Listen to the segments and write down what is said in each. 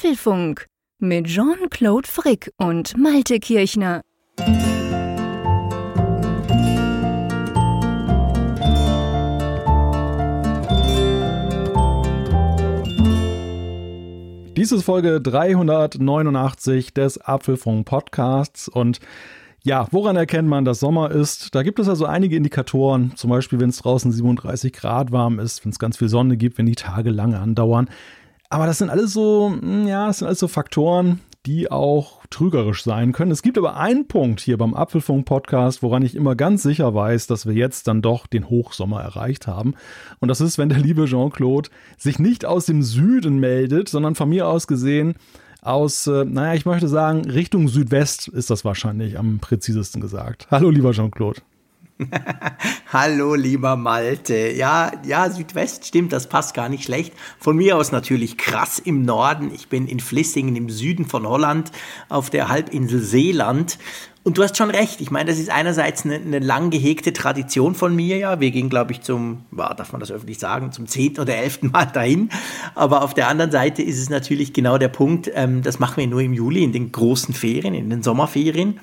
Apfelfunk mit Jean-Claude Frick und Malte Kirchner. Dies ist Folge 389 des Apfelfunk Podcasts und ja, woran erkennt man, dass Sommer ist? Da gibt es also einige Indikatoren, zum Beispiel, wenn es draußen 37 Grad warm ist, wenn es ganz viel Sonne gibt, wenn die Tage lange andauern. Aber das sind alles so, hm, ja, das sind alles so Faktoren, die auch trügerisch sein können. Es gibt aber einen Punkt hier beim Apfelfunk Podcast, woran ich immer ganz sicher weiß, dass wir jetzt dann doch den Hochsommer erreicht haben. Und das ist, wenn der liebe Jean-Claude sich nicht aus dem Süden meldet, sondern von mir aus gesehen aus, äh, naja, ich möchte sagen, Richtung Südwest ist das wahrscheinlich am präzisesten gesagt. Hallo, lieber Jean-Claude. Hallo, lieber Malte. Ja, ja, Südwest stimmt, das passt gar nicht schlecht. Von mir aus natürlich krass im Norden. Ich bin in Vlissingen im Süden von Holland auf der Halbinsel Seeland. Und du hast schon recht. Ich meine, das ist einerseits eine, eine lang gehegte Tradition von mir. Ja, wir gehen, glaube ich, zum, ja, darf man das öffentlich sagen, zum zehnten oder elften Mal dahin. Aber auf der anderen Seite ist es natürlich genau der Punkt. Ähm, das machen wir nur im Juli in den großen Ferien, in den Sommerferien.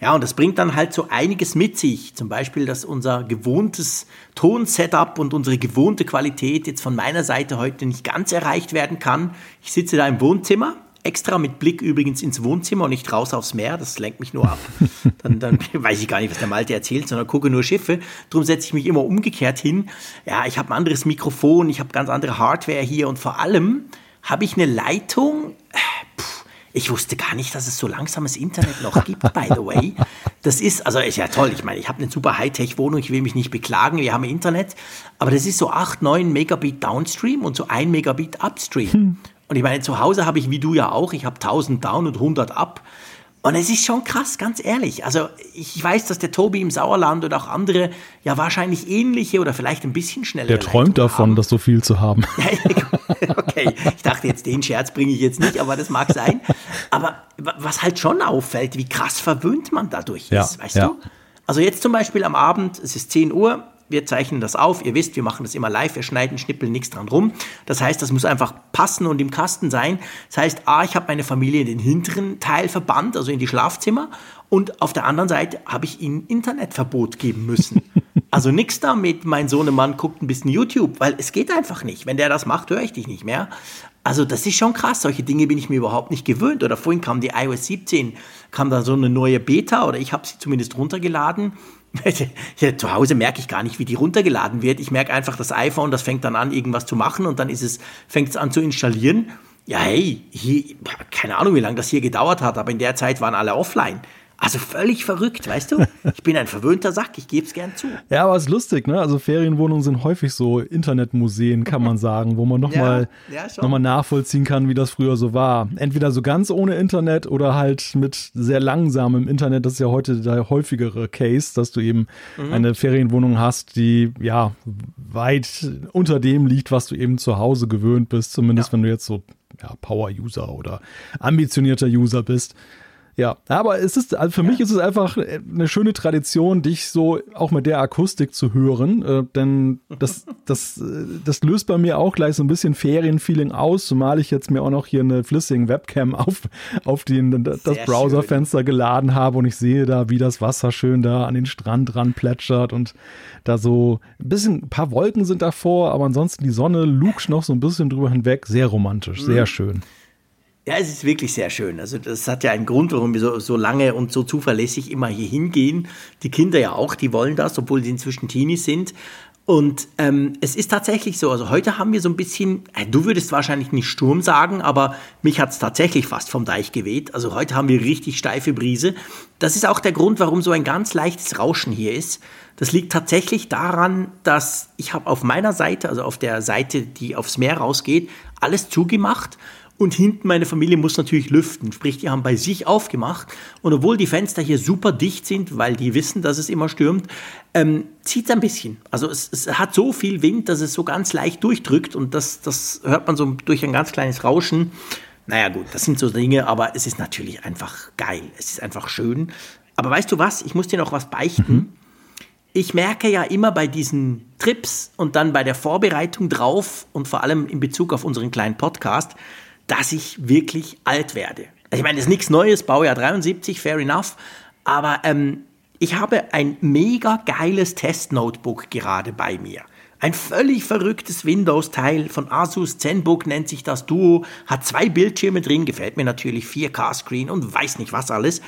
Ja, und das bringt dann halt so einiges mit sich. Zum Beispiel, dass unser gewohntes Tonsetup und unsere gewohnte Qualität jetzt von meiner Seite heute nicht ganz erreicht werden kann. Ich sitze da im Wohnzimmer, extra mit Blick übrigens ins Wohnzimmer und nicht raus aufs Meer. Das lenkt mich nur ab. Dann, dann weiß ich gar nicht, was der Malte erzählt, sondern gucke nur Schiffe. Darum setze ich mich immer umgekehrt hin. Ja, ich habe ein anderes Mikrofon, ich habe ganz andere Hardware hier und vor allem habe ich eine Leitung. Pff, ich wusste gar nicht, dass es so langsames Internet noch gibt, by the way. Das ist, also ist ja toll. Ich meine, ich habe eine super Hightech-Wohnung, ich will mich nicht beklagen, wir haben Internet. Aber das ist so 8, 9 Megabit Downstream und so 1 Megabit Upstream. Hm. Und ich meine, zu Hause habe ich, wie du ja auch, ich habe 1000 down und 100 up. Und es ist schon krass, ganz ehrlich. Also ich weiß, dass der Tobi im Sauerland und auch andere ja wahrscheinlich ähnliche oder vielleicht ein bisschen schneller. Der träumt davon, haben. das so viel zu haben. okay, ich dachte jetzt, den Scherz bringe ich jetzt nicht, aber das mag sein. Aber was halt schon auffällt, wie krass verwöhnt man dadurch ja, ist, weißt ja. du? Also jetzt zum Beispiel am Abend, es ist 10 Uhr, wir zeichnen das auf. Ihr wisst, wir machen das immer live, wir schneiden, schnippeln nichts dran rum. Das heißt, das muss einfach passen und im Kasten sein. Das heißt, A, ich habe meine Familie in den hinteren Teil verbannt, also in die Schlafzimmer. Und auf der anderen Seite habe ich ihnen Internetverbot geben müssen. Also nichts damit, mein Sohnemann guckt ein bisschen YouTube, weil es geht einfach nicht. Wenn der das macht, höre ich dich nicht mehr. Also das ist schon krass. Solche Dinge bin ich mir überhaupt nicht gewöhnt. Oder vorhin kam die iOS 17, kam da so eine neue Beta oder ich habe sie zumindest runtergeladen. Ja, zu Hause merke ich gar nicht, wie die runtergeladen wird. Ich merke einfach das iPhone, das fängt dann an, irgendwas zu machen und dann ist es, fängt es an zu installieren. Ja, hey, hier, keine Ahnung, wie lange das hier gedauert hat, aber in der Zeit waren alle offline. Also völlig verrückt, weißt du? Ich bin ein verwöhnter Sack, ich gebe es gern zu. Ja, aber es ist lustig, ne? Also Ferienwohnungen sind häufig so Internetmuseen, kann man sagen, wo man nochmal ja, ja, noch nachvollziehen kann, wie das früher so war. Entweder so ganz ohne Internet oder halt mit sehr langsamem Internet. Das ist ja heute der häufigere Case, dass du eben mhm. eine Ferienwohnung hast, die ja weit unter dem liegt, was du eben zu Hause gewöhnt bist, zumindest ja. wenn du jetzt so ja, Power-User oder ambitionierter User bist. Ja, aber es ist, also für ja. mich ist es einfach eine schöne Tradition, dich so auch mit der Akustik zu hören, äh, denn das, das, äh, das löst bei mir auch gleich so ein bisschen Ferienfeeling aus, zumal ich jetzt mir auch noch hier eine flüssigen Webcam auf, auf den, das Browserfenster geladen habe und ich sehe da, wie das Wasser schön da an den Strand ran plätschert und da so ein bisschen, ein paar Wolken sind davor, aber ansonsten die Sonne lugt noch so ein bisschen drüber hinweg. Sehr romantisch, sehr mhm. schön. Ja, es ist wirklich sehr schön. Also das hat ja einen Grund, warum wir so, so lange und so zuverlässig immer hier hingehen. Die Kinder ja auch, die wollen das, obwohl sie inzwischen Teenies sind. Und ähm, es ist tatsächlich so, also heute haben wir so ein bisschen, äh, du würdest wahrscheinlich nicht Sturm sagen, aber mich hat es tatsächlich fast vom Deich geweht. Also heute haben wir richtig steife Brise. Das ist auch der Grund, warum so ein ganz leichtes Rauschen hier ist. Das liegt tatsächlich daran, dass ich habe auf meiner Seite, also auf der Seite, die aufs Meer rausgeht, alles zugemacht und hinten meine Familie muss natürlich lüften. Sprich, die haben bei sich aufgemacht. Und obwohl die Fenster hier super dicht sind, weil die wissen, dass es immer stürmt, ähm, zieht es ein bisschen. Also es, es, hat so viel Wind, dass es so ganz leicht durchdrückt. Und das, das hört man so durch ein ganz kleines Rauschen. Naja gut, das sind so Dinge, aber es ist natürlich einfach geil. Es ist einfach schön. Aber weißt du was? Ich muss dir noch was beichten. Mhm. Ich merke ja immer bei diesen Trips und dann bei der Vorbereitung drauf und vor allem in Bezug auf unseren kleinen Podcast, dass ich wirklich alt werde. Ich meine, das ist nichts Neues, Baujahr 73, fair enough. Aber ähm, ich habe ein mega geiles Test-Notebook gerade bei mir. Ein völlig verrücktes Windows-Teil von Asus ZenBook nennt sich das Duo, hat zwei Bildschirme drin, gefällt mir natürlich 4K-Screen und weiß nicht was alles.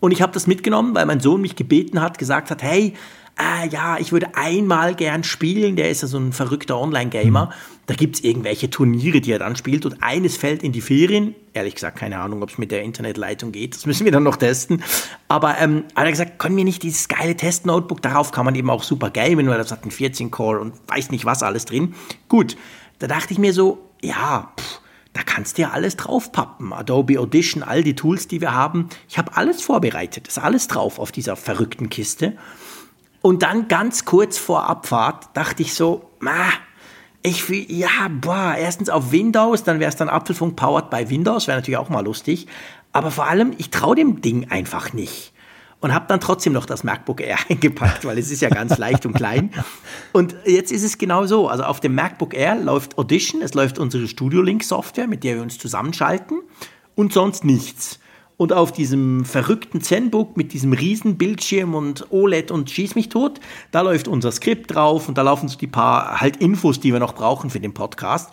Und ich habe das mitgenommen, weil mein Sohn mich gebeten hat, gesagt hat, hey, äh, ja, ich würde einmal gern spielen, der ist ja so ein verrückter Online-Gamer. Mhm. Da gibt's irgendwelche Turniere, die er dann spielt und eines fällt in die Ferien. Ehrlich gesagt, keine Ahnung, ob es mit der Internetleitung geht. Das müssen wir dann noch testen. Aber ähm, hat er gesagt, können wir nicht dieses geile Test-Notebook, darauf kann man eben auch super gamen, weil das hat einen 14-Core und weiß nicht was alles drin. Gut, da dachte ich mir so, ja, pff, da kannst du ja alles draufpappen. Adobe Audition, all die Tools, die wir haben. Ich habe alles vorbereitet. ist alles drauf auf dieser verrückten Kiste. Und dann ganz kurz vor Abfahrt dachte ich so, ah, ich will, ja, boah, erstens auf Windows, dann wäre es dann Apfelfunk powered by Windows, wäre natürlich auch mal lustig. Aber vor allem, ich traue dem Ding einfach nicht und habe dann trotzdem noch das MacBook Air eingepackt, weil es ist ja ganz leicht und klein. Und jetzt ist es genau so. Also auf dem MacBook Air läuft Audition, es läuft unsere Studio Link Software, mit der wir uns zusammenschalten und sonst nichts. Und auf diesem verrückten ZenBook mit diesem riesen Bildschirm und OLED und schieß mich tot, da läuft unser Skript drauf und da laufen so die paar halt Infos, die wir noch brauchen für den Podcast.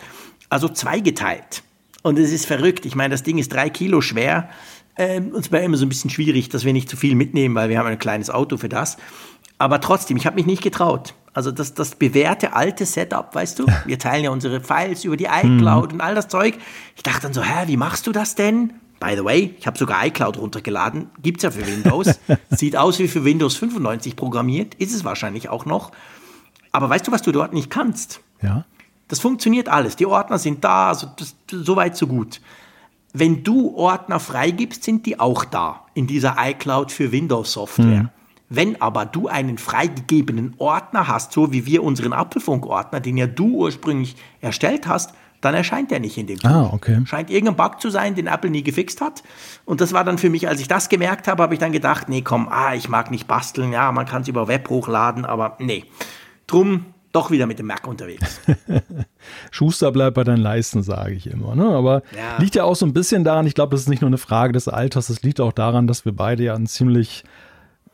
Also zweigeteilt. Und es ist verrückt. Ich meine, das Ding ist drei Kilo schwer. Ähm, uns war immer so ein bisschen schwierig, dass wir nicht zu viel mitnehmen, weil wir haben ein kleines Auto für das. Aber trotzdem, ich habe mich nicht getraut. Also das, das bewährte alte Setup, weißt du? Wir teilen ja unsere Files über die iCloud mhm. und all das Zeug. Ich dachte dann so, hä, wie machst du das denn? By the way, ich habe sogar iCloud runtergeladen. Gibt's ja für Windows. Sieht aus wie für Windows 95 programmiert. Ist es wahrscheinlich auch noch. Aber weißt du, was du dort nicht kannst? Ja. Das funktioniert alles. Die Ordner sind da, also das, so weit, so gut. Wenn du Ordner freigibst, sind die auch da in dieser iCloud für Windows-Software. Mhm. Wenn aber du einen freigegebenen Ordner hast, so wie wir unseren Apfelfunk-Ordner, den ja du ursprünglich erstellt hast, dann erscheint der nicht in dem Tool. Ah, okay. Scheint irgendein Bug zu sein, den Apple nie gefixt hat. Und das war dann für mich, als ich das gemerkt habe, habe ich dann gedacht, nee, komm, ah, ich mag nicht basteln, ja, man kann es über Web hochladen, aber nee. Drum doch wieder mit dem Mac unterwegs. Schuster bleibt bei deinen Leisten, sage ich immer. Ne? Aber ja. liegt ja auch so ein bisschen daran, ich glaube, das ist nicht nur eine Frage des Alters, es liegt auch daran, dass wir beide ja einen ziemlich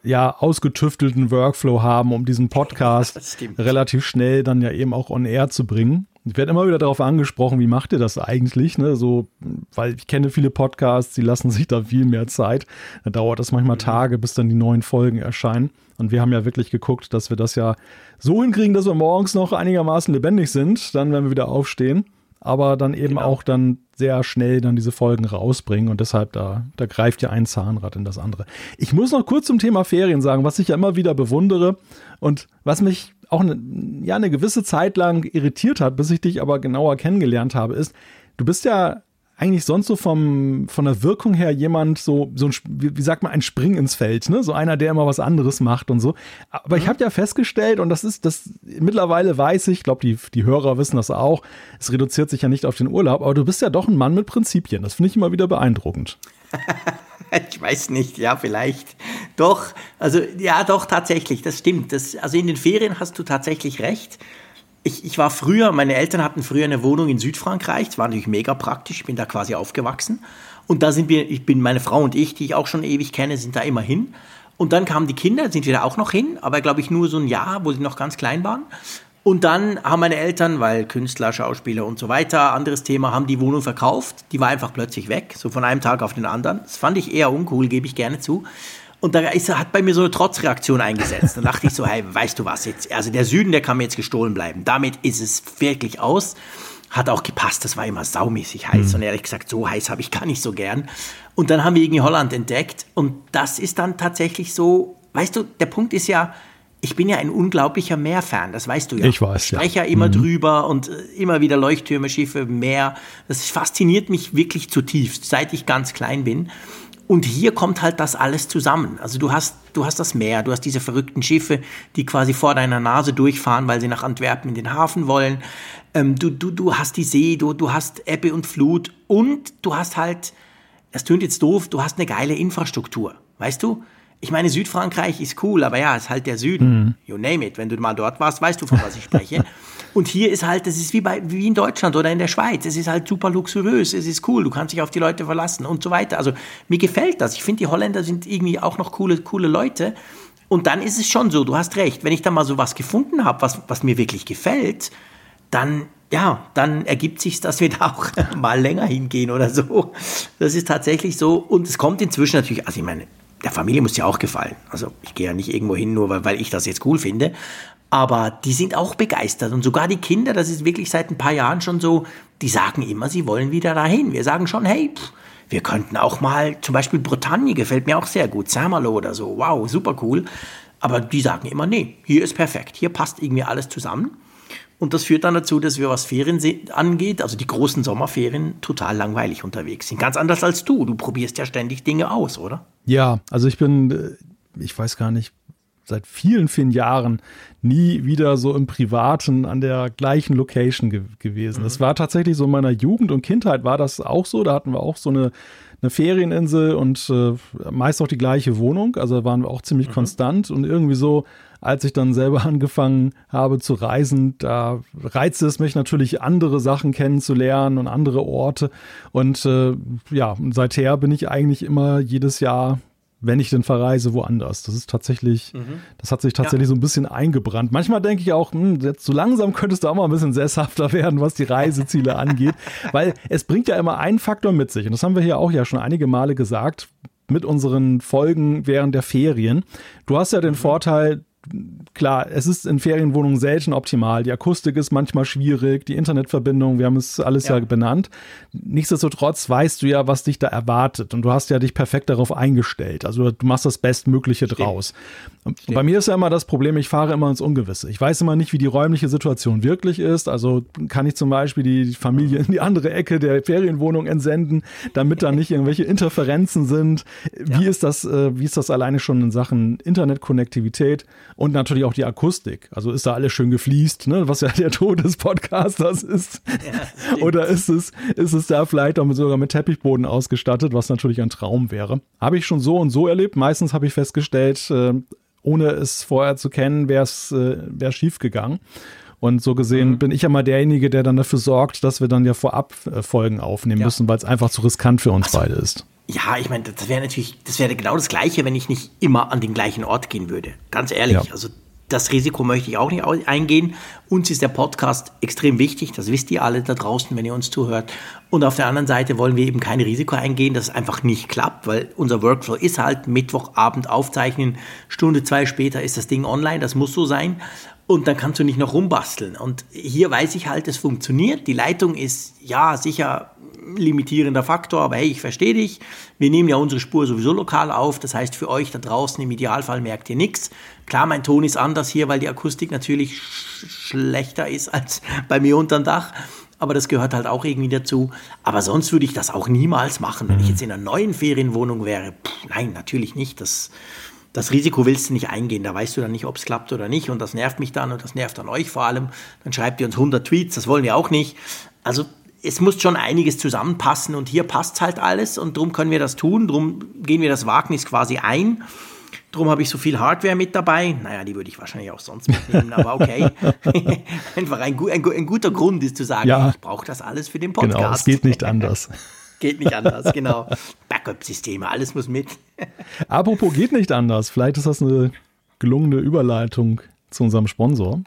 ja, ausgetüftelten Workflow haben, um diesen Podcast relativ schnell dann ja eben auch on air zu bringen. Ich werde immer wieder darauf angesprochen, wie macht ihr das eigentlich? Ne? So, weil ich kenne viele Podcasts, die lassen sich da viel mehr Zeit. Da dauert das manchmal mhm. Tage, bis dann die neuen Folgen erscheinen. Und wir haben ja wirklich geguckt, dass wir das ja so hinkriegen, dass wir morgens noch einigermaßen lebendig sind, dann, wenn wir wieder aufstehen. Aber dann eben genau. auch dann sehr schnell dann diese Folgen rausbringen. Und deshalb, da, da greift ja ein Zahnrad in das andere. Ich muss noch kurz zum Thema Ferien sagen, was ich ja immer wieder bewundere und was mich auch eine, ja, eine gewisse Zeit lang irritiert hat, bis ich dich aber genauer kennengelernt habe, ist, du bist ja eigentlich sonst so vom, von der Wirkung her jemand, so, so ein, wie, sagt man, ein Spring ins Feld, ne? So einer, der immer was anderes macht und so. Aber mhm. ich habe ja festgestellt, und das ist, das mittlerweile weiß ich, ich glaube, die, die Hörer wissen das auch, es reduziert sich ja nicht auf den Urlaub, aber du bist ja doch ein Mann mit Prinzipien. Das finde ich immer wieder beeindruckend. ich weiß nicht, ja, vielleicht. Doch, also ja, doch, tatsächlich, das stimmt. Das, also in den Ferien hast du tatsächlich recht. Ich, ich war früher, meine Eltern hatten früher eine Wohnung in Südfrankreich, das war natürlich mega praktisch, ich bin da quasi aufgewachsen. Und da sind wir, ich bin, meine Frau und ich, die ich auch schon ewig kenne, sind da immer hin. Und dann kamen die Kinder, sind wir da auch noch hin, aber glaube ich nur so ein Jahr, wo sie noch ganz klein waren. Und dann haben meine Eltern, weil Künstler, Schauspieler und so weiter, anderes Thema, haben die Wohnung verkauft. Die war einfach plötzlich weg, so von einem Tag auf den anderen. Das fand ich eher uncool, gebe ich gerne zu. Und da ist, hat bei mir so eine Trotzreaktion eingesetzt. Dann dachte ich so, hey, weißt du was jetzt? Also der Süden, der kann mir jetzt gestohlen bleiben. Damit ist es wirklich aus. Hat auch gepasst, das war immer saumäßig heiß. Mhm. Und ehrlich gesagt, so heiß habe ich gar nicht so gern. Und dann haben wir irgendwie Holland entdeckt. Und das ist dann tatsächlich so, weißt du, der Punkt ist ja, ich bin ja ein unglaublicher Meerfan, das weißt du ja. Ich weiß, ja. Ich spreche ja immer mhm. drüber und äh, immer wieder Leuchttürme, Schiffe, Meer. Das fasziniert mich wirklich zutiefst, seit ich ganz klein bin. Und hier kommt halt das alles zusammen. Also du hast, du hast das Meer, du hast diese verrückten Schiffe, die quasi vor deiner Nase durchfahren, weil sie nach Antwerpen in den Hafen wollen. Ähm, du, du, du hast die See, du, du hast Ebbe und Flut und du hast halt, das tönt jetzt doof, du hast eine geile Infrastruktur. Weißt du? Ich meine, Südfrankreich ist cool, aber ja, ist halt der Süden. Mhm. You name it. Wenn du mal dort warst, weißt du, von was ich spreche. Und hier ist halt, das ist wie, bei, wie in Deutschland oder in der Schweiz. Es ist halt super luxuriös, es ist cool, du kannst dich auf die Leute verlassen und so weiter. Also mir gefällt das. Ich finde, die Holländer sind irgendwie auch noch coole, coole Leute. Und dann ist es schon so, du hast recht, wenn ich da mal so was gefunden habe, was, was mir wirklich gefällt, dann, ja, dann ergibt sich dass wir da auch mal länger hingehen oder so. Das ist tatsächlich so. Und es kommt inzwischen natürlich, also ich meine, der Familie muss ja auch gefallen. Also ich gehe ja nicht irgendwo hin, nur weil, weil ich das jetzt cool finde. Aber die sind auch begeistert. Und sogar die Kinder, das ist wirklich seit ein paar Jahren schon so, die sagen immer, sie wollen wieder dahin. Wir sagen schon, hey, pff, wir könnten auch mal, zum Beispiel Bretagne gefällt mir auch sehr gut, Saint-Malo oder so, wow, super cool. Aber die sagen immer, nee, hier ist perfekt, hier passt irgendwie alles zusammen. Und das führt dann dazu, dass wir, was Ferien angeht, also die großen Sommerferien, total langweilig unterwegs sind. Ganz anders als du. Du probierst ja ständig Dinge aus, oder? Ja, also ich bin, äh, ich weiß gar nicht, seit vielen, vielen Jahren nie wieder so im Privaten an der gleichen Location ge gewesen. Mhm. Das war tatsächlich so in meiner Jugend und Kindheit war das auch so. Da hatten wir auch so eine, eine Ferieninsel und äh, meist auch die gleiche Wohnung. Also waren wir auch ziemlich mhm. konstant und irgendwie so als ich dann selber angefangen habe zu reisen, da reizte es mich natürlich, andere Sachen kennenzulernen und andere Orte. Und äh, ja, seither bin ich eigentlich immer jedes Jahr wenn ich denn verreise, woanders. Das ist tatsächlich, mhm. das hat sich tatsächlich ja. so ein bisschen eingebrannt. Manchmal denke ich auch, hm, jetzt so langsam könntest du auch mal ein bisschen sesshafter werden, was die Reiseziele angeht, weil es bringt ja immer einen Faktor mit sich. Und das haben wir hier auch ja schon einige Male gesagt mit unseren Folgen während der Ferien. Du hast ja den mhm. Vorteil, klar, es ist in Ferienwohnungen selten optimal. Die Akustik ist manchmal schwierig, die Internetverbindung, wir haben es alles ja. ja. benannt. Nichtsdestotrotz weißt du ja, was dich da erwartet und du hast ja dich perfekt darauf eingestellt. Also du machst das Bestmögliche draus. Stimmt. Bei mir ist ja immer das Problem, ich fahre immer ins Ungewisse. Ich weiß immer nicht, wie die räumliche Situation wirklich ist. Also kann ich zum Beispiel die Familie in die andere Ecke der Ferienwohnung entsenden, damit da nicht irgendwelche Interferenzen sind. Wie ja. ist das, äh, wie ist das alleine schon in Sachen Internetkonnektivität? Und natürlich auch die Akustik. Also ist da alles schön gefliest, ne? was ja der Tod des Podcasters ist. Ja, Oder ist es, ist es da vielleicht auch sogar mit Teppichboden ausgestattet, was natürlich ein Traum wäre. Habe ich schon so und so erlebt. Meistens habe ich festgestellt, äh, ohne es vorher zu kennen, wäre es äh, wär schief gegangen. Und so gesehen mhm. bin ich ja mal derjenige, der dann dafür sorgt, dass wir dann ja vorab äh, Folgen aufnehmen ja. müssen, weil es einfach zu riskant für uns also, beide ist. Ja, ich meine, das wäre natürlich, das wäre genau das Gleiche, wenn ich nicht immer an den gleichen Ort gehen würde. Ganz ehrlich. Ja. Also das Risiko möchte ich auch nicht eingehen. Uns ist der Podcast extrem wichtig, das wisst ihr alle da draußen, wenn ihr uns zuhört. Und auf der anderen Seite wollen wir eben kein Risiko eingehen, dass es einfach nicht klappt, weil unser Workflow ist halt Mittwochabend aufzeichnen, Stunde, zwei später ist das Ding online, das muss so sein. Und dann kannst du nicht noch rumbasteln. Und hier weiß ich halt, es funktioniert. Die Leitung ist ja sicher limitierender Faktor, aber hey, ich verstehe dich. Wir nehmen ja unsere Spur sowieso lokal auf. Das heißt, für euch da draußen im Idealfall merkt ihr nichts. Klar, mein Ton ist anders hier, weil die Akustik natürlich sch schlechter ist als bei mir unterm Dach. Aber das gehört halt auch irgendwie dazu. Aber sonst würde ich das auch niemals machen, wenn ich jetzt in einer neuen Ferienwohnung wäre. Puh, nein, natürlich nicht. Das, das Risiko willst du nicht eingehen. Da weißt du dann nicht, ob es klappt oder nicht. Und das nervt mich dann und das nervt dann euch vor allem. Dann schreibt ihr uns 100 Tweets. Das wollen wir auch nicht. Also es muss schon einiges zusammenpassen und hier passt halt alles und darum können wir das tun, darum gehen wir das Wagnis quasi ein. Darum habe ich so viel Hardware mit dabei. Naja, die würde ich wahrscheinlich auch sonst mitnehmen, aber okay. Einfach ein, ein, ein, guter Grund ist zu sagen, ja. ich brauche das alles für den Podcast. Genau, es geht nicht anders. geht nicht anders, genau. Backup-Systeme, alles muss mit. Apropos geht nicht anders. Vielleicht ist das eine gelungene Überleitung zu unserem Sponsor.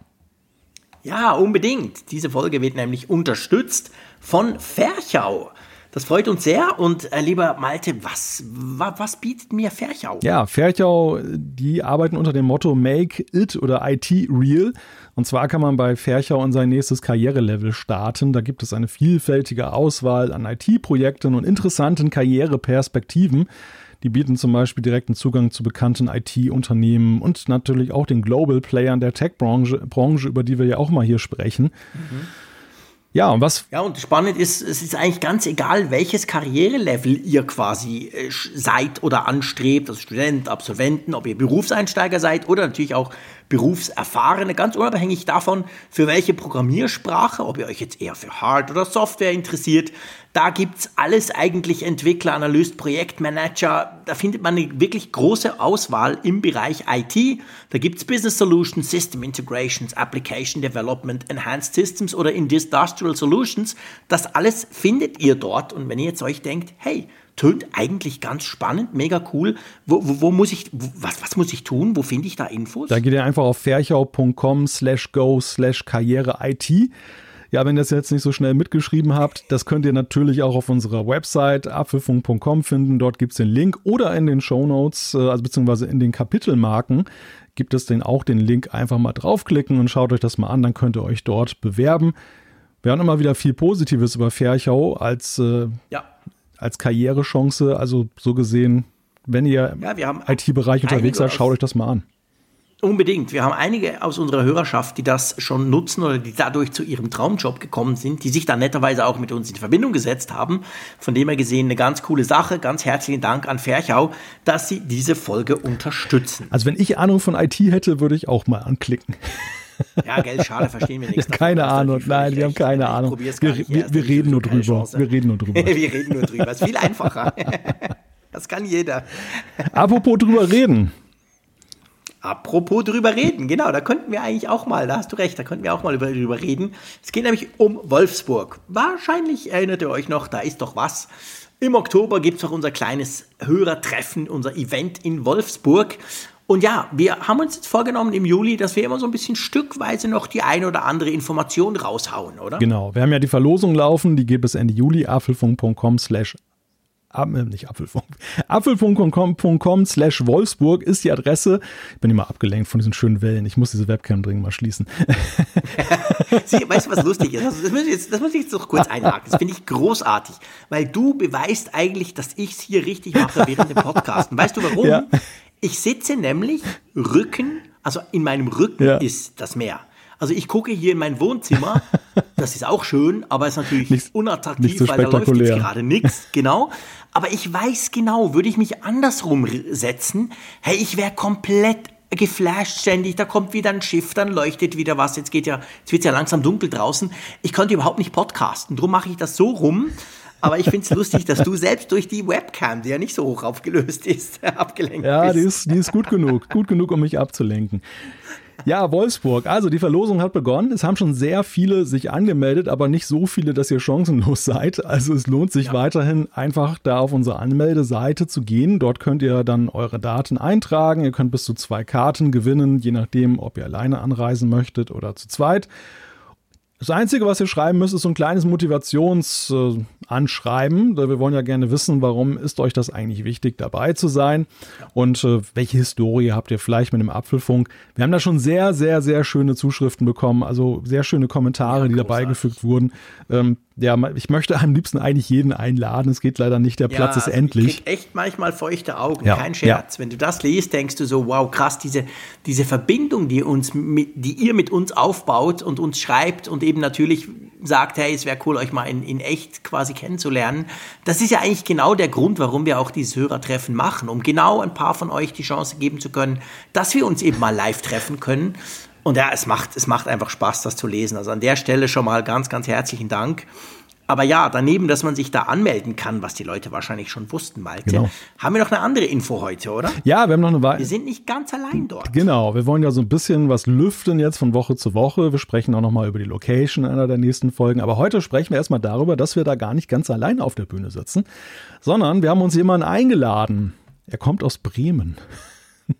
Ja, unbedingt. Diese Folge wird nämlich unterstützt von Ferchau. Das freut uns sehr. Und äh, lieber Malte, was, wa, was bietet mir Ferchau? Ja, Ferchau, die arbeiten unter dem Motto Make It oder IT Real. Und zwar kann man bei Ferchau in sein nächstes Karrierelevel starten. Da gibt es eine vielfältige Auswahl an IT-Projekten und interessanten Karriereperspektiven. Die bieten zum Beispiel direkten Zugang zu bekannten IT-Unternehmen und natürlich auch den Global Playern der Tech-Branche, Branche, über die wir ja auch mal hier sprechen. Mhm. Ja, und was? Ja, und spannend ist, es ist eigentlich ganz egal, welches Karrierelevel ihr quasi äh, seid oder anstrebt, also Student, Absolventen, ob ihr Berufseinsteiger seid oder natürlich auch Berufserfahrene, ganz unabhängig davon, für welche Programmiersprache, ob ihr euch jetzt eher für Hard- oder Software interessiert, Da gibt's alles eigentlich Entwickler, Analyst, Projektmanager. Da findet man eine wirklich große Auswahl im Bereich IT. Da gibt's Business Solutions, System Integrations, Application Development, Enhanced Systems oder Industrial Solutions. Das alles findet ihr dort. Und wenn ihr jetzt euch denkt, hey, tönt eigentlich ganz spannend, mega cool. Wo, wo, wo muss ich, wo, was, was muss ich tun? Wo finde ich da Infos? Da geht ihr einfach auf ferchau.com slash go slash karriere IT. Ja, wenn ihr das jetzt nicht so schnell mitgeschrieben habt, das könnt ihr natürlich auch auf unserer Website apfelfunk.com finden. Dort gibt es den Link oder in den Show Notes, äh, also beziehungsweise in den Kapitelmarken gibt es den auch den Link. Einfach mal draufklicken und schaut euch das mal an, dann könnt ihr euch dort bewerben. Wir haben immer wieder viel Positives über Ferchau als, äh, ja. Als Karrierechance. Also so gesehen, wenn ihr ja, im IT-Bereich unterwegs seid, schaut euch das mal an. Unbedingt. Wir haben einige aus unserer Hörerschaft, die das schon nutzen oder die dadurch zu ihrem Traumjob gekommen sind, die sich dann netterweise auch mit uns in Verbindung gesetzt haben. Von dem her gesehen eine ganz coole Sache. Ganz herzlichen Dank an Ferchau, dass sie diese Folge unterstützen. Also wenn ich Ahnung von IT hätte, würde ich auch mal anklicken. Ja, gell, schade, verstehen wir nichts. Keine davon, Ahnung, nein, wir haben keine Ahnung. Wir, wir, wir reden nur drüber. Wir reden nur drüber. wir reden nur drüber. Das ist viel einfacher. Das kann jeder. Apropos drüber reden. Apropos drüber reden, genau, da könnten wir eigentlich auch mal, da hast du recht, da könnten wir auch mal drüber reden. Es geht nämlich um Wolfsburg. Wahrscheinlich erinnert ihr euch noch, da ist doch was. Im Oktober gibt es noch unser kleines Hörertreffen, unser Event in Wolfsburg. Und ja, wir haben uns jetzt vorgenommen im Juli, dass wir immer so ein bisschen stückweise noch die eine oder andere Information raushauen, oder? Genau, wir haben ja die Verlosung laufen, die gibt es Ende Juli, apfelfunk.com slash äh, nicht Apfelfunk. Apfelfunk.com slash Wolfsburg ist die Adresse. Ich bin immer abgelenkt von diesen schönen Wellen. Ich muss diese Webcam dringend mal schließen. Sie, weißt du, was lustig ist? Das, muss ich jetzt, das muss ich jetzt noch kurz einhaken. Das finde ich großartig, weil du beweist eigentlich, dass ich es hier richtig mache während dem Podcast. Und weißt du warum? Ja. Ich sitze nämlich Rücken, also in meinem Rücken ja. ist das Meer. Also ich gucke hier in mein Wohnzimmer, das ist auch schön, aber ist natürlich nicht, unattraktiv, nicht so weil da läuft jetzt gerade nichts, genau. Aber ich weiß genau, würde ich mich andersrum setzen, hey, ich wäre komplett geflasht ständig, da kommt wieder ein Schiff, dann leuchtet wieder was, jetzt geht ja, jetzt wird ja langsam dunkel draußen. Ich konnte überhaupt nicht podcasten, darum mache ich das so rum. Aber ich finde es lustig, dass du selbst durch die Webcam, die ja nicht so hoch aufgelöst ist, abgelenkt ja, bist. Ja, die ist, die ist gut genug, gut genug, um mich abzulenken. Ja, Wolfsburg. Also die Verlosung hat begonnen. Es haben schon sehr viele sich angemeldet, aber nicht so viele, dass ihr chancenlos seid. Also es lohnt sich ja. weiterhin einfach da auf unsere Anmeldeseite zu gehen. Dort könnt ihr dann eure Daten eintragen. Ihr könnt bis zu zwei Karten gewinnen, je nachdem, ob ihr alleine anreisen möchtet oder zu zweit. Das Einzige, was ihr schreiben müsst, ist so ein kleines Motivationsanschreiben. Äh, wir wollen ja gerne wissen, warum ist euch das eigentlich wichtig, dabei zu sein und äh, welche Historie habt ihr vielleicht mit dem Apfelfunk. Wir haben da schon sehr, sehr, sehr schöne Zuschriften bekommen, also sehr schöne Kommentare, ja, die dabei gefügt wurden. Ähm, ja, ich möchte am liebsten eigentlich jeden einladen. Es geht leider nicht, der ja, Platz ist also endlich. Ich krieg echt manchmal feuchte Augen, ja, kein Scherz. Ja. Wenn du das liest, denkst du so, wow, krass, diese, diese Verbindung, die, uns, die ihr mit uns aufbaut und uns schreibt und eben natürlich sagt, hey, es wäre cool, euch mal in, in echt quasi kennenzulernen. Das ist ja eigentlich genau der Grund, warum wir auch dieses Hörertreffen machen, um genau ein paar von euch die Chance geben zu können, dass wir uns eben mal live treffen können und ja, es macht, es macht einfach Spaß, das zu lesen. Also an der Stelle schon mal ganz, ganz herzlichen Dank. Aber ja, daneben, dass man sich da anmelden kann, was die Leute wahrscheinlich schon wussten, Malte, genau. haben wir noch eine andere Info heute, oder? Ja, wir haben noch eine Weile. Wir sind nicht ganz allein dort. Genau, wir wollen ja so ein bisschen was lüften jetzt von Woche zu Woche. Wir sprechen auch nochmal über die Location in einer der nächsten Folgen. Aber heute sprechen wir erstmal darüber, dass wir da gar nicht ganz allein auf der Bühne sitzen, sondern wir haben uns jemanden eingeladen. Er kommt aus Bremen.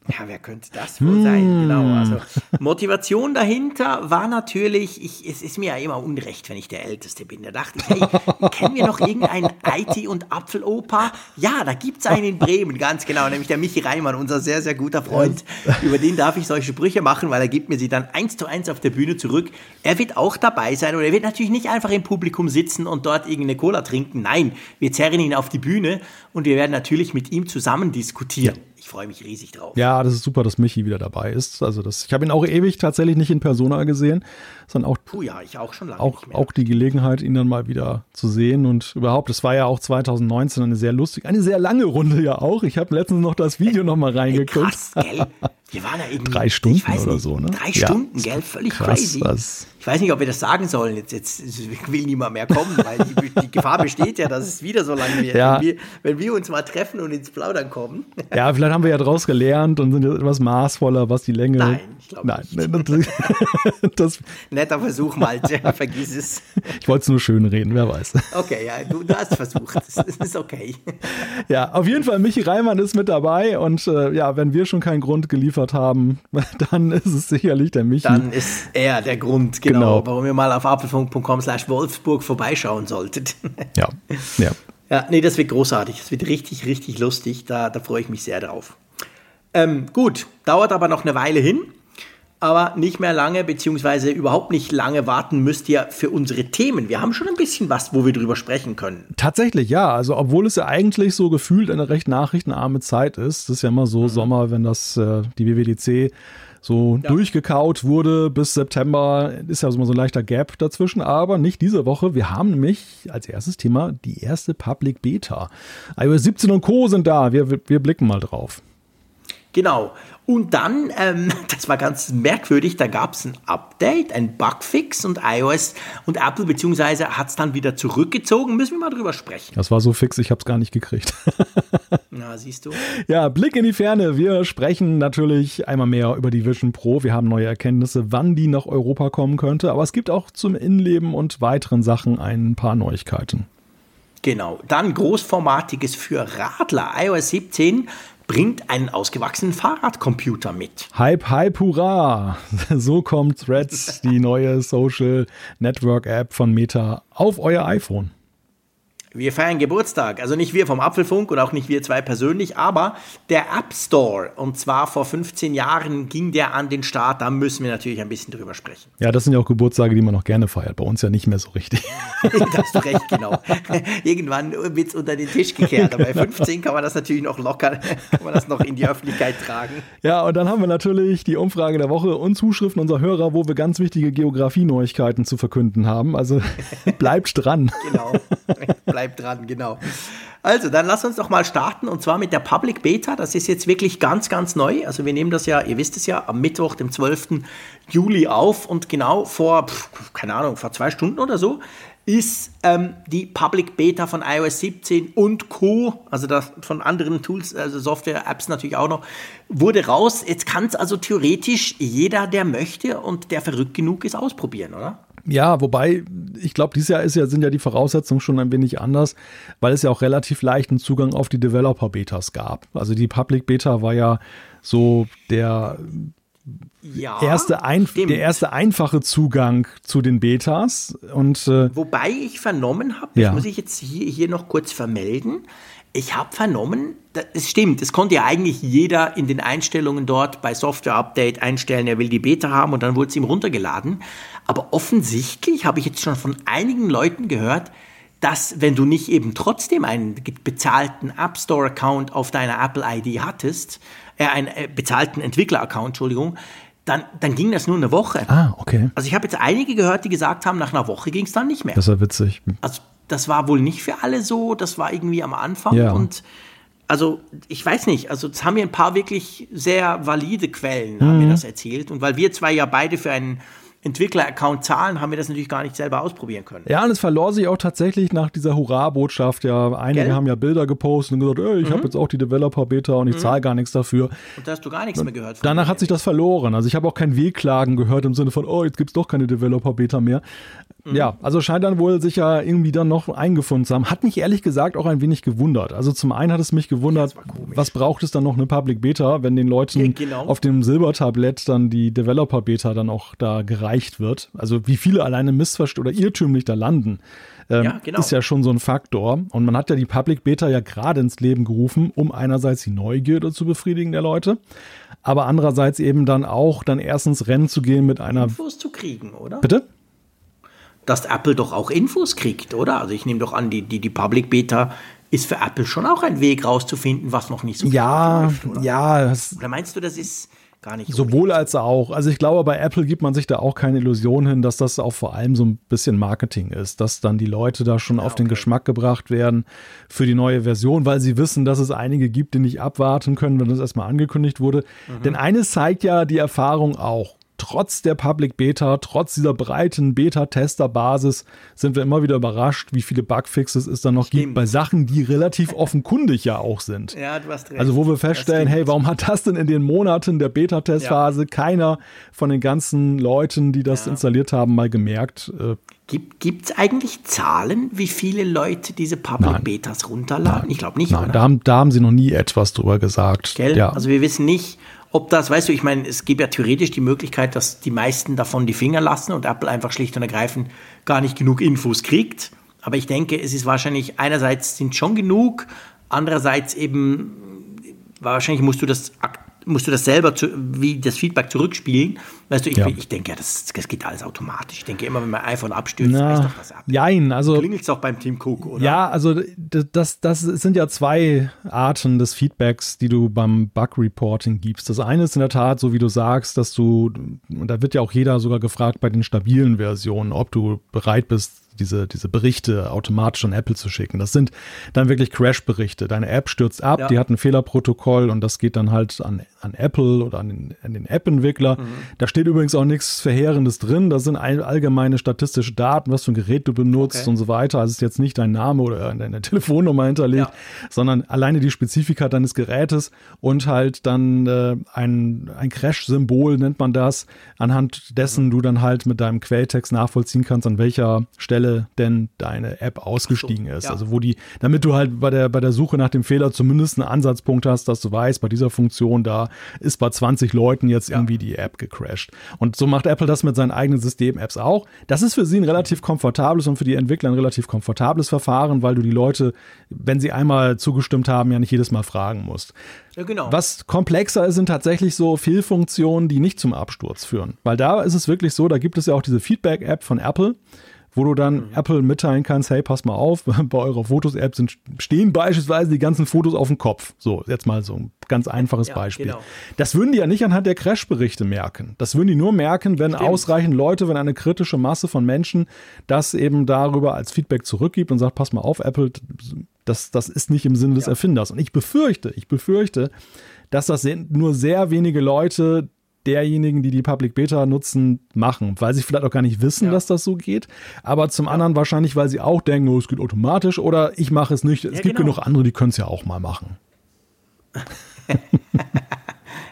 Ja, wer könnte das wohl sein? Genau. Also Motivation dahinter war natürlich, ich, es ist mir ja immer unrecht, wenn ich der Älteste bin. Da dachte ich, hey, kennen wir noch irgendeinen IT- und Apfelopa? Ja, da gibt es einen in Bremen, ganz genau, nämlich der Michi Reimann, unser sehr, sehr guter Freund. Über den darf ich solche Sprüche machen, weil er gibt mir sie dann eins zu eins auf der Bühne zurück. Er wird auch dabei sein und er wird natürlich nicht einfach im Publikum sitzen und dort irgendeine Cola trinken. Nein, wir zerren ihn auf die Bühne und wir werden natürlich mit ihm zusammen diskutieren. Ja. Ich freue mich riesig drauf. Ja, das ist super, dass Michi wieder dabei ist. Also das, ich habe ihn auch ewig tatsächlich nicht in Persona gesehen, sondern auch, Puh, ja, ich auch schon lange auch, auch die Gelegenheit, ihn dann mal wieder zu sehen und überhaupt, es war ja auch 2019 eine sehr lustige, eine sehr lange Runde ja auch. Ich habe letztens noch das Video noch mal reingeguckt. Krass, gell? wir waren ja irgendwie, drei Stunden oder so, ne? Drei Stunden, ja, gell? Völlig krass, crazy. Was. Ich weiß nicht, ob wir das sagen sollen. Jetzt, jetzt will niemand mehr kommen, weil die, die Gefahr besteht ja, dass es wieder so lange wird. Ja. Wenn, wir, wenn, wir, uns mal treffen und ins Plaudern kommen. Ja, vielleicht haben wir ja daraus gelernt und sind etwas maßvoller, was die Länge. Nein, ich glaube nicht. Nein, das, Netter Versuch, Malte, vergiss es. Ich wollte es nur schön reden, wer weiß. Okay, ja, du, du hast versucht. Das ist okay. Ja, auf jeden Fall, Michi Reimann ist mit dabei und äh, ja, wenn wir schon keinen Grund geliefert haben, dann ist es sicherlich der Michi. Dann ist er der Grund, genau, genau. warum ihr mal auf apfelfunk.com slash Wolfsburg vorbeischauen solltet. Ja, ja. Ja, nee, das wird großartig. Das wird richtig, richtig lustig. Da, da freue ich mich sehr drauf. Ähm, gut, dauert aber noch eine Weile hin aber nicht mehr lange, beziehungsweise überhaupt nicht lange warten müsst ihr für unsere Themen. Wir haben schon ein bisschen was, wo wir drüber sprechen können. Tatsächlich, ja. Also, obwohl es ja eigentlich so gefühlt eine recht nachrichtenarme Zeit ist, das ist ja immer so mhm. Sommer, wenn das äh, die WWDC so ja. durchgekaut wurde bis September, ist ja so ein leichter Gap dazwischen, aber nicht diese Woche. Wir haben nämlich als erstes Thema die erste Public Beta. iOS 17 und Co. sind da. Wir, wir blicken mal drauf. Genau. Und dann, ähm, das war ganz merkwürdig, da gab es ein Update, ein Bugfix und iOS und Apple beziehungsweise hat es dann wieder zurückgezogen. Müssen wir mal drüber sprechen. Das war so fix, ich habe es gar nicht gekriegt. Na, siehst du. Ja, Blick in die Ferne. Wir sprechen natürlich einmal mehr über die Vision Pro. Wir haben neue Erkenntnisse, wann die nach Europa kommen könnte. Aber es gibt auch zum Innenleben und weiteren Sachen ein paar Neuigkeiten. Genau. Dann großformatiges für Radler. iOS 17 bringt einen ausgewachsenen Fahrradcomputer mit. Hype, hype, hurra! So kommt Threads, die neue Social Network App von Meta, auf euer iPhone. Wir feiern Geburtstag. Also nicht wir vom Apfelfunk und auch nicht wir zwei persönlich, aber der App Store. Und zwar vor 15 Jahren ging der an den Start. Da müssen wir natürlich ein bisschen drüber sprechen. Ja, das sind ja auch Geburtstage, die man noch gerne feiert. Bei uns ja nicht mehr so richtig. da hast du recht, genau. Irgendwann wird es unter den Tisch gekehrt. Aber bei 15 kann man das natürlich noch locker, kann man das noch in die Öffentlichkeit tragen. Ja, und dann haben wir natürlich die Umfrage der Woche und Zuschriften unserer Hörer, wo wir ganz wichtige Geografie-Neuigkeiten zu verkünden haben. Also bleibt dran. Genau. Bleibt bleibt dran, genau. Also, dann lass uns doch mal starten und zwar mit der Public Beta. Das ist jetzt wirklich ganz, ganz neu. Also, wir nehmen das ja, ihr wisst es ja, am Mittwoch, dem 12. Juli auf und genau vor, pf, keine Ahnung, vor zwei Stunden oder so ist ähm, die Public Beta von iOS 17 und Co., also das von anderen Tools, also Software-Apps natürlich auch noch, wurde raus. Jetzt kann es also theoretisch jeder, der möchte und der verrückt genug ist, ausprobieren, oder? Ja, wobei, ich glaube, dieses Jahr ist ja, sind ja die Voraussetzungen schon ein wenig anders, weil es ja auch relativ leichten Zugang auf die Developer-Betas gab. Also die Public Beta war ja so der ja, erste ein, der erste einfache Zugang zu den Betas. Und, äh, Wobei ich vernommen habe, ja. das muss ich jetzt hier, hier noch kurz vermelden, ich habe vernommen, es stimmt, es konnte ja eigentlich jeder in den Einstellungen dort bei Software Update einstellen, er will die Beta haben und dann wurde es ihm runtergeladen. Aber offensichtlich habe ich jetzt schon von einigen Leuten gehört, dass wenn du nicht eben trotzdem einen bezahlten App Store Account auf deiner Apple ID hattest, äh, einen äh, bezahlten Entwickler Account, Entschuldigung, dann, dann ging das nur eine Woche. Ah, okay. Also ich habe jetzt einige gehört, die gesagt haben, nach einer Woche ging es dann nicht mehr. Das ist ja witzig. Also das war wohl nicht für alle so, das war irgendwie am Anfang ja. und also ich weiß nicht, also es haben mir ein paar wirklich sehr valide Quellen, mhm. haben mir das erzählt und weil wir zwei ja beide für einen Entwickler-Account zahlen, haben wir das natürlich gar nicht selber ausprobieren können. Ja, und es verlor sich auch tatsächlich nach dieser Hurra-Botschaft. Ja, einige Gell? haben ja Bilder gepostet und gesagt, ey, ich mhm. habe jetzt auch die Developer-Beta und ich mhm. zahle gar nichts dafür. Und da hast du gar nichts mehr gehört. Danach hat sich das verloren. Also ich habe auch kein Wehklagen gehört im Sinne von, oh, jetzt gibt es doch keine Developer-Beta mehr. Mhm. Ja, also scheint dann wohl sich ja irgendwie dann noch eingefunden zu haben. Hat mich ehrlich gesagt auch ein wenig gewundert. Also zum einen hat es mich gewundert, was braucht es dann noch eine Public Beta, wenn den Leuten ja, genau. auf dem Silbertablett dann die Developer Beta dann auch da gereicht erreicht wird, also wie viele alleine missverstanden oder irrtümlich da landen, ähm, ja, genau. ist ja schon so ein Faktor. Und man hat ja die Public Beta ja gerade ins Leben gerufen, um einerseits die Neugierde zu befriedigen der Leute, aber andererseits eben dann auch dann erstens Rennen zu gehen mit einer Infos zu kriegen, oder? Bitte? Dass Apple doch auch Infos kriegt, oder? Also ich nehme doch an, die, die, die Public Beta ist für Apple schon auch ein Weg rauszufinden, was noch nicht so ja, läuft, oder? Ja, oder meinst du, das ist gar nicht. Sowohl als auch. Also ich glaube, bei Apple gibt man sich da auch keine Illusion hin, dass das auch vor allem so ein bisschen Marketing ist, dass dann die Leute da schon ja, auf okay. den Geschmack gebracht werden für die neue Version, weil sie wissen, dass es einige gibt, die nicht abwarten können, wenn das erstmal angekündigt wurde. Mhm. Denn eines zeigt ja die Erfahrung auch trotz der Public Beta, trotz dieser breiten Beta-Tester-Basis sind wir immer wieder überrascht, wie viele Bugfixes es dann noch Stimmt. gibt bei Sachen, die relativ offenkundig ja auch sind. Ja, du hast recht. Also wo wir feststellen, hey, warum hat das denn in den Monaten der Beta-Testphase ja. keiner von den ganzen Leuten, die das ja. installiert haben, mal gemerkt? Äh, Gibt es eigentlich Zahlen, wie viele Leute diese Public Nein. Betas runterladen? Nein. Ich glaube nicht. Nein, da haben, da haben sie noch nie etwas drüber gesagt. Ja. Also wir wissen nicht, ob das, weißt du, ich meine, es gibt ja theoretisch die Möglichkeit, dass die meisten davon die Finger lassen und Apple einfach schlicht und ergreifend gar nicht genug Infos kriegt. Aber ich denke, es ist wahrscheinlich einerseits sind schon genug, andererseits eben wahrscheinlich musst du das musst du das selber, zu, wie das Feedback zurückspielen. Weißt du, ich, ja. ich denke ja, das, das geht alles automatisch. Ich denke immer, wenn mein iPhone abstürzt, Na, doch das ab. Nein, also. Klingelt es auch beim Team Cook, oder? Ja, also das, das sind ja zwei Arten des Feedbacks, die du beim Bug Reporting gibst. Das eine ist in der Tat, so wie du sagst, dass du, und da wird ja auch jeder sogar gefragt bei den stabilen Versionen, ob du bereit bist, diese, diese Berichte automatisch an Apple zu schicken. Das sind dann wirklich Crash-Berichte. Deine App stürzt ab, ja. die hat ein Fehlerprotokoll und das geht dann halt an, an Apple oder an den, an den App-Entwickler. Mhm. Da steht übrigens auch nichts Verheerendes drin. Das sind allgemeine statistische Daten, was für ein Gerät du benutzt okay. und so weiter. Also ist jetzt nicht dein Name oder deine Telefonnummer hinterlegt, ja. sondern alleine die Spezifika deines Gerätes und halt dann äh, ein, ein Crash-Symbol nennt man das, anhand dessen mhm. du dann halt mit deinem Quelltext nachvollziehen kannst, an welcher Stelle Stelle denn deine App ausgestiegen so, ist. Ja. Also wo die, damit du halt bei der, bei der Suche nach dem Fehler zumindest einen Ansatzpunkt hast, dass du weißt, bei dieser Funktion da ist bei 20 Leuten jetzt ja. irgendwie die App gecrashed. Und so macht Apple das mit seinen eigenen System-Apps auch. Das ist für sie ein relativ komfortables und für die Entwickler ein relativ komfortables Verfahren, weil du die Leute, wenn sie einmal zugestimmt haben, ja nicht jedes Mal fragen musst. Ja, genau. Was komplexer ist, sind tatsächlich so Fehlfunktionen, die nicht zum Absturz führen. Weil da ist es wirklich so, da gibt es ja auch diese Feedback-App von Apple, wo du dann mhm. Apple mitteilen kannst, hey, pass mal auf, bei eurer Fotos-App stehen beispielsweise die ganzen Fotos auf dem Kopf. So, jetzt mal so ein ganz einfaches ja, Beispiel. Genau. Das würden die ja nicht anhand der Crash-Berichte merken. Das würden die nur merken, wenn Stimmt. ausreichend Leute, wenn eine kritische Masse von Menschen das eben darüber als Feedback zurückgibt und sagt, pass mal auf, Apple, das, das ist nicht im Sinne des ja. Erfinders. Und ich befürchte, ich befürchte, dass das nur sehr wenige Leute derjenigen, die die Public Beta nutzen, machen, weil sie vielleicht auch gar nicht wissen, ja. dass das so geht. Aber zum anderen wahrscheinlich, weil sie auch denken, oh, es geht automatisch oder ich mache es nicht. Ja, es gibt genau. genug andere, die können es ja auch mal machen.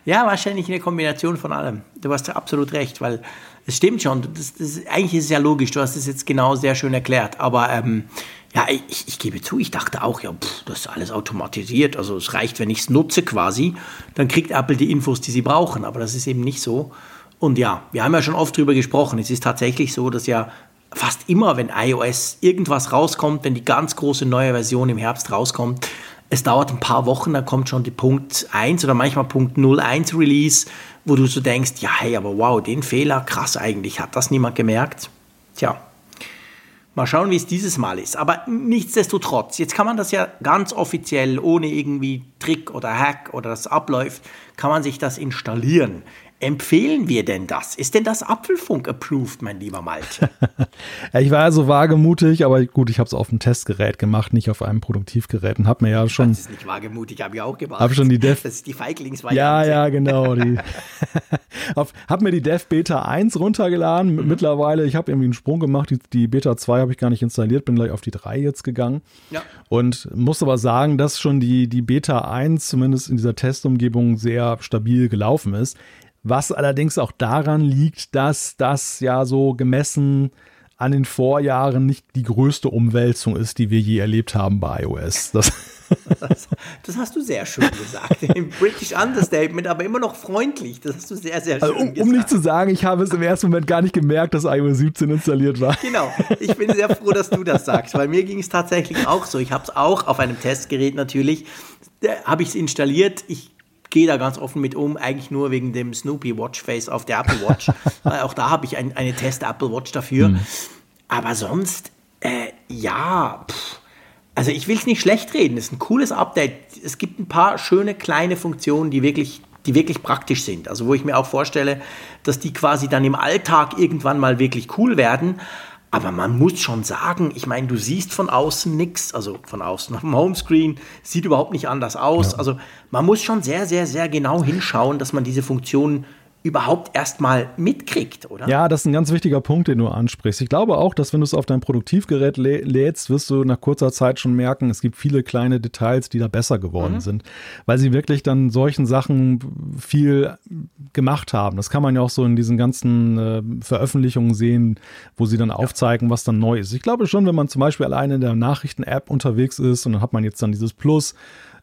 ja, wahrscheinlich eine Kombination von allem. Du hast absolut recht, weil es stimmt schon. Das, das, eigentlich ist es ja logisch. Du hast es jetzt genau sehr schön erklärt. Aber ähm, ja, ich, ich, gebe zu, ich dachte auch, ja, pff, das ist alles automatisiert. Also es reicht, wenn ich es nutze quasi, dann kriegt Apple die Infos, die sie brauchen. Aber das ist eben nicht so. Und ja, wir haben ja schon oft drüber gesprochen. Es ist tatsächlich so, dass ja fast immer, wenn iOS irgendwas rauskommt, wenn die ganz große neue Version im Herbst rauskommt, es dauert ein paar Wochen, dann kommt schon die Punkt 1 oder manchmal Punkt 01 Release, wo du so denkst, ja, hey, aber wow, den Fehler, krass eigentlich, hat das niemand gemerkt? Tja, Mal schauen, wie es dieses Mal ist. Aber nichtsdestotrotz, jetzt kann man das ja ganz offiziell, ohne irgendwie Trick oder Hack oder das abläuft, kann man sich das installieren. Empfehlen wir denn das? Ist denn das Apfelfunk approved, mein lieber Malte? ich war ja so wagemutig, aber gut, ich habe es auf einem Testgerät gemacht, nicht auf einem Produktivgerät und habe mir ja schon. Das ist nicht wagemutig, habe ich auch gemacht. Habe schon die Dev. Das ist die Feiglings Ja, ja, genau. Die habe mir die Dev Beta 1 runtergeladen. Mhm. Mittlerweile, ich habe irgendwie einen Sprung gemacht. Die, die Beta 2 habe ich gar nicht installiert, bin gleich auf die 3 jetzt gegangen. Ja. Und muss aber sagen, dass schon die, die Beta 1 zumindest in dieser Testumgebung sehr stabil gelaufen ist. Was allerdings auch daran liegt, dass das ja so gemessen an den Vorjahren nicht die größte Umwälzung ist, die wir je erlebt haben bei iOS. Das, das, das hast du sehr schön gesagt. Im British Understatement, aber immer noch freundlich. Das hast du sehr, sehr schön also, um, gesagt. Um nicht zu sagen, ich habe es im ersten Moment gar nicht gemerkt, dass iOS 17 installiert war. Genau. Ich bin sehr froh, dass du das sagst, weil mir ging es tatsächlich auch so. Ich habe es auch auf einem Testgerät natürlich, habe ich es installiert. Ich gehe da ganz offen mit um, eigentlich nur wegen dem Snoopy Watchface auf der Apple Watch. auch da habe ich ein, eine Test Apple Watch dafür. Mhm. Aber sonst, äh, ja, pff. also ich will es nicht schlecht reden. Es ist ein cooles Update. Es gibt ein paar schöne kleine Funktionen, die wirklich die wirklich praktisch sind. Also wo ich mir auch vorstelle, dass die quasi dann im Alltag irgendwann mal wirklich cool werden. Aber man muss schon sagen, ich meine, du siehst von außen nichts, also von außen auf dem Homescreen, sieht überhaupt nicht anders aus. Ja. Also man muss schon sehr, sehr, sehr genau hinschauen, dass man diese Funktionen überhaupt erstmal mitkriegt, oder? Ja, das ist ein ganz wichtiger Punkt, den du ansprichst. Ich glaube auch, dass wenn du es auf dein Produktivgerät lä lädst, wirst du nach kurzer Zeit schon merken, es gibt viele kleine Details, die da besser geworden mhm. sind, weil sie wirklich dann solchen Sachen viel gemacht haben. Das kann man ja auch so in diesen ganzen äh, Veröffentlichungen sehen, wo sie dann ja. aufzeigen, was dann neu ist. Ich glaube schon, wenn man zum Beispiel alleine in der Nachrichten-App unterwegs ist und dann hat man jetzt dann dieses Plus,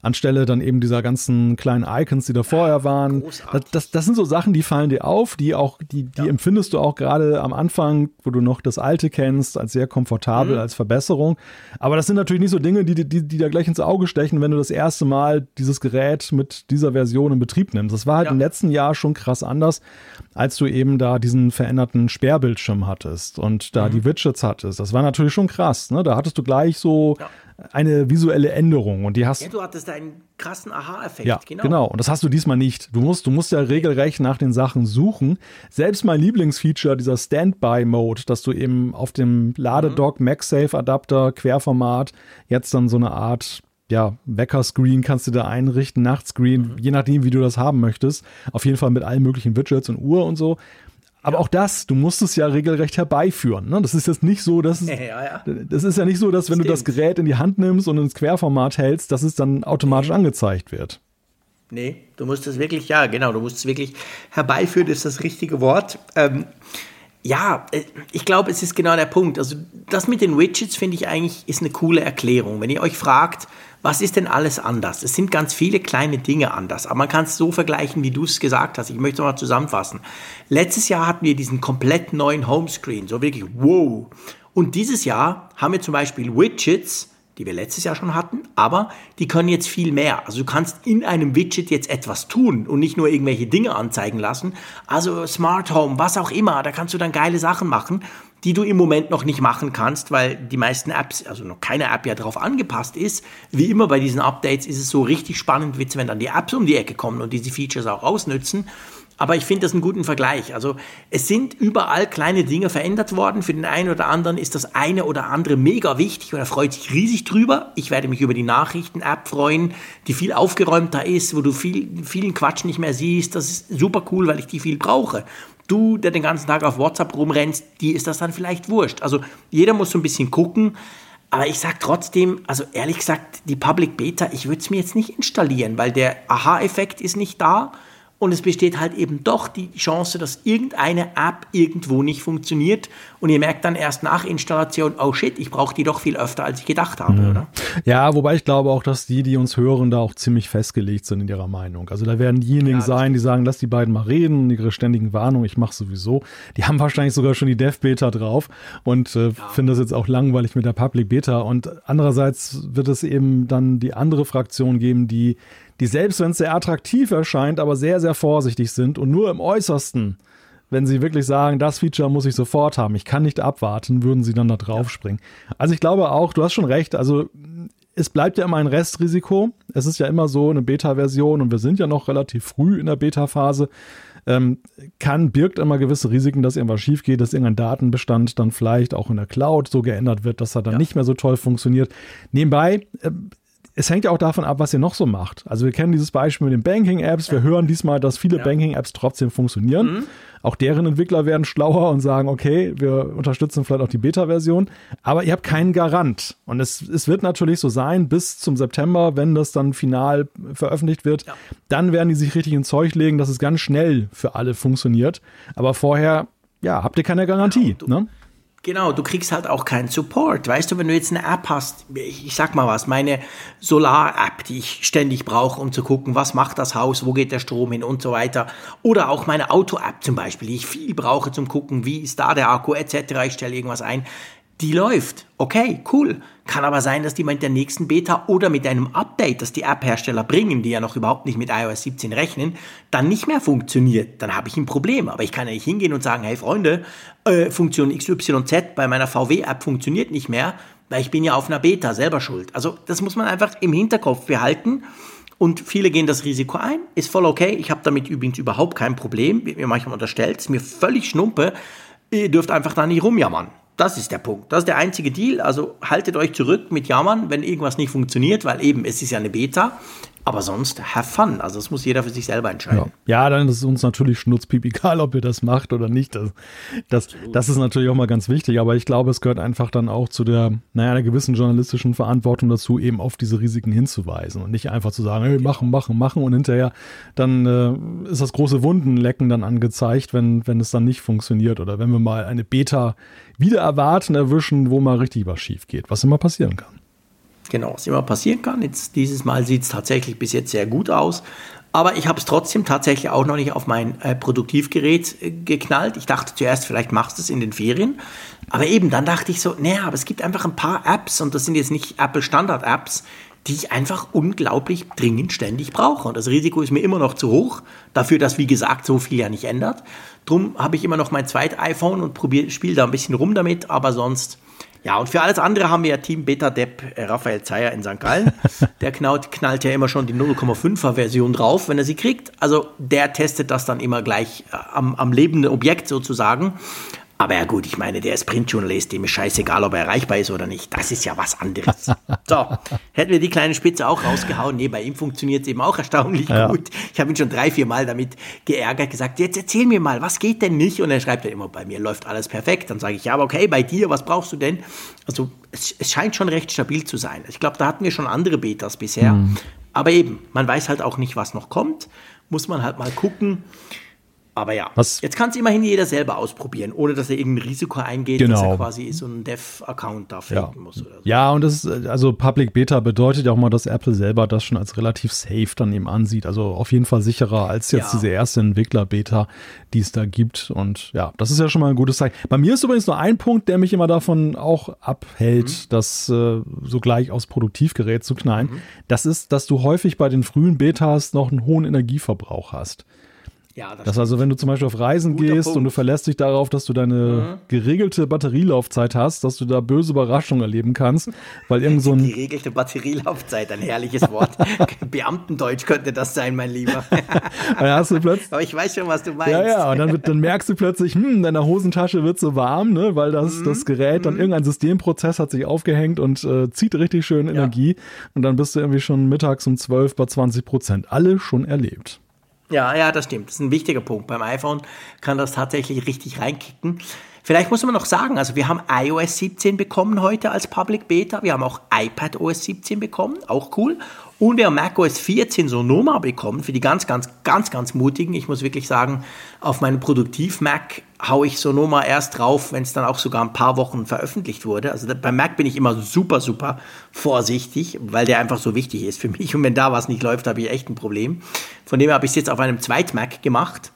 anstelle dann eben dieser ganzen kleinen Icons, die da vorher waren. Das, das, das, sind so Sachen, die fallen dir auf, die auch, die, die ja. empfindest du auch gerade am Anfang, wo du noch das Alte kennst, als sehr komfortabel, mhm. als Verbesserung. Aber das sind natürlich nicht so Dinge, die, die, die da gleich ins Auge stechen, wenn du das erste Mal dieses Gerät mit dieser Version in Betrieb nimmst. Das war halt ja. im letzten Jahr schon krass anders, als du eben da diesen veränderten Sperrbildschirm hattest und da mhm. die Widgets hattest. Das war natürlich schon krass. Ne? Da hattest du gleich so ja eine visuelle Änderung und die hast. Ja, du hattest einen krassen Aha-Effekt. Ja, genau. genau. Und das hast du diesmal nicht. Du musst, du musst ja regelrecht nach den Sachen suchen. Selbst mein Lieblingsfeature, dieser Standby-Mode, dass du eben auf dem Ladedock mhm. MagSafe-Adapter Querformat jetzt dann so eine Art ja, Wecker-Screen kannst du da einrichten, Nachtscreen, mhm. je nachdem, wie du das haben möchtest. Auf jeden Fall mit allen möglichen Widgets und Uhr und so. Aber ja. auch das, du musst es ja regelrecht herbeiführen. Ne? Das ist jetzt nicht so, dass ja, ja. das ist ja nicht so, dass wenn Stimmt. du das Gerät in die Hand nimmst und ins Querformat hältst, dass es dann automatisch nee. angezeigt wird. Nee, du musst es wirklich, ja, genau, du musst es wirklich herbeiführen, ist das richtige Wort. Ähm, ja, äh, ich glaube, es ist genau der Punkt. Also das mit den Widgets finde ich eigentlich ist eine coole Erklärung. Wenn ihr euch fragt, was ist denn alles anders? Es sind ganz viele kleine Dinge anders, aber man kann es so vergleichen, wie du es gesagt hast. Ich möchte es mal zusammenfassen. Letztes Jahr hatten wir diesen komplett neuen Homescreen, so wirklich wow. Und dieses Jahr haben wir zum Beispiel Widgets, die wir letztes Jahr schon hatten, aber die können jetzt viel mehr. Also du kannst in einem Widget jetzt etwas tun und nicht nur irgendwelche Dinge anzeigen lassen. Also Smart Home, was auch immer, da kannst du dann geile Sachen machen die du im Moment noch nicht machen kannst, weil die meisten Apps, also noch keine App ja darauf angepasst ist. Wie immer bei diesen Updates ist es so richtig spannend, wenn dann die Apps um die Ecke kommen und diese Features auch ausnützen. Aber ich finde das einen guten Vergleich. Also es sind überall kleine Dinge verändert worden. Für den einen oder anderen ist das eine oder andere mega wichtig und er freut sich riesig drüber. Ich werde mich über die Nachrichten-App freuen, die viel aufgeräumter ist, wo du viel, vielen Quatsch nicht mehr siehst. Das ist super cool, weil ich die viel brauche du, der den ganzen Tag auf WhatsApp rumrennst, die ist das dann vielleicht wurscht. Also jeder muss so ein bisschen gucken. Aber ich sage trotzdem, also ehrlich gesagt, die Public Beta, ich würde es mir jetzt nicht installieren, weil der Aha-Effekt ist nicht da. Und es besteht halt eben doch die Chance, dass irgendeine App irgendwo nicht funktioniert. Und ihr merkt dann erst nach Installation, oh shit, ich brauche die doch viel öfter, als ich gedacht habe, mhm. oder? Ja, wobei ich glaube auch, dass die, die uns hören, da auch ziemlich festgelegt sind in ihrer Meinung. Also da werden diejenigen ja, sein, die sagen, lass die beiden mal reden, ihre ständigen Warnungen, ich mache sowieso. Die haben wahrscheinlich sogar schon die Dev-Beta drauf und äh, ja. finden das jetzt auch langweilig mit der Public Beta. Und andererseits wird es eben dann die andere Fraktion geben, die die selbst wenn es sehr attraktiv erscheint, aber sehr, sehr vorsichtig sind und nur im Äußersten, wenn sie wirklich sagen, das Feature muss ich sofort haben, ich kann nicht abwarten, würden sie dann da drauf springen. Also ich glaube auch, du hast schon recht, also es bleibt ja immer ein Restrisiko. Es ist ja immer so eine Beta-Version und wir sind ja noch relativ früh in der Beta-Phase. Ähm, kann, birgt immer gewisse Risiken, dass irgendwas schief geht, dass irgendein Datenbestand dann vielleicht auch in der Cloud so geändert wird, dass er dann ja. nicht mehr so toll funktioniert. Nebenbei, äh, es hängt ja auch davon ab, was ihr noch so macht. Also wir kennen dieses Beispiel mit den Banking-Apps. Wir hören diesmal, dass viele ja. Banking-Apps trotzdem funktionieren. Mhm. Auch deren Entwickler werden schlauer und sagen, okay, wir unterstützen vielleicht auch die Beta-Version. Aber ihr habt keinen Garant. Und es, es wird natürlich so sein, bis zum September, wenn das dann final veröffentlicht wird, ja. dann werden die sich richtig ins Zeug legen, dass es ganz schnell für alle funktioniert. Aber vorher, ja, habt ihr keine Garantie. Genau, ne? Genau, du kriegst halt auch keinen Support. Weißt du, wenn du jetzt eine App hast, ich sag mal was, meine Solar-App, die ich ständig brauche, um zu gucken, was macht das Haus, wo geht der Strom hin und so weiter. Oder auch meine Auto-App zum Beispiel, die ich viel brauche zum gucken, wie ist da der Akku etc. Ich stelle irgendwas ein die läuft. Okay, cool. Kann aber sein, dass die mit der nächsten Beta oder mit einem Update, das die App-Hersteller bringen, die ja noch überhaupt nicht mit iOS 17 rechnen, dann nicht mehr funktioniert. Dann habe ich ein Problem. Aber ich kann ja nicht hingehen und sagen, hey Freunde, äh, Funktion XYZ bei meiner VW-App funktioniert nicht mehr, weil ich bin ja auf einer Beta selber schuld. Also das muss man einfach im Hinterkopf behalten. Und viele gehen das Risiko ein, ist voll okay. Ich habe damit übrigens überhaupt kein Problem. Wird mir manchmal unterstellt, ist mir völlig schnuppe. Ihr dürft einfach da nicht rumjammern. Das ist der Punkt. Das ist der einzige Deal. Also haltet euch zurück mit Jammern, wenn irgendwas nicht funktioniert, weil eben es ist ja eine Beta. Aber sonst, have fun. Also das muss jeder für sich selber entscheiden. Ja, ja dann ist es uns natürlich schnutzpiep egal, ob ihr das macht oder nicht. Das, das, das, ist natürlich auch mal ganz wichtig. Aber ich glaube, es gehört einfach dann auch zu der, naja, einer gewissen journalistischen Verantwortung dazu, eben auf diese Risiken hinzuweisen und nicht einfach zu sagen, hey, machen, machen, machen und hinterher dann äh, ist das große Wundenlecken dann angezeigt, wenn, wenn es dann nicht funktioniert oder wenn wir mal eine Beta wieder erwarten, erwischen, wo mal richtig was schief geht, was immer passieren kann. Genau, was immer passieren kann. Jetzt, dieses Mal sieht es tatsächlich bis jetzt sehr gut aus. Aber ich habe es trotzdem tatsächlich auch noch nicht auf mein äh, Produktivgerät äh, geknallt. Ich dachte zuerst, vielleicht machst du es in den Ferien. Aber eben, dann dachte ich so, naja, aber es gibt einfach ein paar Apps und das sind jetzt nicht Apple Standard Apps, die ich einfach unglaublich dringend ständig brauche. Und das Risiko ist mir immer noch zu hoch, dafür, dass, wie gesagt, so viel ja nicht ändert. Drum habe ich immer noch mein zweites iPhone und spiele da ein bisschen rum damit, aber sonst ja, und für alles andere haben wir ja Team Beta Depp äh, Raphael Zeyer in St. Gallen. Der knallt, knallt ja immer schon die 0,5er Version drauf, wenn er sie kriegt. Also der testet das dann immer gleich äh, am, am lebenden Objekt sozusagen. Aber ja gut, ich meine, der ist Printjournalist, dem ist scheißegal, ob er erreichbar ist oder nicht. Das ist ja was anderes. So, hätten wir die kleine Spitze auch rausgehauen. Nee, bei ihm funktioniert es eben auch erstaunlich ja. gut. Ich habe ihn schon drei, vier Mal damit geärgert, gesagt, jetzt erzähl mir mal, was geht denn nicht? Und er schreibt dann immer, bei mir läuft alles perfekt. Dann sage ich, ja, aber okay, bei dir, was brauchst du denn? Also es, es scheint schon recht stabil zu sein. Ich glaube, da hatten wir schon andere Betas bisher. Mhm. Aber eben, man weiß halt auch nicht, was noch kommt. Muss man halt mal gucken. Aber ja, Was? jetzt kann es immerhin jeder selber ausprobieren, ohne dass er irgendein Risiko eingeht, genau. dass er genau. quasi so einen Dev-Account da faken ja. muss. Oder so. Ja, und das ist, also Public Beta bedeutet ja auch mal, dass Apple selber das schon als relativ safe dann eben ansieht. Also auf jeden Fall sicherer als jetzt ja. diese erste Entwickler-Beta, die es da gibt. Und ja, das ist ja schon mal ein gutes Zeichen. Bei mir ist übrigens nur ein Punkt, der mich immer davon auch abhält, mhm. das äh, so gleich aufs Produktivgerät zu knallen. Mhm. Das ist, dass du häufig bei den frühen Betas noch einen hohen Energieverbrauch hast. Ja, das, das also, wenn du zum Beispiel auf Reisen Guter gehst Punkt. und du verlässt dich darauf, dass du deine mhm. geregelte Batterielaufzeit hast, dass du da böse Überraschungen erleben kannst, weil irgend so ein geregelte Batterielaufzeit, ein herrliches Wort. Beamtendeutsch könnte das sein, mein Lieber. hast du plötzlich, Aber ich weiß schon, was du meinst. Ja, ja, und dann, dann merkst du plötzlich, hm, deine Hosentasche wird so warm, ne, weil das, mhm. das Gerät dann mhm. irgendein Systemprozess hat sich aufgehängt und äh, zieht richtig schön Energie ja. und dann bist du irgendwie schon mittags um 12 bei 20 Prozent. Alle schon erlebt. Ja, ja, das stimmt. Das ist ein wichtiger Punkt. Beim iPhone kann das tatsächlich richtig reinkicken. Vielleicht muss man noch sagen, also wir haben iOS 17 bekommen heute als Public Beta. Wir haben auch iPadOS 17 bekommen, auch cool. Und haben macOS 14 so Noma bekommen für die ganz, ganz, ganz, ganz mutigen. Ich muss wirklich sagen, auf meinen Produktiv-Mac haue ich Sonoma erst drauf, wenn es dann auch sogar ein paar Wochen veröffentlicht wurde. Also beim Mac bin ich immer super, super vorsichtig, weil der einfach so wichtig ist für mich. Und wenn da was nicht läuft, habe ich echt ein Problem. Von dem her habe ich es jetzt auf einem Zweit-Mac gemacht.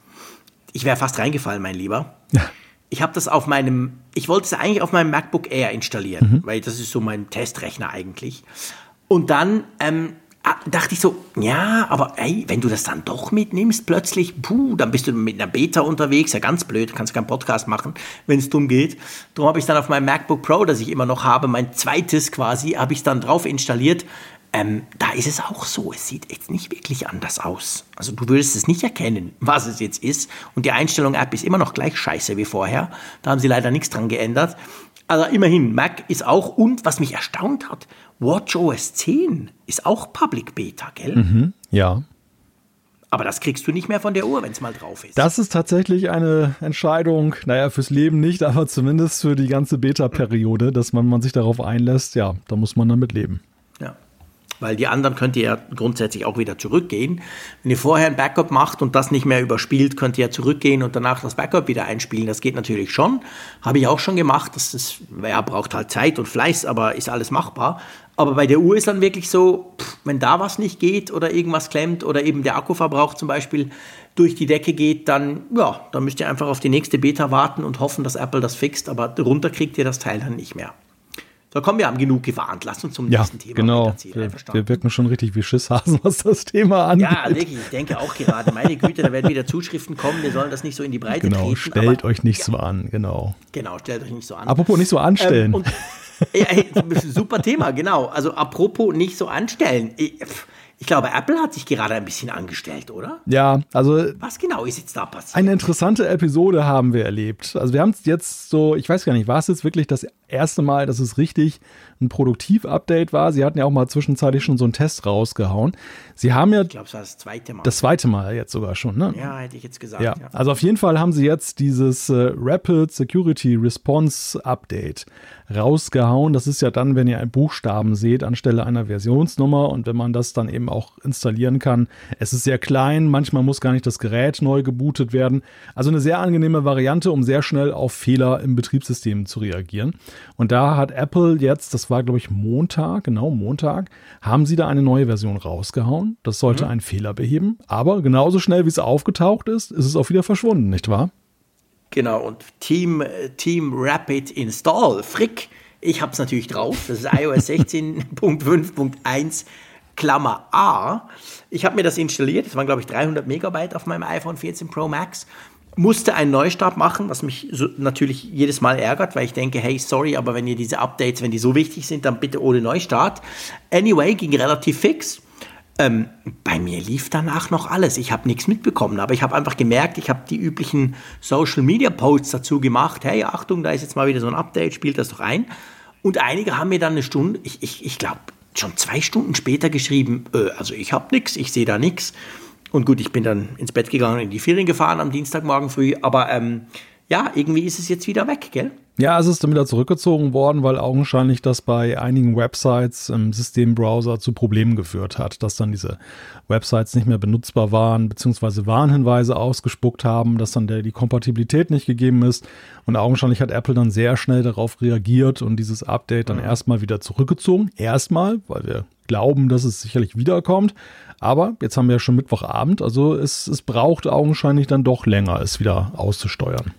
Ich wäre fast reingefallen, mein Lieber. Ja. Ich habe das auf meinem, ich wollte es eigentlich auf meinem MacBook Air installieren, mhm. weil das ist so mein Testrechner eigentlich. Und dann ähm, dachte ich so, ja, aber ey, wenn du das dann doch mitnimmst, plötzlich, puh, dann bist du mit einer Beta unterwegs, ja ganz blöd, kannst keinen Podcast machen, wenn es dumm geht. Darum habe ich dann auf meinem MacBook Pro, das ich immer noch habe, mein zweites quasi, habe ich dann drauf installiert. Ähm, da ist es auch so, es sieht jetzt nicht wirklich anders aus. Also du würdest es nicht erkennen, was es jetzt ist. Und die Einstellung-App ist immer noch gleich scheiße wie vorher. Da haben sie leider nichts dran geändert. Also immerhin, Mac ist auch, und was mich erstaunt hat, WatchOS 10 ist auch Public Beta, gell? Mhm, ja. Aber das kriegst du nicht mehr von der Uhr, wenn es mal drauf ist. Das ist tatsächlich eine Entscheidung, naja, fürs Leben nicht, aber zumindest für die ganze Beta-Periode, dass man, man sich darauf einlässt, ja, da muss man damit leben. Weil die anderen könnt ihr ja grundsätzlich auch wieder zurückgehen. Wenn ihr vorher ein Backup macht und das nicht mehr überspielt, könnt ihr ja zurückgehen und danach das Backup wieder einspielen. Das geht natürlich schon. Habe ich auch schon gemacht. Das ist, ja, braucht halt Zeit und Fleiß, aber ist alles machbar. Aber bei der Uhr ist dann wirklich so, pff, wenn da was nicht geht oder irgendwas klemmt oder eben der Akkuverbrauch zum Beispiel durch die Decke geht, dann, ja, dann müsst ihr einfach auf die nächste Beta warten und hoffen, dass Apple das fixt. Aber runter kriegt ihr das Teil dann nicht mehr. So, komm, wir haben genug gewarnt. Lass uns zum ja, nächsten Thema genau. Wir, wir wirken schon richtig wie Schisshasen, was das Thema angeht. Ja, wirklich. Ich denke auch gerade, meine Güte, da werden wieder Zuschriften kommen. Wir sollen das nicht so in die Breite genau, treten. Stellt aber, euch nicht ja. so an, genau. Genau, stellt euch nicht so an. Apropos nicht so anstellen. Ähm, und, ja, super Thema, genau. Also apropos nicht so anstellen. Ich glaube, Apple hat sich gerade ein bisschen angestellt, oder? Ja, also. Was genau ist jetzt da passiert? Eine interessante Episode haben wir erlebt. Also wir haben es jetzt so, ich weiß gar nicht, war es jetzt wirklich das erste Mal, dass es richtig ein Produktiv-Update war? Sie hatten ja auch mal zwischenzeitlich schon so einen Test rausgehauen. Sie haben ja. Ich glaube, es war das zweite Mal. Das zweite Mal jetzt sogar schon, ne? Ja, hätte ich jetzt gesagt. Ja. ja. Also auf jeden Fall haben sie jetzt dieses äh, Rapid Security Response Update rausgehauen. Das ist ja dann, wenn ihr einen Buchstaben seht anstelle einer Versionsnummer und wenn man das dann eben auch installieren kann. Es ist sehr klein, manchmal muss gar nicht das Gerät neu gebootet werden. Also eine sehr angenehme Variante, um sehr schnell auf Fehler im Betriebssystem zu reagieren. Und da hat Apple jetzt, das war glaube ich Montag, genau Montag, haben sie da eine neue Version rausgehauen. Das sollte mhm. einen Fehler beheben. Aber genauso schnell wie es aufgetaucht ist, ist es auch wieder verschwunden, nicht wahr? Genau, und Team, Team Rapid Install, Frick, ich habe es natürlich drauf, das ist iOS 16.5.1 Klammer A. Ich habe mir das installiert, das waren glaube ich 300 Megabyte auf meinem iPhone 14 Pro Max. Musste einen Neustart machen, was mich so natürlich jedes Mal ärgert, weil ich denke, hey, sorry, aber wenn ihr diese Updates, wenn die so wichtig sind, dann bitte ohne Neustart. Anyway, ging relativ fix. Ähm, bei mir lief danach noch alles. Ich habe nichts mitbekommen, aber ich habe einfach gemerkt, ich habe die üblichen Social Media Posts dazu gemacht. Hey, Achtung, da ist jetzt mal wieder so ein Update, spielt das doch ein. Und einige haben mir dann eine Stunde, ich, ich, ich glaube, schon zwei Stunden später geschrieben, äh, also ich habe nichts, ich sehe da nichts. Und gut, ich bin dann ins Bett gegangen, in die Ferien gefahren am Dienstagmorgen früh, aber ähm, ja, irgendwie ist es jetzt wieder weg, gell? Ja, es ist dann wieder zurückgezogen worden, weil augenscheinlich das bei einigen Websites im Systembrowser zu Problemen geführt hat, dass dann diese Websites nicht mehr benutzbar waren, beziehungsweise Warnhinweise ausgespuckt haben, dass dann der, die Kompatibilität nicht gegeben ist. Und augenscheinlich hat Apple dann sehr schnell darauf reagiert und dieses Update dann mhm. erstmal wieder zurückgezogen. Erstmal, weil wir glauben, dass es sicherlich wiederkommt. Aber jetzt haben wir ja schon Mittwochabend, also es, es braucht augenscheinlich dann doch länger, es wieder auszusteuern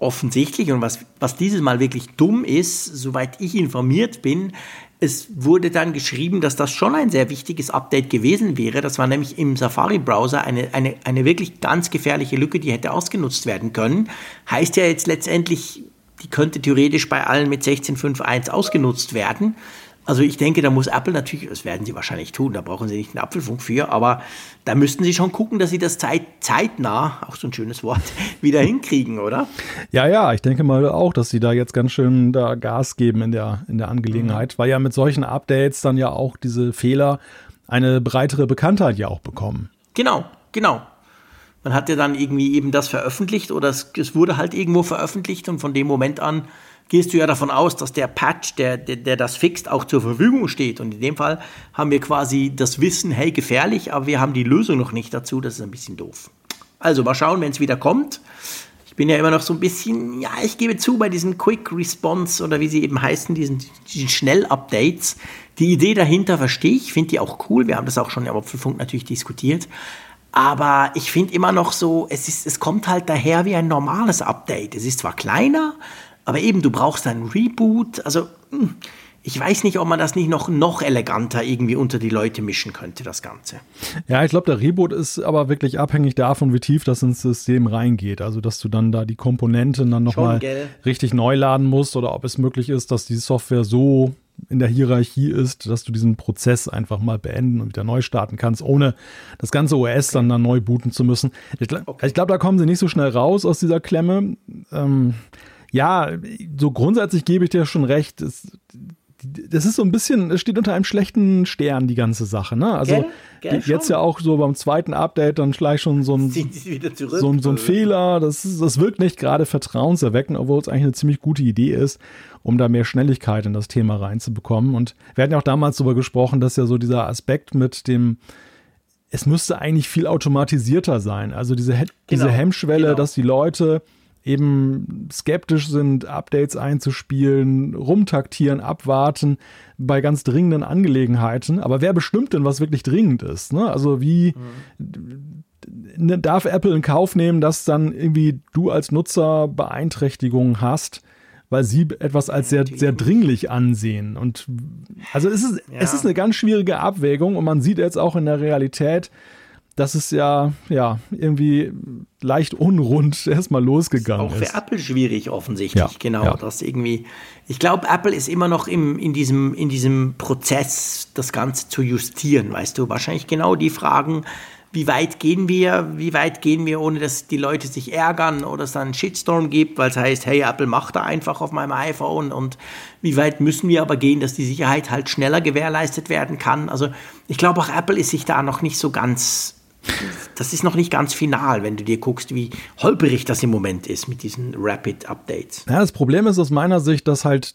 offensichtlich und was, was dieses Mal wirklich dumm ist, soweit ich informiert bin, es wurde dann geschrieben, dass das schon ein sehr wichtiges Update gewesen wäre. Das war nämlich im Safari-Browser eine, eine, eine wirklich ganz gefährliche Lücke, die hätte ausgenutzt werden können. Heißt ja jetzt letztendlich, die könnte theoretisch bei allen mit 16.5.1 ausgenutzt werden. Also ich denke, da muss Apple natürlich, das werden sie wahrscheinlich tun, da brauchen sie nicht einen Apfelfunk für, aber da müssten sie schon gucken, dass sie das zeit, zeitnah, auch so ein schönes Wort, wieder hinkriegen, oder? Ja, ja, ich denke mal auch, dass sie da jetzt ganz schön da Gas geben in der, in der Angelegenheit, mhm. weil ja mit solchen Updates dann ja auch diese Fehler eine breitere Bekanntheit ja auch bekommen. Genau, genau. Man hat ja dann irgendwie eben das veröffentlicht oder es, es wurde halt irgendwo veröffentlicht und von dem Moment an gehst du ja davon aus, dass der Patch, der, der, der das fixt, auch zur Verfügung steht. Und in dem Fall haben wir quasi das Wissen, hey, gefährlich, aber wir haben die Lösung noch nicht dazu. Das ist ein bisschen doof. Also mal schauen, wenn es wieder kommt. Ich bin ja immer noch so ein bisschen, ja, ich gebe zu, bei diesen Quick Response oder wie sie eben heißen, diesen, diesen Schnell-Updates. Die Idee dahinter verstehe ich, finde die auch cool. Wir haben das auch schon im Apfelfunk natürlich diskutiert. Aber ich finde immer noch so, es, ist, es kommt halt daher wie ein normales Update. Es ist zwar kleiner, aber eben, du brauchst einen Reboot. Also, hm, ich weiß nicht, ob man das nicht noch, noch eleganter irgendwie unter die Leute mischen könnte, das Ganze. Ja, ich glaube, der Reboot ist aber wirklich abhängig davon, wie tief das ins System reingeht. Also, dass du dann da die Komponenten dann nochmal richtig neu laden musst oder ob es möglich ist, dass die Software so in der Hierarchie ist, dass du diesen Prozess einfach mal beenden und wieder neu starten kannst, ohne das ganze OS okay. dann, dann neu booten zu müssen. Ich, glaube, da kommen sie nicht so schnell raus aus dieser Klemme. Ähm, ja, so grundsätzlich gebe ich dir schon recht. Es, das ist so ein bisschen, es steht unter einem schlechten Stern, die ganze Sache. Ne? Also gell? Gell, jetzt ja auch so beim zweiten Update dann gleich schon so ein, zurück, so, so ein Fehler. Das, ist, das wirkt nicht gerade vertrauenserweckend, obwohl es eigentlich eine ziemlich gute Idee ist, um da mehr Schnelligkeit in das Thema reinzubekommen. Und wir hatten ja auch damals darüber gesprochen, dass ja so dieser Aspekt mit dem, es müsste eigentlich viel automatisierter sein. Also diese, diese genau, Hemmschwelle, genau. dass die Leute eben skeptisch sind, Updates einzuspielen, rumtaktieren, abwarten bei ganz dringenden Angelegenheiten. Aber wer bestimmt denn, was wirklich dringend ist? Ne? Also wie mhm. darf Apple in Kauf nehmen, dass dann irgendwie du als Nutzer Beeinträchtigungen hast? weil sie etwas als sehr, sehr dringlich ansehen. Und also es ist, ja. es ist eine ganz schwierige Abwägung und man sieht jetzt auch in der Realität, das ist ja, ja, irgendwie leicht unrund erstmal losgegangen ist. Auch für ist. Apple schwierig offensichtlich, ja, genau. Ja. Das irgendwie, ich glaube, Apple ist immer noch im, in, diesem, in diesem Prozess, das Ganze zu justieren, weißt du. Wahrscheinlich genau die Fragen, wie weit gehen wir, wie weit gehen wir, ohne dass die Leute sich ärgern oder es dann einen Shitstorm gibt, weil es heißt, hey, Apple macht da einfach auf meinem iPhone und wie weit müssen wir aber gehen, dass die Sicherheit halt schneller gewährleistet werden kann. Also ich glaube auch Apple ist sich da noch nicht so ganz, das ist noch nicht ganz final, wenn du dir guckst, wie holperig das im Moment ist mit diesen Rapid Updates. Ja, das Problem ist aus meiner Sicht, dass halt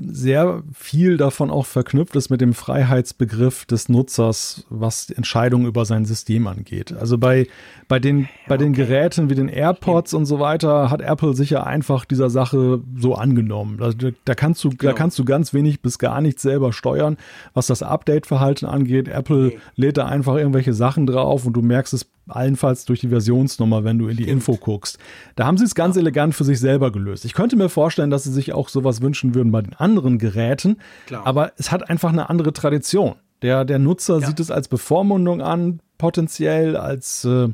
sehr viel davon auch verknüpft ist mit dem Freiheitsbegriff des Nutzers, was Entscheidungen über sein System angeht. Also bei, bei, den, bei den okay. Geräten wie den AirPods und so weiter hat Apple sicher einfach dieser Sache so angenommen. Da, da, kannst, du, genau. da kannst du ganz wenig bis gar nichts selber steuern, was das Update-Verhalten angeht. Apple okay. lädt da einfach irgendwelche Sachen drauf und du merkst es allenfalls durch die Versionsnummer, wenn du in die. Info guckst. Da haben sie es ganz elegant für sich selber gelöst. Ich könnte mir vorstellen, dass sie sich auch sowas wünschen würden bei den anderen Geräten, Klar. aber es hat einfach eine andere Tradition. Der, der Nutzer ja. sieht es als Bevormundung an, potenziell, als äh,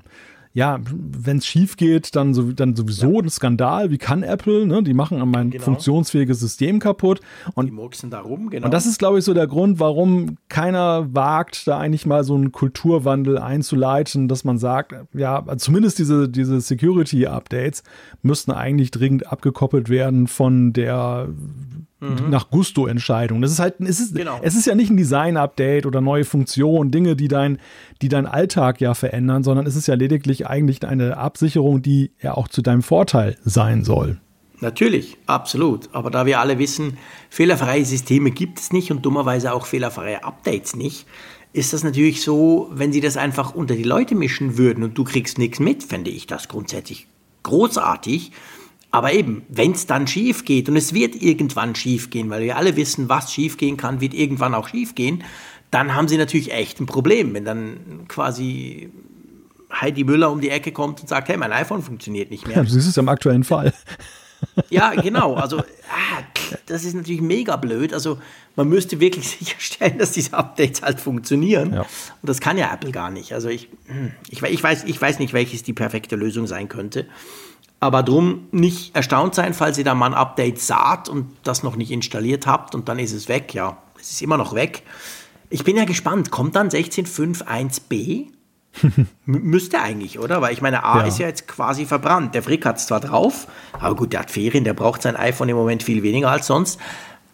ja, wenn es schief geht, dann, so, dann sowieso ja. ein Skandal. Wie kann Apple? Ne? Die machen mein genau. funktionsfähiges System kaputt. Und, die murksen da rum, genau. Und das ist, glaube ich, so der Grund, warum keiner wagt, da eigentlich mal so einen Kulturwandel einzuleiten, dass man sagt, ja, zumindest diese, diese Security-Updates müssten eigentlich dringend abgekoppelt werden von der Mhm. nach Gusto-Entscheidung. Das ist halt, es ist, genau. es ist ja nicht ein Design-Update oder neue Funktionen, Dinge, die dein, die deinen Alltag ja verändern, sondern es ist ja lediglich eigentlich eine Absicherung, die ja auch zu deinem Vorteil sein soll. Natürlich, absolut. Aber da wir alle wissen, fehlerfreie Systeme gibt es nicht und dummerweise auch fehlerfreie Updates nicht, ist das natürlich so, wenn sie das einfach unter die Leute mischen würden und du kriegst nichts mit, fände ich das grundsätzlich großartig. Aber eben, wenn es dann schief geht, und es wird irgendwann schief gehen, weil wir alle wissen, was schief gehen kann, wird irgendwann auch schief gehen, dann haben sie natürlich echt ein Problem, wenn dann quasi Heidi Müller um die Ecke kommt und sagt, hey, mein iPhone funktioniert nicht mehr. Ja, das ist es im aktuellen Fall. Ja, genau. Also, ah, das ist natürlich mega blöd. Also, man müsste wirklich sicherstellen, dass diese Updates halt funktionieren. Ja. Und das kann ja Apple gar nicht. Also, ich, hm, ich, ich, weiß, ich weiß nicht, welches die perfekte Lösung sein könnte. Aber drum nicht erstaunt sein, falls ihr da mal ein Update saht und das noch nicht installiert habt und dann ist es weg. Ja, es ist immer noch weg. Ich bin ja gespannt, kommt dann 16.5.1b? Müsste eigentlich, oder? Weil ich meine, A ja. ist ja jetzt quasi verbrannt. Der Frick hat es zwar drauf, aber gut, der hat Ferien, der braucht sein iPhone im Moment viel weniger als sonst.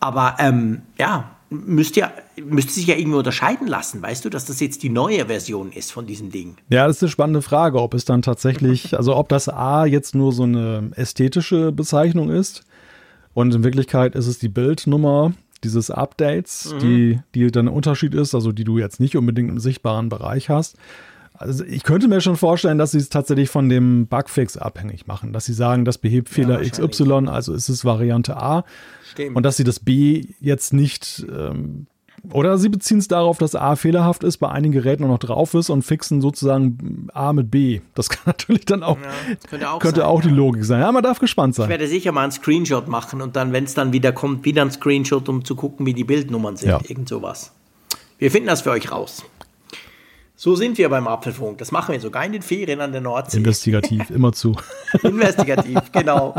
Aber ähm, ja, müsste ja, müsste sich ja irgendwie unterscheiden lassen, weißt du, dass das jetzt die neue Version ist von diesem Ding. Ja, das ist eine spannende Frage, ob es dann tatsächlich, also ob das A jetzt nur so eine ästhetische Bezeichnung ist und in Wirklichkeit ist es die Bildnummer dieses Updates, mhm. die, die dann ein Unterschied ist, also die du jetzt nicht unbedingt im sichtbaren Bereich hast. Also ich könnte mir schon vorstellen, dass sie es tatsächlich von dem Bugfix abhängig machen, dass sie sagen, das behebt Fehler ja, XY, also ist es Variante A. Stimmt. Und dass sie das B jetzt nicht ähm, oder sie beziehen es darauf, dass A fehlerhaft ist, bei einigen Geräten noch drauf ist und fixen sozusagen A mit B. Das kann natürlich dann auch, ja, könnte auch, könnte sein, auch ja. die Logik sein. Ja, man darf gespannt sein. Ich werde sicher mal einen Screenshot machen und dann, wenn es dann wieder kommt, wieder ein Screenshot, um zu gucken, wie die Bildnummern sind. Ja. Irgend sowas. Wir finden das für euch raus. So sind wir beim Apfelfunk. Das machen wir sogar in den Ferien an der Nordsee. Investigativ, immer zu. Investigativ, genau.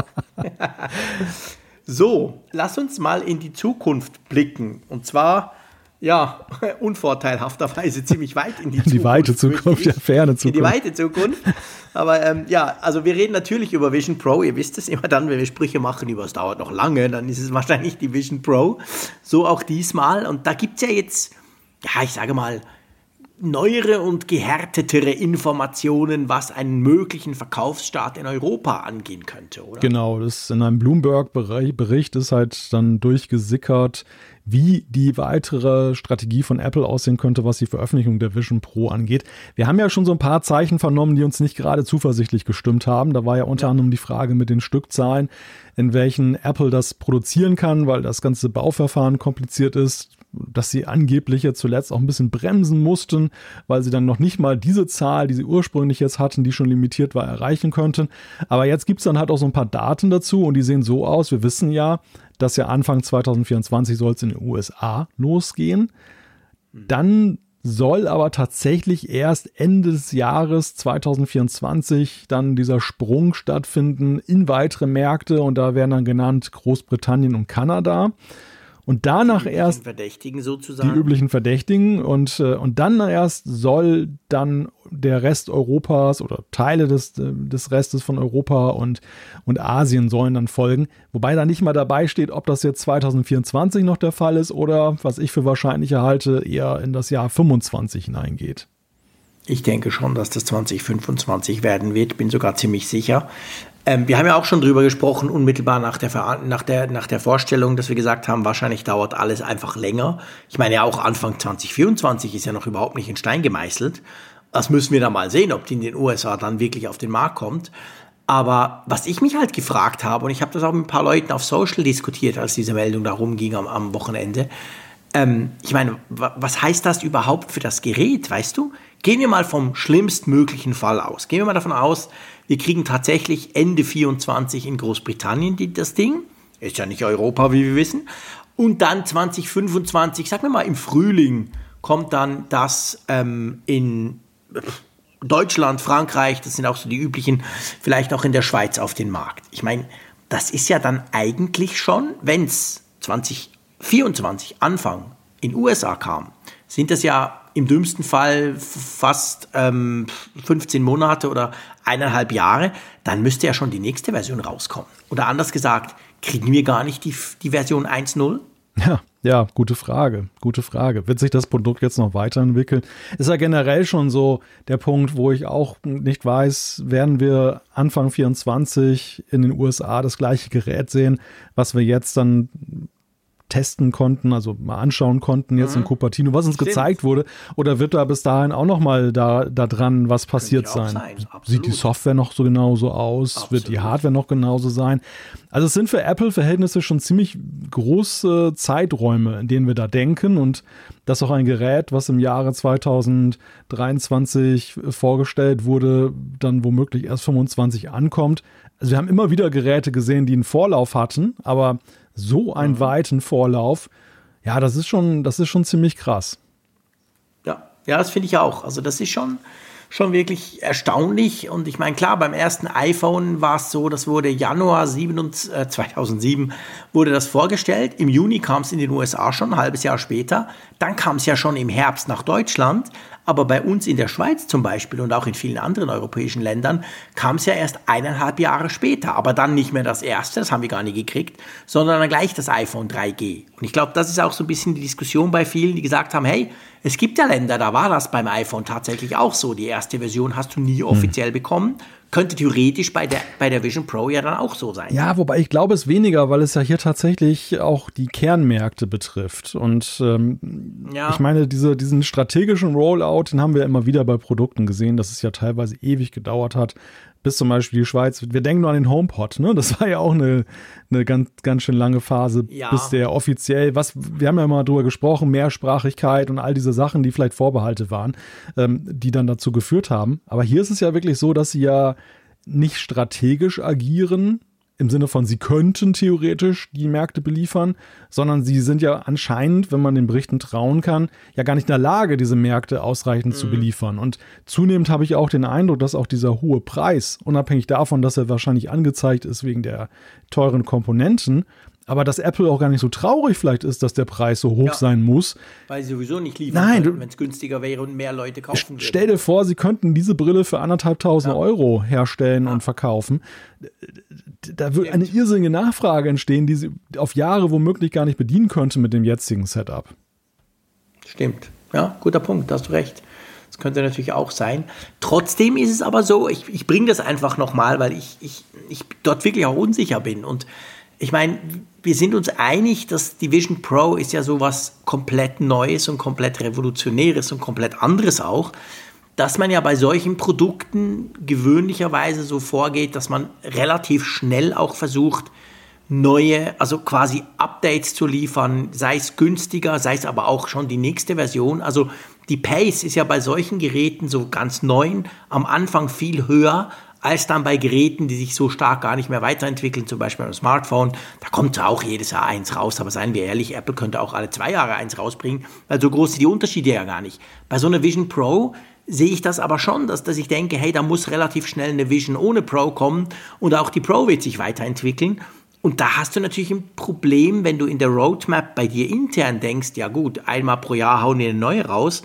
so, lass uns mal in die Zukunft blicken. Und zwar, ja, unvorteilhafterweise ziemlich weit in die Zukunft. Die weite Zukunft, ja, ferne Zukunft. In die weite Zukunft. Aber ähm, ja, also wir reden natürlich über Vision Pro. Ihr wisst es immer dann, wenn wir Sprüche machen über es dauert noch lange, dann ist es wahrscheinlich die Vision Pro. So auch diesmal. Und da gibt es ja jetzt, ja, ich sage mal, neuere und gehärtetere Informationen, was einen möglichen Verkaufsstart in Europa angehen könnte, oder? Genau, das in einem Bloomberg-Bericht ist halt dann durchgesickert, wie die weitere Strategie von Apple aussehen könnte, was die Veröffentlichung der Vision Pro angeht. Wir haben ja schon so ein paar Zeichen vernommen, die uns nicht gerade zuversichtlich gestimmt haben. Da war ja unter anderem die Frage mit den Stückzahlen, in welchen Apple das produzieren kann, weil das ganze Bauverfahren kompliziert ist dass sie angeblich jetzt zuletzt auch ein bisschen bremsen mussten, weil sie dann noch nicht mal diese Zahl, die sie ursprünglich jetzt hatten, die schon limitiert war, erreichen könnten. Aber jetzt gibt es dann halt auch so ein paar Daten dazu und die sehen so aus. Wir wissen ja, dass ja Anfang 2024 soll es in den USA losgehen. Dann soll aber tatsächlich erst Ende des Jahres 2024 dann dieser Sprung stattfinden in weitere Märkte und da werden dann genannt Großbritannien und Kanada. Und danach die erst Verdächtigen sozusagen. die üblichen Verdächtigen und, äh, und dann erst soll dann der Rest Europas oder Teile des, äh, des Restes von Europa und, und Asien sollen dann folgen. Wobei da nicht mal dabei steht, ob das jetzt 2024 noch der Fall ist oder, was ich für wahrscheinlicher halte, eher in das Jahr 25 hineingeht. Ich denke schon, dass das 2025 werden wird, bin sogar ziemlich sicher. Ähm, wir haben ja auch schon drüber gesprochen, unmittelbar nach der, nach, der, nach der Vorstellung, dass wir gesagt haben, wahrscheinlich dauert alles einfach länger. Ich meine ja auch Anfang 2024 ist ja noch überhaupt nicht in Stein gemeißelt. Das müssen wir dann mal sehen, ob die in den USA dann wirklich auf den Markt kommt. Aber was ich mich halt gefragt habe, und ich habe das auch mit ein paar Leuten auf Social diskutiert, als diese Meldung da rumging am, am Wochenende, ähm, ich meine, was heißt das überhaupt für das Gerät, weißt du? Gehen wir mal vom schlimmstmöglichen Fall aus. Gehen wir mal davon aus, wir kriegen tatsächlich Ende 24 in Großbritannien das Ding. Ist ja nicht Europa, wie wir wissen. Und dann 2025, sagen wir mal im Frühling, kommt dann das ähm, in Deutschland, Frankreich, das sind auch so die üblichen, vielleicht auch in der Schweiz auf den Markt. Ich meine, das ist ja dann eigentlich schon, wenn es 2024 Anfang in USA kam, sind das ja im dümmsten Fall fast ähm, 15 Monate oder eineinhalb Jahre, dann müsste ja schon die nächste Version rauskommen. Oder anders gesagt, kriegen wir gar nicht die, die Version 1.0? Ja, ja, gute Frage. Gute Frage. Wird sich das Produkt jetzt noch weiterentwickeln? Ist ja generell schon so der Punkt, wo ich auch nicht weiß, werden wir Anfang 24 in den USA das gleiche Gerät sehen, was wir jetzt dann testen konnten, also mal anschauen konnten jetzt mhm. in Cupertino, was uns Stimmt. gezeigt wurde? Oder wird da bis dahin auch noch mal da, da dran was passiert sein? sein. Sieht die Software noch so genauso aus? Absolut. Wird die Hardware noch genauso sein? Also es sind für Apple-Verhältnisse schon ziemlich große Zeiträume, in denen wir da denken und dass auch ein Gerät, was im Jahre 2023 vorgestellt wurde, dann womöglich erst 25 ankommt. Also wir haben immer wieder Geräte gesehen, die einen Vorlauf hatten, aber so einen mhm. weiten Vorlauf, ja, das ist schon, das ist schon ziemlich krass. Ja, ja, das finde ich auch. Also das ist schon, schon wirklich erstaunlich. Und ich meine, klar, beim ersten iPhone war es so, das wurde Januar 7, äh, 2007 wurde das vorgestellt. Im Juni kam es in den USA schon, ein halbes Jahr später. Dann kam es ja schon im Herbst nach Deutschland. Aber bei uns in der Schweiz zum Beispiel und auch in vielen anderen europäischen Ländern kam es ja erst eineinhalb Jahre später. Aber dann nicht mehr das erste, das haben wir gar nicht gekriegt, sondern dann gleich das iPhone 3G. Und ich glaube, das ist auch so ein bisschen die Diskussion bei vielen, die gesagt haben, hey, es gibt ja Länder, da war das beim iPhone tatsächlich auch so. Die erste Version hast du nie offiziell hm. bekommen. Könnte theoretisch bei der, bei der Vision Pro ja dann auch so sein. Ja, wobei ich glaube es weniger, weil es ja hier tatsächlich auch die Kernmärkte betrifft. Und ähm, ja. ich meine, diese, diesen strategischen Rollout, den haben wir immer wieder bei Produkten gesehen, dass es ja teilweise ewig gedauert hat, bis zum Beispiel die Schweiz. Wir denken nur an den HomePod, ne? Das war ja auch eine, eine ganz, ganz schön lange Phase, ja. bis der offiziell, was, wir haben ja mal drüber gesprochen, Mehrsprachigkeit und all diese Sachen, die vielleicht Vorbehalte waren, ähm, die dann dazu geführt haben. Aber hier ist es ja wirklich so, dass sie ja nicht strategisch agieren, im Sinne von, sie könnten theoretisch die Märkte beliefern, sondern sie sind ja anscheinend, wenn man den Berichten trauen kann, ja gar nicht in der Lage, diese Märkte ausreichend mhm. zu beliefern. Und zunehmend habe ich auch den Eindruck, dass auch dieser hohe Preis, unabhängig davon, dass er wahrscheinlich angezeigt ist wegen der teuren Komponenten, aber dass Apple auch gar nicht so traurig vielleicht ist, dass der Preis so hoch ja, sein muss. Weil sie sowieso nicht liefern Nein, wenn es günstiger wäre und mehr Leute kaufen würden. Stell dir vor, sie könnten diese Brille für anderthalbtausend ja. Euro herstellen ja. und verkaufen. Da würde eine irrsinnige Nachfrage entstehen, die sie auf Jahre womöglich gar nicht bedienen könnte mit dem jetzigen Setup. Stimmt. Ja, guter Punkt, da hast du recht. Das könnte natürlich auch sein. Trotzdem ist es aber so, ich, ich bringe das einfach nochmal, weil ich, ich, ich dort wirklich auch unsicher bin. Und ich meine, wir sind uns einig, dass die Vision Pro ist ja sowas komplett Neues und komplett Revolutionäres und komplett anderes auch, dass man ja bei solchen Produkten gewöhnlicherweise so vorgeht, dass man relativ schnell auch versucht, neue, also quasi Updates zu liefern, sei es günstiger, sei es aber auch schon die nächste Version. Also die Pace ist ja bei solchen Geräten so ganz neuen am Anfang viel höher als dann bei Geräten, die sich so stark gar nicht mehr weiterentwickeln, zum Beispiel beim Smartphone, da kommt auch jedes Jahr eins raus, aber seien wir ehrlich, Apple könnte auch alle zwei Jahre eins rausbringen, weil so groß sind die Unterschiede ja gar nicht. Bei so einer Vision Pro sehe ich das aber schon, dass, dass ich denke, hey, da muss relativ schnell eine Vision ohne Pro kommen und auch die Pro wird sich weiterentwickeln. Und da hast du natürlich ein Problem, wenn du in der Roadmap bei dir intern denkst, ja gut, einmal pro Jahr hauen wir eine neue raus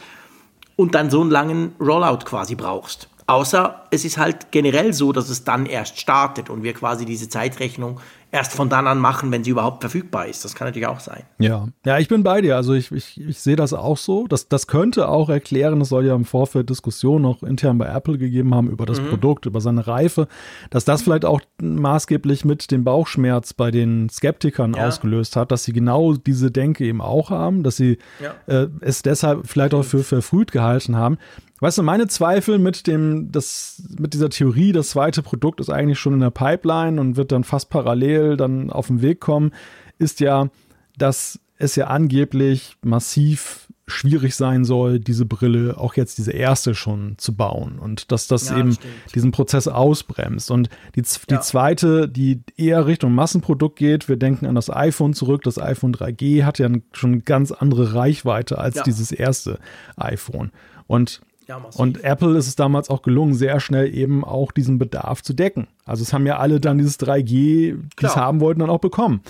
und dann so einen langen Rollout quasi brauchst. Außer es ist halt generell so, dass es dann erst startet und wir quasi diese Zeitrechnung erst von dann an machen, wenn sie überhaupt verfügbar ist. Das kann natürlich auch sein. Ja, ja, ich bin bei dir. Also ich, ich, ich sehe das auch so. Das, das könnte auch erklären, es soll ja im Vorfeld Diskussionen auch intern bei Apple gegeben haben über das mhm. Produkt, über seine Reife, dass das vielleicht auch maßgeblich mit dem Bauchschmerz bei den Skeptikern ja. ausgelöst hat, dass sie genau diese Denke eben auch haben, dass sie ja. äh, es deshalb vielleicht auch für verfrüht gehalten haben. Weißt du, meine Zweifel mit dem, das, mit dieser Theorie, das zweite Produkt ist eigentlich schon in der Pipeline und wird dann fast parallel dann auf den Weg kommen, ist ja, dass es ja angeblich massiv schwierig sein soll, diese Brille, auch jetzt diese erste schon zu bauen und dass das ja, eben stimmt. diesen Prozess ausbremst. Und die, die ja. zweite, die eher Richtung Massenprodukt geht, wir denken an das iPhone zurück. Das iPhone 3G hat ja schon eine ganz andere Reichweite als ja. dieses erste iPhone. Und ja, und Apple ist es damals auch gelungen, sehr schnell eben auch diesen Bedarf zu decken. Also es haben ja alle dann dieses 3G, die es haben wollten, dann auch bekommen.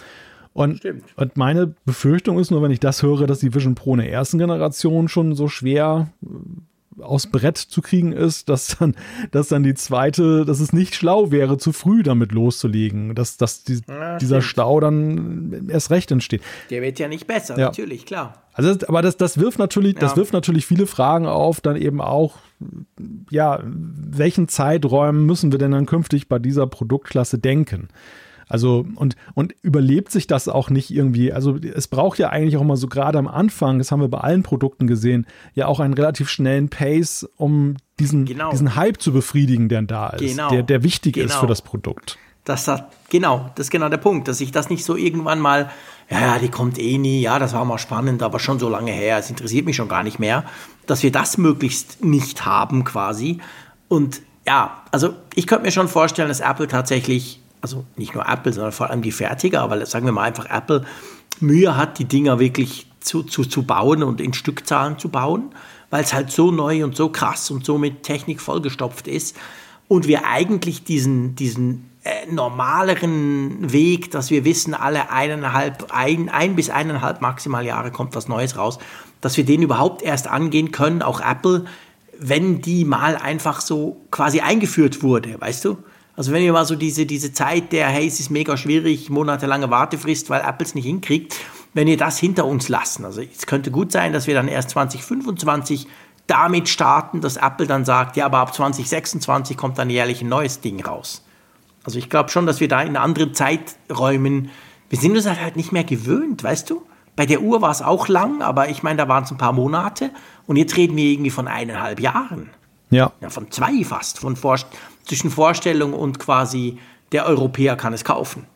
Und, und, meine Befürchtung ist nur, wenn ich das höre, dass die Vision Pro in der ersten Generation schon so schwer aus Brett zu kriegen ist, dass dann, dass dann die zweite, dass es nicht schlau wäre, zu früh damit loszulegen, dass, dass die, ja, dieser Stau dann erst recht entsteht. Der wird ja nicht besser, ja. natürlich, klar. Also, aber das, das wirft natürlich, ja. das wirft natürlich viele Fragen auf, dann eben auch, ja, welchen Zeiträumen müssen wir denn dann künftig bei dieser Produktklasse denken? Also und, und überlebt sich das auch nicht irgendwie. Also es braucht ja eigentlich auch mal so gerade am Anfang, das haben wir bei allen Produkten gesehen, ja auch einen relativ schnellen Pace, um diesen, genau. diesen Hype zu befriedigen, der da ist, genau. der, der wichtig genau. ist für das Produkt. Das hat, genau, das ist genau der Punkt, dass ich das nicht so irgendwann mal, ja, die kommt eh nie, ja, das war mal spannend, aber schon so lange her, es interessiert mich schon gar nicht mehr, dass wir das möglichst nicht haben quasi. Und ja, also ich könnte mir schon vorstellen, dass Apple tatsächlich also nicht nur Apple, sondern vor allem die Fertiger, aber sagen wir mal einfach Apple, Mühe hat, die Dinger wirklich zu, zu, zu bauen und in Stückzahlen zu bauen, weil es halt so neu und so krass und so mit Technik vollgestopft ist und wir eigentlich diesen, diesen äh, normaleren Weg, dass wir wissen, alle eineinhalb, ein, ein bis eineinhalb maximal Jahre kommt was Neues raus, dass wir den überhaupt erst angehen können, auch Apple, wenn die mal einfach so quasi eingeführt wurde, weißt du? Also wenn ihr mal so diese, diese Zeit der, hey, es ist mega schwierig, monatelange Wartefrist, weil Apple es nicht hinkriegt, wenn ihr das hinter uns lassen. Also es könnte gut sein, dass wir dann erst 2025 damit starten, dass Apple dann sagt, ja, aber ab 2026 kommt dann jährlich ein neues Ding raus. Also ich glaube schon, dass wir da in anderen Zeiträumen, wir sind uns halt, halt nicht mehr gewöhnt, weißt du? Bei der Uhr war es auch lang, aber ich meine, da waren es ein paar Monate und jetzt reden wir irgendwie von eineinhalb Jahren. Ja. ja von zwei fast, von Vor zwischen Vorstellung und quasi der Europäer kann es kaufen.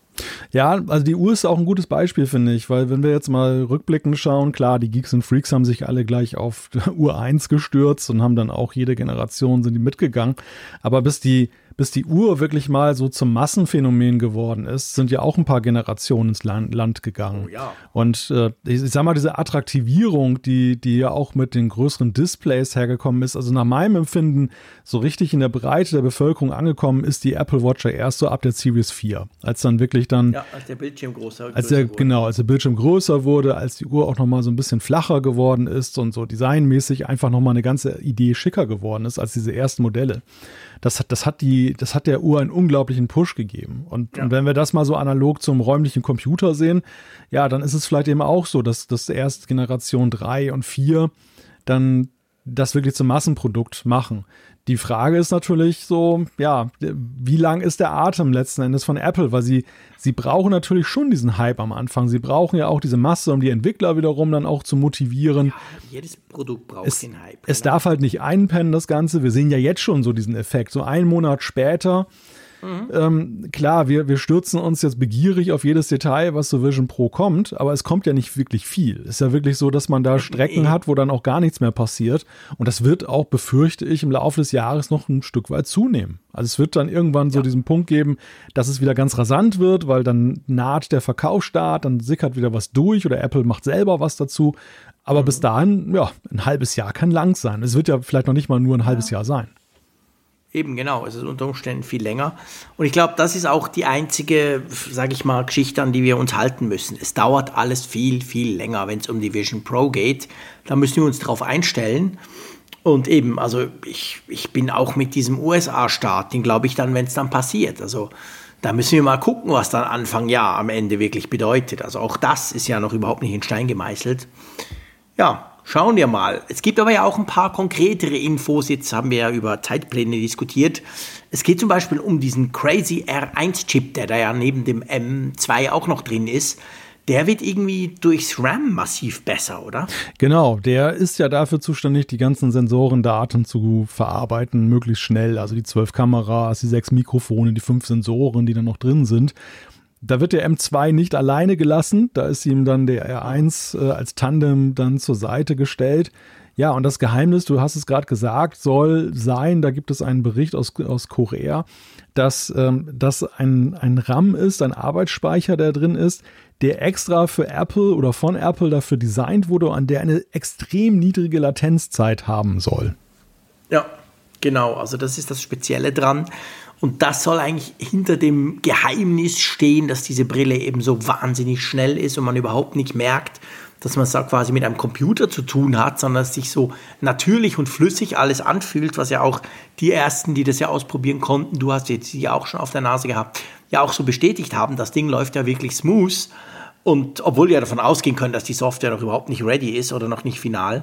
Ja, also die Uhr ist auch ein gutes Beispiel, finde ich, weil wenn wir jetzt mal rückblickend schauen, klar, die Geeks und Freaks haben sich alle gleich auf Uhr 1 gestürzt und haben dann auch jede Generation sind die mitgegangen. Aber bis die bis die Uhr wirklich mal so zum Massenphänomen geworden ist, sind ja auch ein paar Generationen ins Land, Land gegangen. Oh, ja. Und äh, ich, sag mal, diese Attraktivierung, die, die ja auch mit den größeren Displays hergekommen ist, also nach meinem Empfinden so richtig in der Breite der Bevölkerung angekommen ist die Apple Watch ja erst so ab der Series 4. Als dann wirklich dann. Ja, als der Bildschirm größer, als der, wurde. Genau, als der Bildschirm größer wurde, als die Uhr auch nochmal so ein bisschen flacher geworden ist und so designmäßig einfach nochmal eine ganze Idee schicker geworden ist als diese ersten Modelle das hat, das hat die, das hat der Uhr einen unglaublichen Push gegeben. Und, ja. und wenn wir das mal so analog zum räumlichen Computer sehen, ja, dann ist es vielleicht eben auch so, dass das erst Generation 3 und 4 dann das wirklich zum Massenprodukt machen. Die Frage ist natürlich so, ja, wie lang ist der Atem letzten Endes von Apple? Weil sie, sie brauchen natürlich schon diesen Hype am Anfang. Sie brauchen ja auch diese Masse, um die Entwickler wiederum dann auch zu motivieren. Ja, jedes Produkt braucht es, den Hype. Es genau. darf halt nicht einpennen, das Ganze. Wir sehen ja jetzt schon so diesen Effekt. So einen Monat später mhm. ähm, klar, wir, wir stürzen uns jetzt begierig auf jedes Detail, was zu Vision Pro kommt, aber es kommt ja nicht wirklich viel. Es ist ja wirklich so, dass man da Strecken hat, wo dann auch gar nichts mehr passiert. Und das wird auch, befürchte ich, im Laufe des Jahres noch ein Stück weit zunehmen. Also es wird dann irgendwann so diesen Punkt geben, dass es wieder ganz rasant wird, weil dann naht der Verkaufsstart, dann sickert wieder was durch oder Apple macht selber was dazu. Aber mhm. bis dahin, ja, ein halbes Jahr kann lang sein. Es wird ja vielleicht noch nicht mal nur ein halbes Jahr sein. Eben genau, es ist unter Umständen viel länger. Und ich glaube, das ist auch die einzige, sage ich mal, Geschichte, an die wir uns halten müssen. Es dauert alles viel, viel länger, wenn es um die Vision Pro geht. Da müssen wir uns darauf einstellen. Und eben, also ich, ich bin auch mit diesem USA-Start, den glaube ich dann, wenn es dann passiert. Also da müssen wir mal gucken, was dann Anfang Jahr am Ende wirklich bedeutet. Also auch das ist ja noch überhaupt nicht in Stein gemeißelt. Ja, Schauen wir mal. Es gibt aber ja auch ein paar konkretere Infos. Jetzt haben wir ja über Zeitpläne diskutiert. Es geht zum Beispiel um diesen Crazy R1-Chip, der da ja neben dem M2 auch noch drin ist. Der wird irgendwie durchs RAM massiv besser, oder? Genau, der ist ja dafür zuständig, die ganzen Sensorendaten zu verarbeiten, möglichst schnell. Also die zwölf Kameras, die sechs Mikrofone, die fünf Sensoren, die da noch drin sind. Da wird der M2 nicht alleine gelassen, da ist ihm dann der R1 äh, als Tandem dann zur Seite gestellt. Ja, und das Geheimnis, du hast es gerade gesagt, soll sein, da gibt es einen Bericht aus, aus Korea, dass ähm, das ein, ein RAM ist, ein Arbeitsspeicher, der drin ist, der extra für Apple oder von Apple dafür designt wurde, an der eine extrem niedrige Latenzzeit haben soll. Ja, genau. Also das ist das Spezielle dran. Und das soll eigentlich hinter dem Geheimnis stehen, dass diese Brille eben so wahnsinnig schnell ist und man überhaupt nicht merkt, dass man es quasi mit einem Computer zu tun hat, sondern dass sich so natürlich und flüssig alles anfühlt, was ja auch die ersten, die das ja ausprobieren konnten, du hast jetzt sie auch schon auf der Nase gehabt, ja auch so bestätigt haben. Das Ding läuft ja wirklich smooth. Und obwohl wir davon ausgehen können, dass die Software noch überhaupt nicht ready ist oder noch nicht final.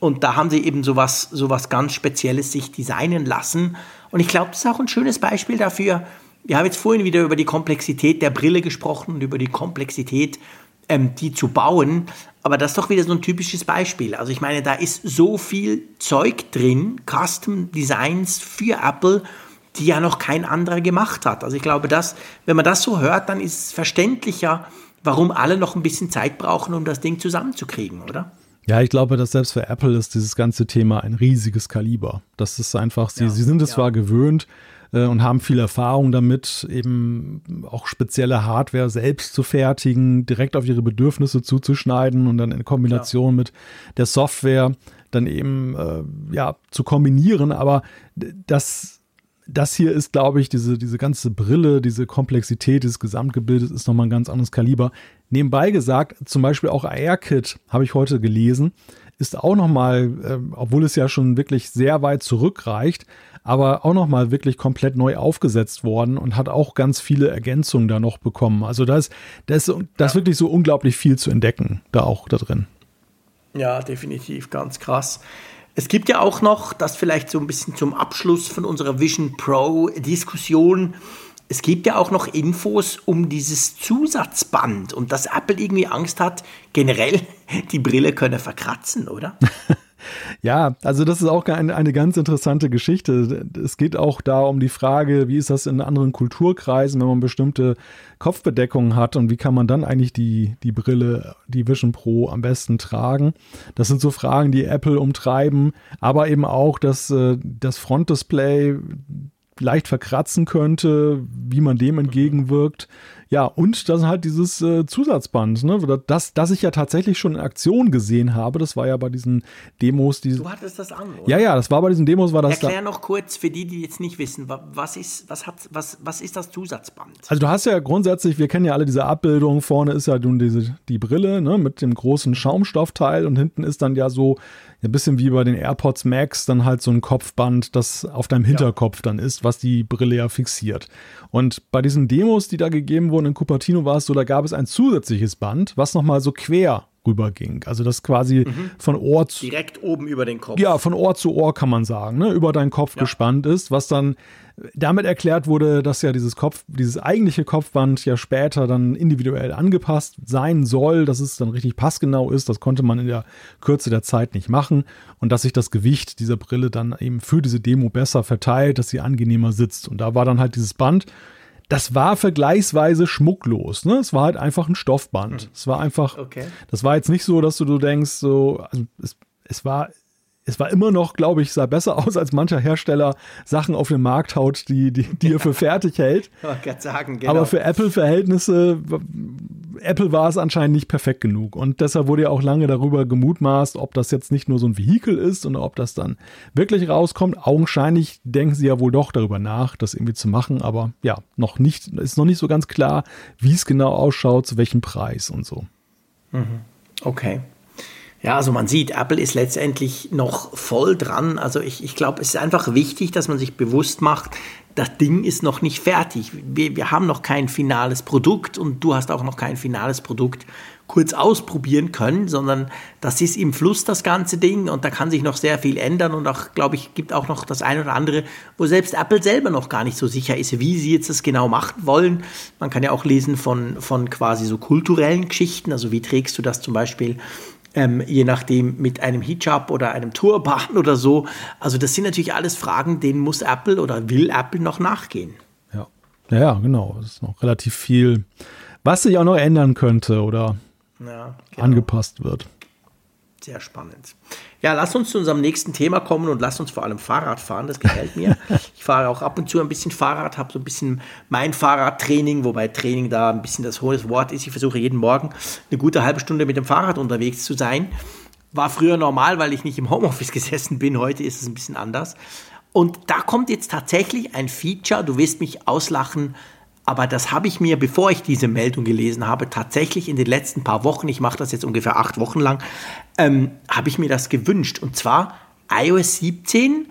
Und da haben sie eben sowas, sowas ganz Spezielles sich designen lassen und ich glaube, das ist auch ein schönes Beispiel dafür. Wir haben jetzt vorhin wieder über die Komplexität der Brille gesprochen und über die Komplexität, ähm, die zu bauen. Aber das ist doch wieder so ein typisches Beispiel. Also ich meine, da ist so viel Zeug drin, Custom Designs für Apple, die ja noch kein anderer gemacht hat. Also ich glaube, dass, wenn man das so hört, dann ist es verständlicher, warum alle noch ein bisschen Zeit brauchen, um das Ding zusammenzukriegen, oder? Ja, ich glaube, dass selbst für Apple ist dieses ganze Thema ein riesiges Kaliber. Das ist einfach, sie, ja, sie sind es ja. zwar gewöhnt äh, und haben viel Erfahrung damit, eben auch spezielle Hardware selbst zu fertigen, direkt auf ihre Bedürfnisse zuzuschneiden und dann in Kombination ja. mit der Software dann eben äh, ja zu kombinieren. Aber das das hier ist, glaube ich, diese, diese ganze Brille, diese Komplexität des Gesamtgebildes ist nochmal ein ganz anderes Kaliber. Nebenbei gesagt, zum Beispiel auch AirKit, habe ich heute gelesen, ist auch nochmal, äh, obwohl es ja schon wirklich sehr weit zurückreicht, aber auch nochmal wirklich komplett neu aufgesetzt worden und hat auch ganz viele Ergänzungen da noch bekommen. Also da ist, da ist, da ist wirklich so unglaublich viel zu entdecken, da auch da drin. Ja, definitiv, ganz krass. Es gibt ja auch noch, das vielleicht so ein bisschen zum Abschluss von unserer Vision Pro Diskussion, es gibt ja auch noch Infos um dieses Zusatzband und dass Apple irgendwie Angst hat, generell die Brille könne verkratzen, oder? Ja, also das ist auch eine, eine ganz interessante Geschichte. Es geht auch da um die Frage, wie ist das in anderen Kulturkreisen, wenn man bestimmte Kopfbedeckungen hat und wie kann man dann eigentlich die, die Brille, die Vision Pro am besten tragen. Das sind so Fragen, die Apple umtreiben, aber eben auch, dass äh, das Frontdisplay leicht verkratzen könnte, wie man dem entgegenwirkt. Ja, und dann halt dieses äh, Zusatzband, ne? das, das ich ja tatsächlich schon in Aktion gesehen habe. Das war ja bei diesen Demos. Die, du hattest das an, oder? Ja, ja, das war bei diesen Demos. War das Erklär da noch kurz für die, die jetzt nicht wissen, was ist, was, hat, was, was ist das Zusatzband? Also du hast ja grundsätzlich, wir kennen ja alle diese Abbildung, vorne ist ja nun diese, die Brille ne, mit dem großen Schaumstoffteil und hinten ist dann ja so ein bisschen wie bei den AirPods Max dann halt so ein Kopfband, das auf deinem Hinterkopf ja. dann ist, was die Brille ja fixiert. Und bei diesen Demos, die da gegeben wurden, in Cupertino war es so, da gab es ein zusätzliches Band, was nochmal so quer rüberging. Also das quasi mhm. von Ohr zu direkt oben über den Kopf. Ja, von Ohr zu Ohr kann man sagen, ne? über deinen Kopf ja. gespannt ist, was dann damit erklärt wurde, dass ja dieses Kopf, dieses eigentliche Kopfband ja später dann individuell angepasst sein soll, dass es dann richtig passgenau ist. Das konnte man in der Kürze der Zeit nicht machen und dass sich das Gewicht dieser Brille dann eben für diese Demo besser verteilt, dass sie angenehmer sitzt. Und da war dann halt dieses Band das war vergleichsweise schmucklos. Ne? Es war halt einfach ein Stoffband. Hm. Es war einfach, okay. das war jetzt nicht so, dass du, du denkst, so, also es, es war es war immer noch, glaube ich, sah besser aus, als mancher Hersteller Sachen auf den Markt haut, die, die, die er für fertig hält. Sagen, genau. Aber für Apple-Verhältnisse, Apple war es anscheinend nicht perfekt genug. Und deshalb wurde ja auch lange darüber gemutmaßt, ob das jetzt nicht nur so ein Vehikel ist und ob das dann wirklich rauskommt. Augenscheinlich denken sie ja wohl doch darüber nach, das irgendwie zu machen. Aber ja, noch nicht, ist noch nicht so ganz klar, wie es genau ausschaut, zu welchem Preis und so. Mhm. Okay. Ja, also man sieht, Apple ist letztendlich noch voll dran. Also ich, ich glaube, es ist einfach wichtig, dass man sich bewusst macht, das Ding ist noch nicht fertig. Wir, wir haben noch kein finales Produkt und du hast auch noch kein finales Produkt kurz ausprobieren können, sondern das ist im Fluss das ganze Ding und da kann sich noch sehr viel ändern und auch, glaube ich, gibt auch noch das eine oder andere, wo selbst Apple selber noch gar nicht so sicher ist, wie sie jetzt das genau machen wollen. Man kann ja auch lesen von, von quasi so kulturellen Geschichten, also wie trägst du das zum Beispiel ähm, je nachdem mit einem Hijab oder einem Turban oder so. Also das sind natürlich alles Fragen, denen muss Apple oder will Apple noch nachgehen. Ja, ja, genau. Es ist noch relativ viel, was sich auch noch ändern könnte oder ja, genau. angepasst wird. Sehr spannend. Ja, lass uns zu unserem nächsten Thema kommen und lass uns vor allem Fahrrad fahren. Das gefällt mir. ich fahre auch ab und zu ein bisschen Fahrrad, habe so ein bisschen mein Fahrradtraining, wobei Training da ein bisschen das hohe Wort ist. Ich versuche jeden Morgen eine gute halbe Stunde mit dem Fahrrad unterwegs zu sein. War früher normal, weil ich nicht im Homeoffice gesessen bin. Heute ist es ein bisschen anders. Und da kommt jetzt tatsächlich ein Feature, du wirst mich auslachen, aber das habe ich mir, bevor ich diese Meldung gelesen habe, tatsächlich in den letzten paar Wochen, ich mache das jetzt ungefähr acht Wochen lang, ähm, habe ich mir das gewünscht. Und zwar iOS 17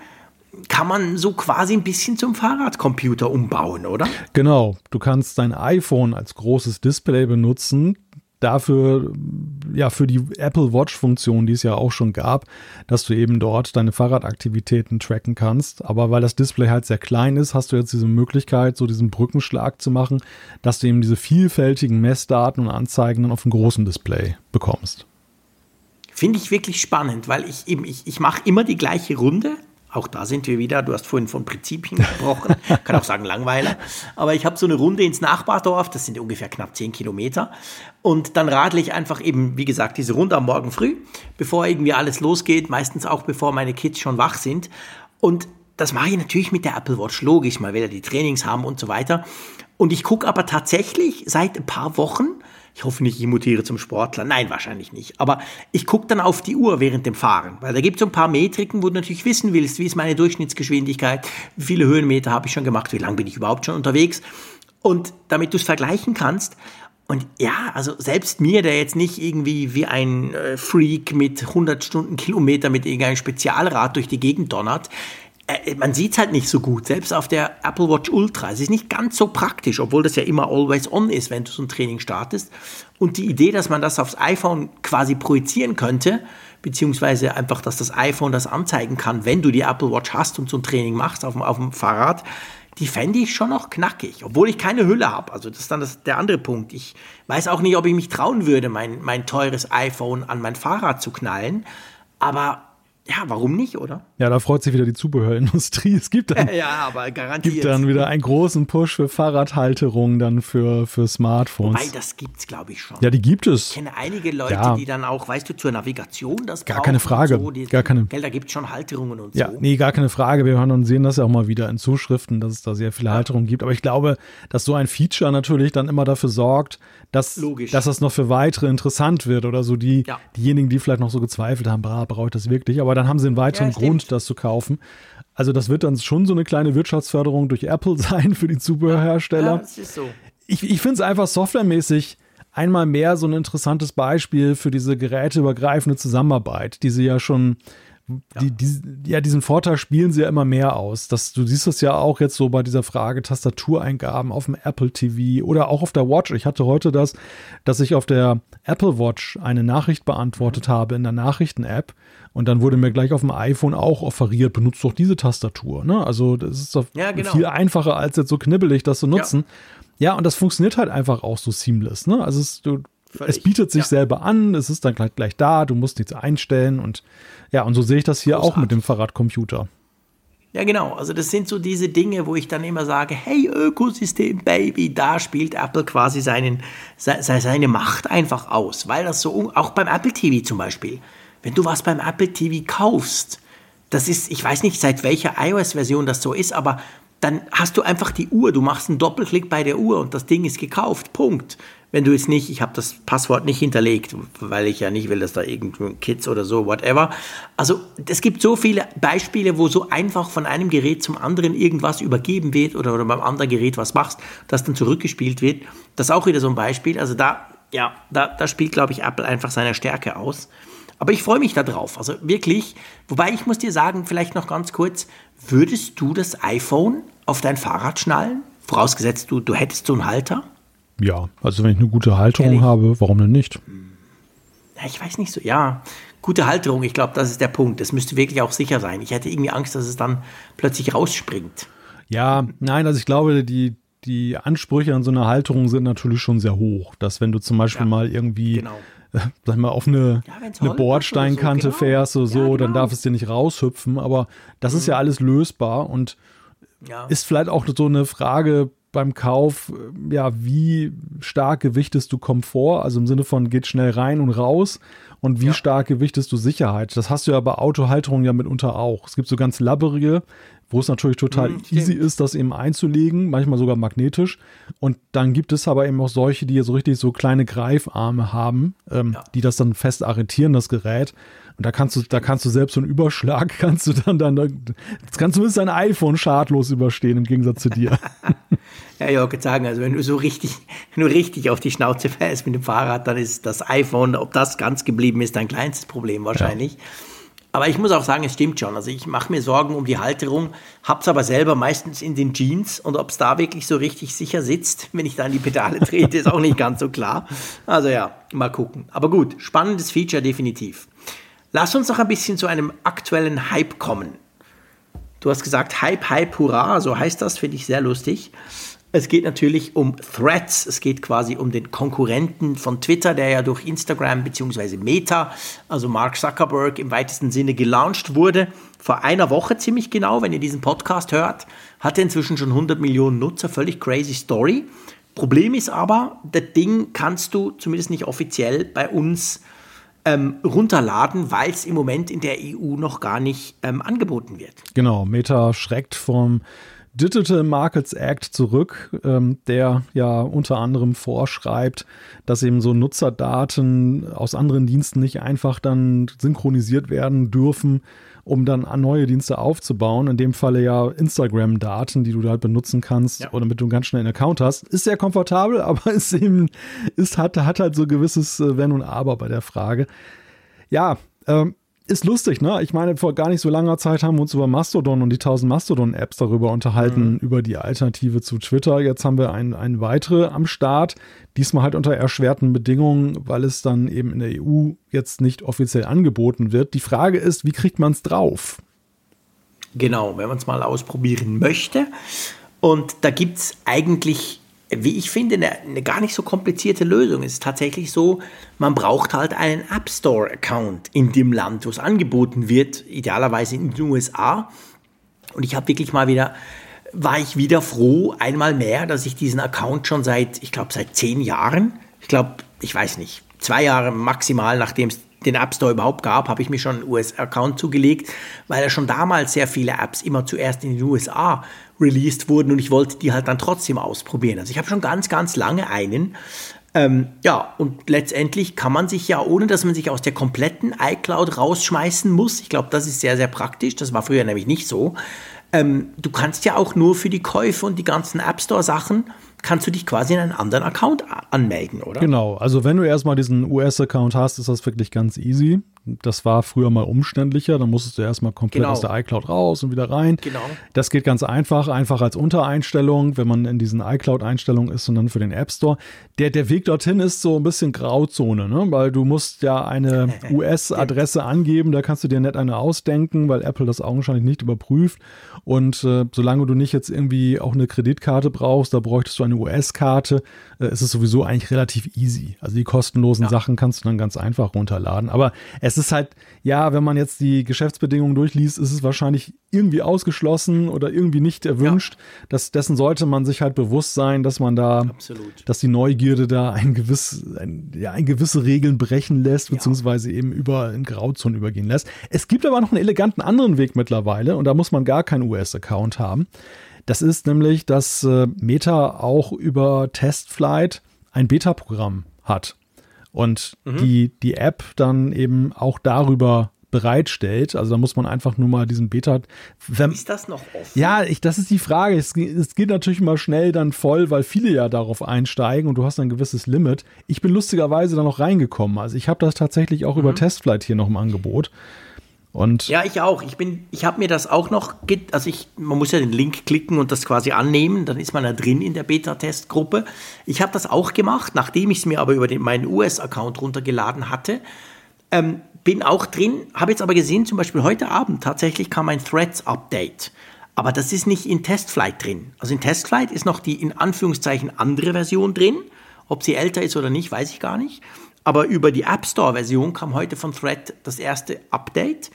kann man so quasi ein bisschen zum Fahrradcomputer umbauen, oder? Genau, du kannst dein iPhone als großes Display benutzen, dafür, ja, für die Apple Watch-Funktion, die es ja auch schon gab, dass du eben dort deine Fahrradaktivitäten tracken kannst. Aber weil das Display halt sehr klein ist, hast du jetzt diese Möglichkeit, so diesen Brückenschlag zu machen, dass du eben diese vielfältigen Messdaten und Anzeigen dann auf dem großen Display bekommst. Finde ich wirklich spannend, weil ich eben, ich, ich mache immer die gleiche Runde auch da sind wir wieder. Du hast vorhin von Prinzipien gesprochen. Kann auch sagen Langweiler. Aber ich habe so eine Runde ins Nachbardorf. Das sind ungefähr knapp 10 Kilometer. Und dann radle ich einfach eben, wie gesagt, diese Runde am Morgen früh, bevor irgendwie alles losgeht. Meistens auch bevor meine Kids schon wach sind. Und das mache ich natürlich mit der Apple Watch logisch, mal wieder die Trainings haben und so weiter. Und ich gucke aber tatsächlich seit ein paar Wochen ich hoffe nicht, ich mutiere zum Sportler. Nein, wahrscheinlich nicht. Aber ich gucke dann auf die Uhr während dem Fahren, weil da gibt es so ein paar Metriken, wo du natürlich wissen willst, wie ist meine Durchschnittsgeschwindigkeit, wie viele Höhenmeter habe ich schon gemacht, wie lange bin ich überhaupt schon unterwegs. Und damit du es vergleichen kannst, und ja, also selbst mir, der jetzt nicht irgendwie wie ein äh, Freak mit 100 Stundenkilometer mit irgendeinem Spezialrad durch die Gegend donnert, man sieht es halt nicht so gut, selbst auf der Apple Watch Ultra. Es ist nicht ganz so praktisch, obwohl das ja immer always on ist, wenn du so ein Training startest. Und die Idee, dass man das aufs iPhone quasi projizieren könnte, beziehungsweise einfach, dass das iPhone das anzeigen kann, wenn du die Apple Watch hast und so ein Training machst auf dem, auf dem Fahrrad, die fände ich schon noch knackig, obwohl ich keine Hülle habe. Also das ist dann das, der andere Punkt. Ich weiß auch nicht, ob ich mich trauen würde, mein, mein teures iPhone an mein Fahrrad zu knallen. Aber ja, warum nicht, oder? Ja, da freut sich wieder die Zubehörindustrie. Es gibt dann, ja, aber garantiert. gibt dann wieder einen großen Push für Fahrradhalterungen, dann für, für Smartphones. Wobei, das gibt's, glaube ich, schon. Ja, die gibt es. Ich kenne einige Leute, ja. die dann auch, weißt du, zur Navigation das Gar keine Frage. So, die, gar keine. Gell, da gibt es schon Halterungen und ja, so. Nee, gar keine Frage. Wir hören und sehen das ja auch mal wieder in Zuschriften, dass es da sehr viele ja. Halterungen gibt. Aber ich glaube, dass so ein Feature natürlich dann immer dafür sorgt, dass, dass das noch für weitere interessant wird oder so die, diejenigen, die vielleicht noch so gezweifelt haben, brauche ich das wirklich? Aber dann haben sie einen weiteren Grund, das zu kaufen. Also das wird dann schon so eine kleine Wirtschaftsförderung durch Apple sein für die Zubehörhersteller. Ja, das ist so. Ich, ich finde es einfach softwaremäßig einmal mehr so ein interessantes Beispiel für diese geräteübergreifende Zusammenarbeit, die sie ja schon die, die, ja, diesen Vorteil spielen sie ja immer mehr aus. Das, du siehst es ja auch jetzt so bei dieser Frage Tastatureingaben auf dem Apple TV oder auch auf der Watch. Ich hatte heute das, dass ich auf der Apple Watch eine Nachricht beantwortet mhm. habe in der Nachrichten-App und dann wurde mir gleich auf dem iPhone auch offeriert, benutzt doch diese Tastatur. Ne? Also das ist doch ja, genau. viel einfacher als jetzt so knibbelig das zu nutzen. Ja. ja, und das funktioniert halt einfach auch so seamless. Ne? Also es, du, es bietet sich ja. selber an, es ist dann gleich, gleich da, du musst nichts einstellen und ja, und so sehe ich das hier Großartig. auch mit dem Fahrradcomputer. Ja, genau. Also das sind so diese Dinge, wo ich dann immer sage, hey Ökosystem Baby, da spielt Apple quasi seinen, seine Macht einfach aus, weil das so auch beim Apple TV zum Beispiel. Wenn du was beim Apple TV kaufst, das ist, ich weiß nicht, seit welcher iOS-Version das so ist, aber dann hast du einfach die Uhr, du machst einen Doppelklick bei der Uhr und das Ding ist gekauft. Punkt. Wenn du jetzt nicht, ich habe das Passwort nicht hinterlegt, weil ich ja nicht will, dass da irgendwo Kids oder so, whatever. Also es gibt so viele Beispiele, wo so einfach von einem Gerät zum anderen irgendwas übergeben wird oder, oder beim anderen Gerät was machst, das dann zurückgespielt wird. Das ist auch wieder so ein Beispiel. Also da, ja, da, da spielt, glaube ich, Apple einfach seine Stärke aus. Aber ich freue mich darauf. Also wirklich, wobei ich muss dir sagen, vielleicht noch ganz kurz, würdest du das iPhone auf dein Fahrrad schnallen? Vorausgesetzt, du, du hättest so einen Halter? Ja, also wenn ich eine gute Halterung Ehrlich? habe, warum denn nicht? Ja, ich weiß nicht so, ja. Gute Halterung, ich glaube, das ist der Punkt. Es müsste wirklich auch sicher sein. Ich hätte irgendwie Angst, dass es dann plötzlich rausspringt. Ja, nein, also ich glaube, die, die Ansprüche an so eine Halterung sind natürlich schon sehr hoch. Dass wenn du zum Beispiel ja, mal irgendwie genau sag mal, auf eine, ja, eine Bordsteinkante so, genau. fährst oder so, ja, genau. dann darf es dir nicht raushüpfen. Aber das mhm. ist ja alles lösbar und ja. ist vielleicht auch so eine Frage beim Kauf, ja, wie stark gewichtest du Komfort? Also im Sinne von geht schnell rein und raus und wie ja. stark gewichtest du Sicherheit? Das hast du ja bei Autohalterungen ja mitunter auch. Es gibt so ganz labberige, wo es natürlich total mhm, easy ist, das eben einzulegen, manchmal sogar magnetisch. Und dann gibt es aber eben auch solche, die so richtig so kleine Greifarme haben, ähm, ja. die das dann fest arretieren, das Gerät. Und da kannst du, da kannst du selbst so einen Überschlag, kannst du dann, dann, das kannst du dein iPhone schadlos überstehen, im Gegensatz zu dir. ja, ich wollte sagen, also wenn du so richtig, du richtig auf die Schnauze fährst mit dem Fahrrad, dann ist das iPhone, ob das ganz geblieben ist, dein kleinstes Problem wahrscheinlich. Ja. Aber ich muss auch sagen, es stimmt schon. Also ich mache mir Sorgen um die Halterung, hab's aber selber meistens in den Jeans und ob es da wirklich so richtig sicher sitzt, wenn ich da in die Pedale trete, ist auch nicht ganz so klar. Also ja, mal gucken. Aber gut, spannendes Feature definitiv. Lass uns noch ein bisschen zu einem aktuellen Hype kommen. Du hast gesagt, Hype, Hype, Hurra, so heißt das, finde ich sehr lustig. Es geht natürlich um Threads. Es geht quasi um den Konkurrenten von Twitter, der ja durch Instagram bzw. Meta, also Mark Zuckerberg im weitesten Sinne gelauncht wurde. Vor einer Woche ziemlich genau, wenn ihr diesen Podcast hört, hat er inzwischen schon 100 Millionen Nutzer. Völlig crazy Story. Problem ist aber, das Ding kannst du zumindest nicht offiziell bei uns ähm, runterladen, weil es im Moment in der EU noch gar nicht ähm, angeboten wird. Genau, Meta schreckt vom Digital Markets Act zurück, ähm, der ja unter anderem vorschreibt, dass eben so Nutzerdaten aus anderen Diensten nicht einfach dann synchronisiert werden dürfen, um dann neue Dienste aufzubauen. In dem Falle ja Instagram-Daten, die du da halt benutzen kannst ja. oder damit du ganz schnell einen Account hast. Ist sehr komfortabel, aber ist eben, ist, hat, hat halt so gewisses äh, Wenn und Aber bei der Frage. Ja, ähm, ist lustig, ne? Ich meine, vor gar nicht so langer Zeit haben wir uns über Mastodon und die 1000 Mastodon-Apps darüber unterhalten, mhm. über die Alternative zu Twitter. Jetzt haben wir ein, ein weitere am Start. Diesmal halt unter erschwerten Bedingungen, weil es dann eben in der EU jetzt nicht offiziell angeboten wird. Die Frage ist, wie kriegt man es drauf? Genau, wenn man es mal ausprobieren möchte. Und da gibt es eigentlich wie ich finde, eine, eine, gar nicht so komplizierte Lösung. Es ist tatsächlich so, man braucht halt einen App Store-Account in dem Land, wo es angeboten wird, idealerweise in den USA. Und ich habe wirklich mal wieder, war ich wieder froh, einmal mehr, dass ich diesen Account schon seit, ich glaube, seit zehn Jahren, ich glaube, ich weiß nicht, zwei Jahre maximal, nachdem es den App Store überhaupt gab, habe ich mir schon einen US-Account zugelegt, weil er schon damals sehr viele Apps immer zuerst in den USA released wurden und ich wollte die halt dann trotzdem ausprobieren. Also ich habe schon ganz, ganz lange einen. Ähm, ja, und letztendlich kann man sich ja, ohne dass man sich aus der kompletten iCloud rausschmeißen muss, ich glaube, das ist sehr, sehr praktisch, das war früher nämlich nicht so, ähm, du kannst ja auch nur für die Käufe und die ganzen App Store Sachen kannst du dich quasi in einen anderen Account anmelden, oder? Genau, also wenn du erstmal diesen US-Account hast, ist das wirklich ganz easy. Das war früher mal umständlicher, dann musstest du erstmal komplett genau. aus der iCloud raus und wieder rein. Genau. Das geht ganz einfach, einfach als Untereinstellung, wenn man in diesen iCloud-Einstellungen ist und dann für den App Store. Der, der Weg dorthin ist so ein bisschen Grauzone, ne? weil du musst ja eine US-Adresse angeben, da kannst du dir nicht eine ausdenken, weil Apple das augenscheinlich nicht überprüft. Und äh, solange du nicht jetzt irgendwie auch eine Kreditkarte brauchst, da bräuchtest du eine US-Karte, äh, ist es sowieso eigentlich relativ easy. Also die kostenlosen ja. Sachen kannst du dann ganz einfach runterladen. Aber es ist halt, ja, wenn man jetzt die Geschäftsbedingungen durchliest, ist es wahrscheinlich irgendwie ausgeschlossen oder irgendwie nicht erwünscht. Ja. Das, dessen sollte man sich halt bewusst sein, dass man da, Absolut. dass die Neugierde da ein gewiss, ein, ja, ein gewisse Regeln brechen lässt, beziehungsweise eben über in Grauzonen übergehen lässt. Es gibt aber noch einen eleganten anderen Weg mittlerweile und da muss man gar keinen US-Account haben. Das ist nämlich, dass äh, Meta auch über Testflight ein Beta-Programm hat und mhm. die, die App dann eben auch darüber bereitstellt. Also da muss man einfach nur mal diesen Beta. Wenn, ist das noch offen? Ja, ich, das ist die Frage. Es, es, geht natürlich mal schnell dann voll, weil viele ja darauf einsteigen und du hast ein gewisses Limit. Ich bin lustigerweise da noch reingekommen. Also ich habe das tatsächlich auch mhm. über Testflight hier noch im Angebot. Und ja, ich auch. Ich bin, ich habe mir das auch noch, also ich, man muss ja den Link klicken und das quasi annehmen, dann ist man da drin in der Beta-Testgruppe. Ich habe das auch gemacht, nachdem ich es mir aber über den, meinen US-Account runtergeladen hatte. Ähm, bin auch drin, habe jetzt aber gesehen, zum Beispiel heute Abend tatsächlich kam ein Threads-Update. Aber das ist nicht in Testflight drin. Also in Testflight ist noch die in Anführungszeichen andere Version drin. Ob sie älter ist oder nicht, weiß ich gar nicht. Aber über die App Store-Version kam heute von Thread das erste Update.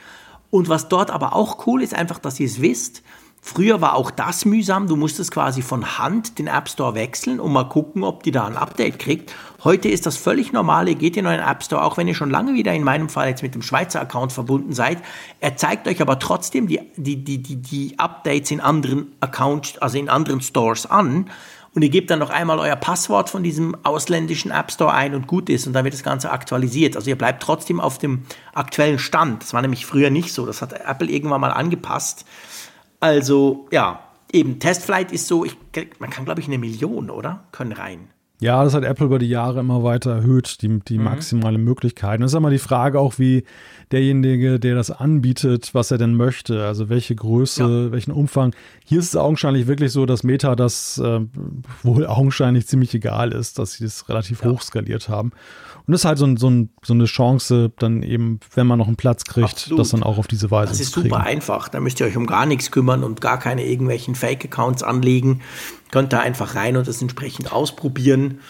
Und was dort aber auch cool ist, einfach, dass ihr es wisst. Früher war auch das mühsam. Du musstest quasi von Hand den App Store wechseln und mal gucken, ob die da ein Update kriegt. Heute ist das völlig normal. Ihr geht in euren App Store, auch wenn ihr schon lange wieder in meinem Fall jetzt mit dem Schweizer Account verbunden seid. Er zeigt euch aber trotzdem die, die, die, die, die Updates in anderen Accounts, also in anderen Stores an und ihr gebt dann noch einmal euer Passwort von diesem ausländischen App Store ein und gut ist und dann wird das Ganze aktualisiert. Also ihr bleibt trotzdem auf dem aktuellen Stand. Das war nämlich früher nicht so. Das hat Apple irgendwann mal angepasst. Also ja, eben Testflight ist so, ich, man kann glaube ich eine Million, oder? Können rein. Ja, das hat Apple über die Jahre immer weiter erhöht, die, die mhm. maximale Möglichkeiten. Das ist immer die Frage auch, wie derjenige, der das anbietet, was er denn möchte, also welche Größe, ja. welchen Umfang. Hier ist es augenscheinlich wirklich so, dass Meta das äh, wohl augenscheinlich ziemlich egal ist, dass sie das relativ ja. hoch skaliert haben. Und das ist halt so, ein, so, ein, so, eine Chance, dann eben, wenn man noch einen Platz kriegt, Absolut. das dann auch auf diese Weise zu. Das ist super einfach. Da müsst ihr euch um gar nichts kümmern und gar keine irgendwelchen Fake-Accounts anlegen. Könnt da einfach rein und das entsprechend ausprobieren.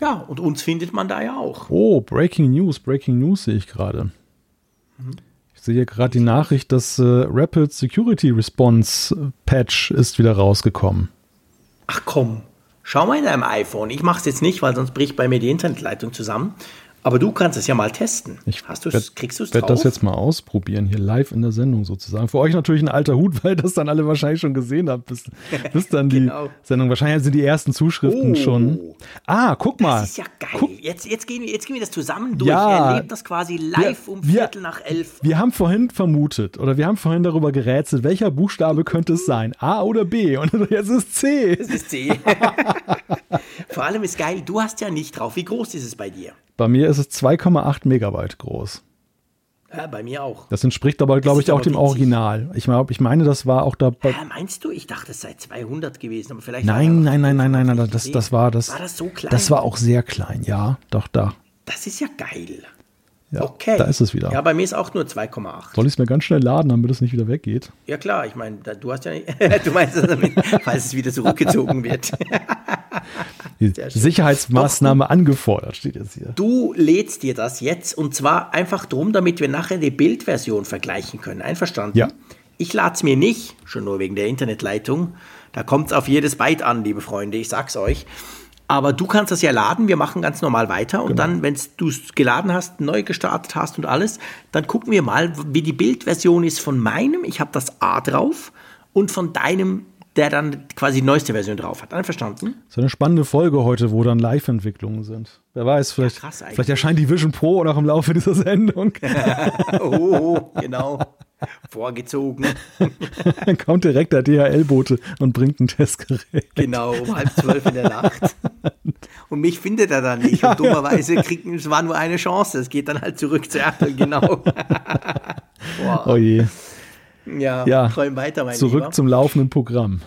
Ja, und uns findet man da ja auch. Oh, Breaking News, Breaking News sehe ich gerade. Ich sehe gerade die Nachricht, dass äh, Rapid Security Response Patch ist wieder rausgekommen. Ach komm, schau mal in deinem iPhone. Ich mache es jetzt nicht, weil sonst bricht bei mir die Internetleitung zusammen. Aber du kannst es ja mal testen. Ich Hast werd, kriegst du es werde das jetzt mal ausprobieren, hier live in der Sendung sozusagen. Für euch natürlich ein alter Hut, weil das dann alle wahrscheinlich schon gesehen habt, bis, bis dann genau. die Sendung. Wahrscheinlich sind die ersten Zuschriften oh. schon. Ah, guck mal. Das ist ja geil. Guck. Jetzt, jetzt, gehen wir, jetzt gehen wir das zusammen durch. Ja, Erlebt das quasi live wir, um Viertel wir, nach elf. Wir haben vorhin vermutet oder wir haben vorhin darüber gerätselt, welcher Buchstabe könnte es sein? A oder B? Und jetzt ist C. Es ist C. Vor allem ist geil, du hast ja nicht drauf. Wie groß ist es bei dir? Bei mir ist es 2,8 Megabyte groß. Ja, bei mir auch. Das entspricht aber, glaube ich, auch dem Original. Ich, ich meine, das war auch dabei. Ja, meinst du? Ich dachte, es sei 200 gewesen, aber vielleicht. Nein, nein, nein, nein, nein, nein, das, das war das. War das so klein? Das war auch sehr klein, ja, doch, da. Das ist ja geil. Ja, okay. Da ist es wieder. Ja, bei mir ist auch nur 2,8. Soll ich es mir ganz schnell laden, damit es nicht wieder weggeht? Ja, klar. Ich meine, du hast ja nicht. du meinst damit, falls es wieder zurückgezogen wird. Sicherheitsmaßnahme Doch, angefordert, steht jetzt hier. Du lädst dir das jetzt und zwar einfach drum, damit wir nachher die Bildversion vergleichen können. Einverstanden? Ja. Ich lade es mir nicht, schon nur wegen der Internetleitung. Da kommt es auf jedes Byte an, liebe Freunde, ich sag's euch. Aber du kannst das ja laden, wir machen ganz normal weiter und genau. dann, wenn du es geladen hast, neu gestartet hast und alles, dann gucken wir mal, wie die Bildversion ist von meinem, ich habe das A drauf, und von deinem, der dann quasi die neueste Version drauf hat. Einverstanden? Ist eine spannende Folge heute, wo dann Live-Entwicklungen sind. Wer weiß, vielleicht, ja, vielleicht erscheint die Vision Pro noch im Laufe dieser Sendung. oh, genau. Vorgezogen. Dann kommt direkt der DHL-Bote und bringt ein Testgerät. Genau, um halb zwölf in der Nacht. Und mich findet er dann nicht. Ja, und dummerweise kriegt es war nur eine Chance. Es geht dann halt zurück zu Apple, genau. oh je. Ja, ja träum weiter, mein Zurück Lieber. zum laufenden Programm.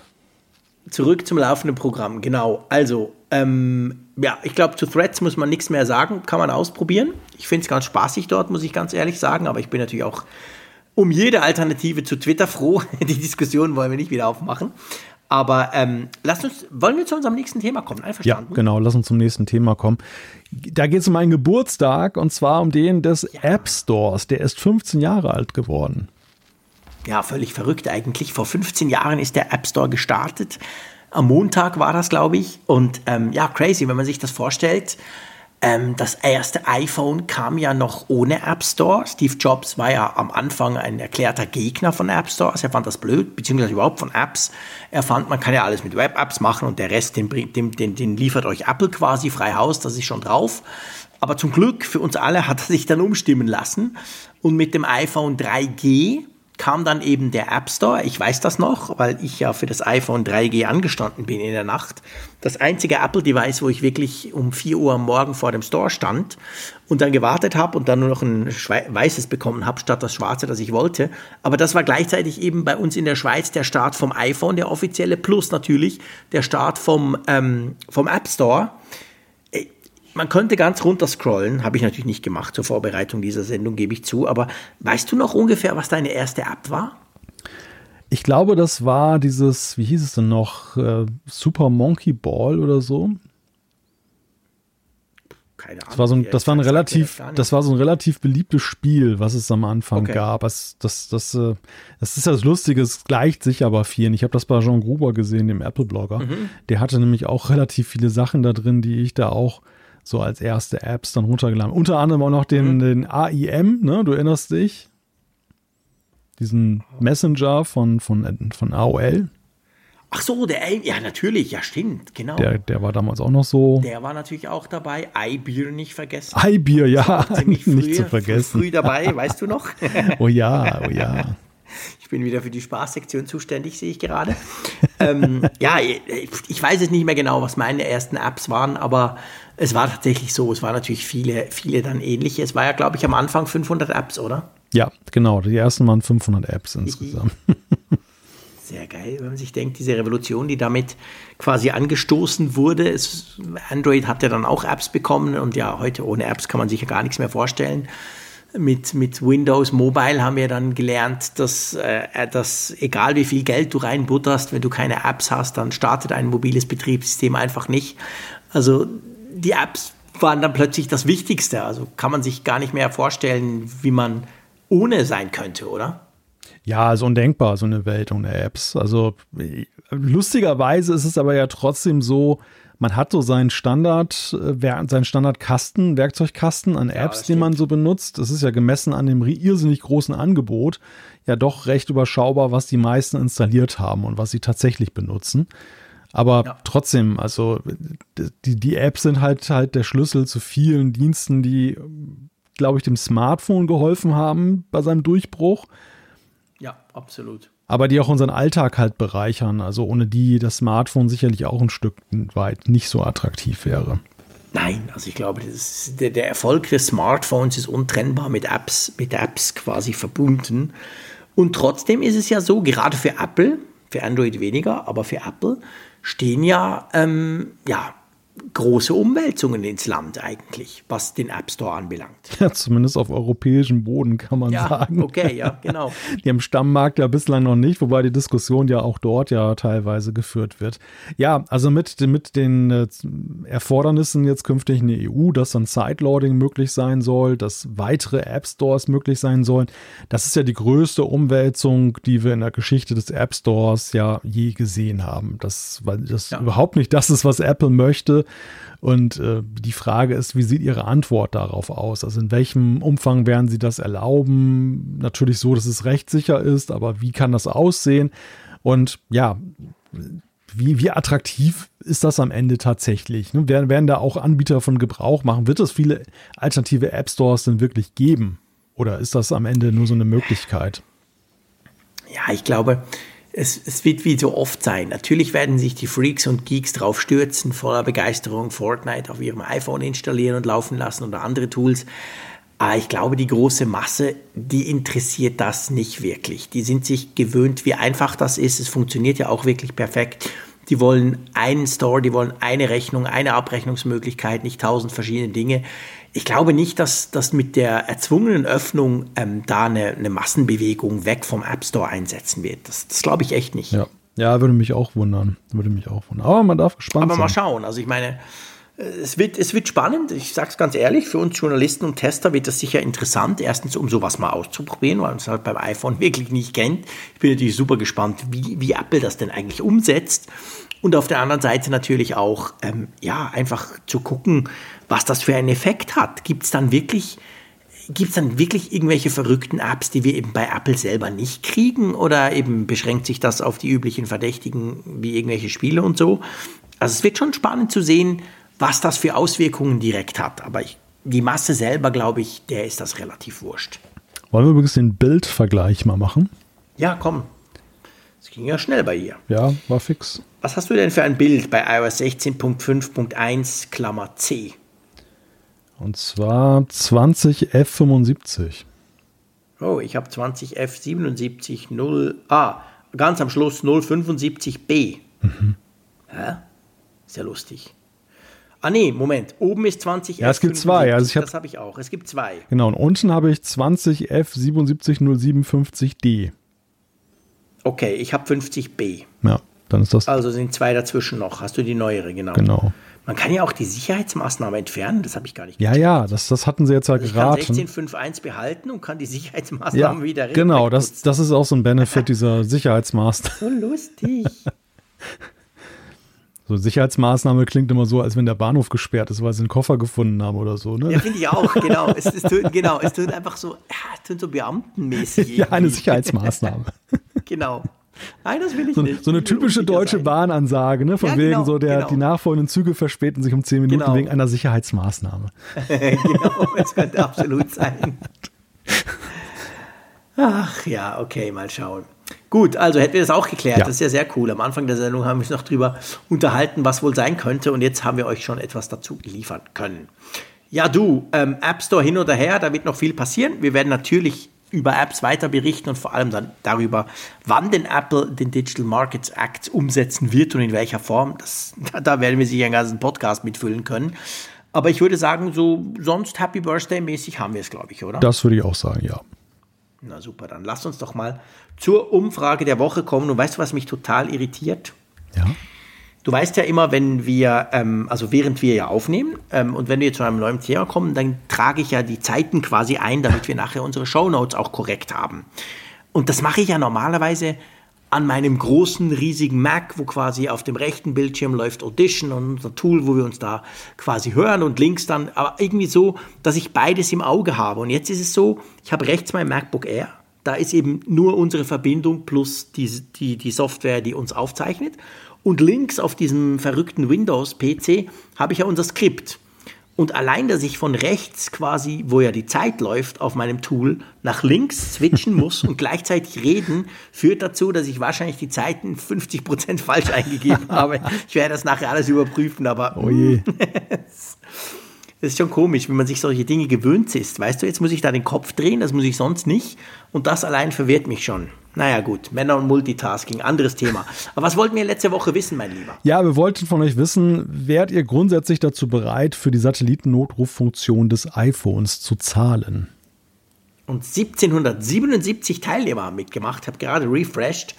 Zurück zum laufenden Programm, genau. Also, ähm, ja, ich glaube, zu Threads muss man nichts mehr sagen, kann man ausprobieren. Ich finde es ganz spaßig dort, muss ich ganz ehrlich sagen, aber ich bin natürlich auch um jede Alternative zu Twitter froh. Die Diskussion wollen wir nicht wieder aufmachen. Aber ähm, lass uns, wollen wir zu unserem nächsten Thema kommen? Einverstanden? Ja, genau, lass uns zum nächsten Thema kommen. Da geht es um einen Geburtstag und zwar um den des ja. App Stores. Der ist 15 Jahre alt geworden. Ja, völlig verrückt eigentlich. Vor 15 Jahren ist der App Store gestartet. Am Montag war das, glaube ich. Und ähm, ja, crazy, wenn man sich das vorstellt. Ähm, das erste iPhone kam ja noch ohne App Store. Steve Jobs war ja am Anfang ein erklärter Gegner von App Stores. Er fand das blöd, beziehungsweise überhaupt von Apps. Er fand, man kann ja alles mit Web-Apps machen und der Rest, den, den, den, den liefert euch Apple quasi frei Haus, das ist schon drauf. Aber zum Glück für uns alle hat er sich dann umstimmen lassen. Und mit dem iPhone 3G kam dann eben der App Store. Ich weiß das noch, weil ich ja für das iPhone 3G angestanden bin in der Nacht. Das einzige Apple-Device, wo ich wirklich um 4 Uhr am Morgen vor dem Store stand und dann gewartet habe und dann nur noch ein weißes bekommen habe, statt das schwarze, das ich wollte. Aber das war gleichzeitig eben bei uns in der Schweiz der Start vom iPhone, der offizielle, plus natürlich der Start vom, ähm, vom App Store man könnte ganz runter scrollen, habe ich natürlich nicht gemacht zur Vorbereitung dieser Sendung, gebe ich zu, aber weißt du noch ungefähr, was deine erste App war? Ich glaube, das war dieses, wie hieß es denn noch, äh, Super Monkey Ball oder so. Keine Ahnung. Das war so ein, das war ein relativ, das war so ein relativ beliebtes Spiel, was es am Anfang okay. gab. Das, das, das, äh, das ist das Lustige, es gleicht sich aber vielen. Ich habe das bei Jean Gruber gesehen, dem Apple-Blogger. Mhm. Der hatte nämlich auch relativ viele Sachen da drin, die ich da auch so als erste Apps dann runtergeladen. Unter anderem auch noch den, mhm. den AIM, ne? Du erinnerst dich? Diesen Messenger von, von, von AOL. Ach so, der AIM, ja natürlich, ja stimmt, genau. Der, der war damals auch noch so. Der war natürlich auch dabei. iBeer nicht vergessen. iBeer, ja, nicht früh, zu vergessen. Früh dabei, weißt du noch? oh ja, oh ja. Ich bin wieder für die Spaßsektion zuständig, sehe ich gerade. ähm, ja, ich weiß jetzt nicht mehr genau, was meine ersten Apps waren, aber es war tatsächlich so. Es waren natürlich viele, viele dann ähnliche. Es war ja, glaube ich, am Anfang 500 Apps, oder? Ja, genau. Die ersten waren 500 Apps insgesamt. Sehr geil, wenn man sich denkt, diese Revolution, die damit quasi angestoßen wurde. Es, Android hat ja dann auch Apps bekommen und ja, heute ohne Apps kann man sich ja gar nichts mehr vorstellen mit, mit Windows Mobile haben wir dann gelernt, dass, äh, dass egal wie viel Geld du reinbutterst, wenn du keine Apps hast, dann startet ein mobiles Betriebssystem einfach nicht. Also die Apps waren dann plötzlich das Wichtigste. Also kann man sich gar nicht mehr vorstellen, wie man ohne sein könnte, oder? Ja, ist undenkbar, so eine Welt ohne Apps. Also lustigerweise ist es aber ja trotzdem so, man hat so seinen Standard, äh, seinen Standardkasten, Werkzeugkasten an Apps, ja, den man so benutzt. Das ist ja gemessen an dem irrsinnig großen Angebot ja doch recht überschaubar, was die meisten installiert haben und was sie tatsächlich benutzen. Aber ja. trotzdem, also die, die Apps sind halt halt der Schlüssel zu vielen Diensten, die, glaube ich, dem Smartphone geholfen haben bei seinem Durchbruch. Ja, absolut aber die auch unseren Alltag halt bereichern. Also ohne die das Smartphone sicherlich auch ein Stück weit nicht so attraktiv wäre. Nein, also ich glaube, ist, der, der, Erfolg des Smartphones ist untrennbar mit Apps, mit Apps quasi verbunden. Und trotzdem ist es ja so, gerade für Apple, für Android weniger, aber für Apple stehen ja, ähm, ja große Umwälzungen ins Land eigentlich, was den App Store anbelangt. Ja, zumindest auf europäischem Boden kann man ja, sagen. Okay, ja, genau. Die am Stammmarkt ja bislang noch nicht, wobei die Diskussion ja auch dort ja teilweise geführt wird. Ja, also mit, mit den äh, Erfordernissen jetzt künftig in der EU, dass dann Sideloading möglich sein soll, dass weitere App Stores möglich sein sollen, das ist ja die größte Umwälzung, die wir in der Geschichte des App Stores ja je gesehen haben. Das, weil das ja. überhaupt nicht das ist, was Apple möchte. Und äh, die Frage ist, wie sieht Ihre Antwort darauf aus? Also in welchem Umfang werden Sie das erlauben? Natürlich so, dass es rechtssicher ist, aber wie kann das aussehen? Und ja, wie, wie attraktiv ist das am Ende tatsächlich? Ne? Werden, werden da auch Anbieter von Gebrauch machen? Wird es viele alternative App Stores denn wirklich geben? Oder ist das am Ende nur so eine Möglichkeit? Ja, ich glaube, es, es, wird wie so oft sein. Natürlich werden sich die Freaks und Geeks drauf stürzen, voller Begeisterung Fortnite auf ihrem iPhone installieren und laufen lassen oder andere Tools. Aber ich glaube, die große Masse, die interessiert das nicht wirklich. Die sind sich gewöhnt, wie einfach das ist. Es funktioniert ja auch wirklich perfekt. Die wollen einen Store, die wollen eine Rechnung, eine Abrechnungsmöglichkeit, nicht tausend verschiedene Dinge. Ich glaube nicht, dass das mit der erzwungenen Öffnung ähm, da eine, eine, Massenbewegung weg vom App Store einsetzen wird. Das, das glaube ich echt nicht. Ja. ja, würde mich auch wundern. Würde mich auch wundern. Aber man darf gespannt Aber sein. Aber mal schauen. Also ich meine, es wird, es wird spannend, ich sage es ganz ehrlich, für uns Journalisten und Tester wird das sicher interessant. Erstens, um sowas mal auszuprobieren, weil man es halt beim iPhone wirklich nicht kennt. Ich bin natürlich super gespannt, wie, wie Apple das denn eigentlich umsetzt. Und auf der anderen Seite natürlich auch, ähm, ja, einfach zu gucken, was das für einen Effekt hat. Gibt es dann wirklich, gibt es dann wirklich irgendwelche verrückten Apps, die wir eben bei Apple selber nicht kriegen? Oder eben beschränkt sich das auf die üblichen Verdächtigen wie irgendwelche Spiele und so? Also es wird schon spannend zu sehen, was das für Auswirkungen direkt hat. Aber ich, die Masse selber, glaube ich, der ist das relativ wurscht. Wollen wir übrigens den Bildvergleich mal machen? Ja, komm. Es ging ja schnell bei ihr. Ja, war fix. Was hast du denn für ein Bild bei iOS 16.5.1 Klammer C? Und zwar 20F75. Oh, ich habe 20F77 0. Ah, ganz am Schluss 075B. Mhm. Hä? Ist ja lustig. Ah nee, Moment. Oben ist 20 Ja, es gibt zwei. Also ich hab, das habe ich auch. Es gibt zwei. Genau, und unten habe ich 20 F77057D. Okay, ich habe 50B. Ja, dann ist das. Also sind zwei dazwischen noch. Hast du die neuere, genau. Genau. Man kann ja auch die Sicherheitsmaßnahme entfernen, das habe ich gar nicht Ja, ja, das, das hatten sie jetzt ja also geraten. Ich kann 16.5.1 behalten und kann die Sicherheitsmaßnahmen ja, wieder Genau, das, das ist auch so ein Benefit dieser Sicherheitsmaßnahme. So lustig. So Sicherheitsmaßnahme klingt immer so, als wenn der Bahnhof gesperrt ist, weil sie einen Koffer gefunden haben oder so. Ne? Ja, finde ich auch, genau. Es, es tönt, genau. Es tönt einfach so, ja, es tönt so beamtenmäßig. ja, eine Sicherheitsmaßnahme. genau. Nein, das will ich so, nicht. So eine typische deutsche. Bahnansage, ne? Von ja, wegen genau, so, der, genau. die nachfolgenden Züge verspäten sich um zehn Minuten genau. wegen einer Sicherheitsmaßnahme. genau, es könnte absolut sein. Ach ja, okay, mal schauen. Gut, also hätten wir das auch geklärt. Ja. Das ist ja sehr cool. Am Anfang der Sendung haben wir uns noch drüber unterhalten, was wohl sein könnte. Und jetzt haben wir euch schon etwas dazu liefern können. Ja, du, ähm, App Store hin oder her, da wird noch viel passieren. Wir werden natürlich über Apps weiter berichten und vor allem dann darüber, wann denn Apple den Digital Markets Act umsetzen wird und in welcher Form. Das, da werden wir sicher einen ganzen Podcast mitfüllen können. Aber ich würde sagen, so sonst Happy Birthday mäßig haben wir es, glaube ich, oder? Das würde ich auch sagen, ja. Na super, dann lass uns doch mal zur Umfrage der Woche kommen. Und weißt du, was mich total irritiert? Ja. Du weißt ja immer, wenn wir, ähm, also während wir ja aufnehmen ähm, und wenn wir zu einem neuen Thema kommen, dann trage ich ja die Zeiten quasi ein, damit wir nachher unsere Shownotes auch korrekt haben. Und das mache ich ja normalerweise an meinem großen, riesigen Mac, wo quasi auf dem rechten Bildschirm läuft Audition und unser Tool, wo wir uns da quasi hören und links dann, aber irgendwie so, dass ich beides im Auge habe. Und jetzt ist es so, ich habe rechts mein MacBook Air, da ist eben nur unsere Verbindung plus die, die, die Software, die uns aufzeichnet. Und links auf diesem verrückten Windows-PC habe ich ja unser Skript. Und allein, dass ich von rechts quasi, wo ja die Zeit läuft, auf meinem Tool nach links switchen muss und gleichzeitig reden, führt dazu, dass ich wahrscheinlich die Zeiten 50 Prozent falsch eingegeben habe. Ich werde das nachher alles überprüfen, aber. Oh je. Das ist schon komisch, wenn man sich solche Dinge gewöhnt ist. Weißt du, jetzt muss ich da den Kopf drehen, das muss ich sonst nicht. Und das allein verwirrt mich schon. Naja, gut, Männer und Multitasking, anderes Thema. Aber was wollten wir letzte Woche wissen, mein Lieber? Ja, wir wollten von euch wissen, wärt ihr grundsätzlich dazu bereit, für die Satellitennotruffunktion des iPhones zu zahlen? Und 1777 Teilnehmer haben mitgemacht, habe gerade refreshed.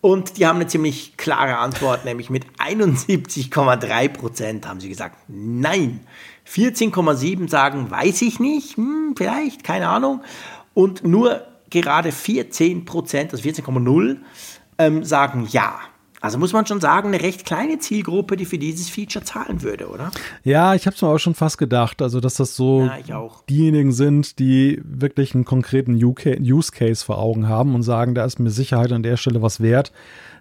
Und die haben eine ziemlich klare Antwort, nämlich mit 71,3 Prozent haben sie gesagt, nein. 14,7 sagen, weiß ich nicht, hm, vielleicht, keine Ahnung. Und nur gerade 14 Prozent, also 14,0, ähm, sagen ja. Also muss man schon sagen, eine recht kleine Zielgruppe, die für dieses Feature zahlen würde, oder? Ja, ich habe es mir auch schon fast gedacht, also dass das so ja, diejenigen sind, die wirklich einen konkreten Use Case vor Augen haben und sagen, da ist mir Sicherheit an der Stelle was wert,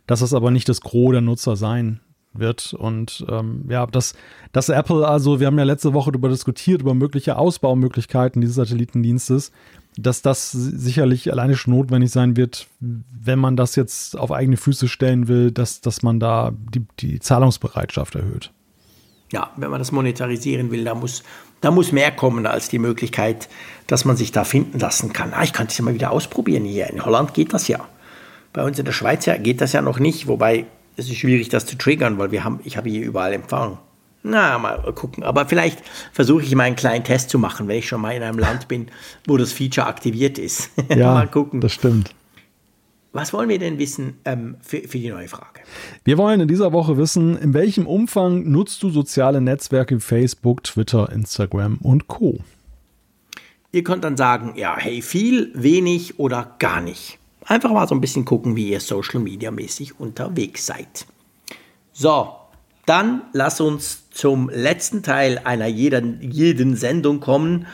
dass das aber nicht das Gros der Nutzer sein wird. Und ähm, ja, dass, dass Apple, also wir haben ja letzte Woche darüber diskutiert, über mögliche Ausbaumöglichkeiten dieses Satellitendienstes, dass das sicherlich alleine schon notwendig sein wird, wenn man das jetzt auf eigene Füße stellen will, dass, dass man da die, die Zahlungsbereitschaft erhöht. Ja, wenn man das monetarisieren will, da muss, da muss mehr kommen als die Möglichkeit, dass man sich da finden lassen kann. Ah, ich kann das ja mal wieder ausprobieren hier. In Holland geht das ja. Bei uns in der Schweiz geht das ja noch nicht, wobei es ist schwierig, das zu triggern, weil wir haben, ich habe hier überall Empfang. Na, mal gucken. Aber vielleicht versuche ich mal einen kleinen Test zu machen, wenn ich schon mal in einem Land bin, wo das Feature aktiviert ist. Ja, mal gucken. Das stimmt. Was wollen wir denn wissen ähm, für, für die neue Frage? Wir wollen in dieser Woche wissen, in welchem Umfang nutzt du soziale Netzwerke wie Facebook, Twitter, Instagram und Co. Ihr könnt dann sagen, ja, hey, viel, wenig oder gar nicht. Einfach mal so ein bisschen gucken, wie ihr Social Media mäßig unterwegs seid. So, dann lass uns zum letzten Teil einer jeden, jeden Sendung kommen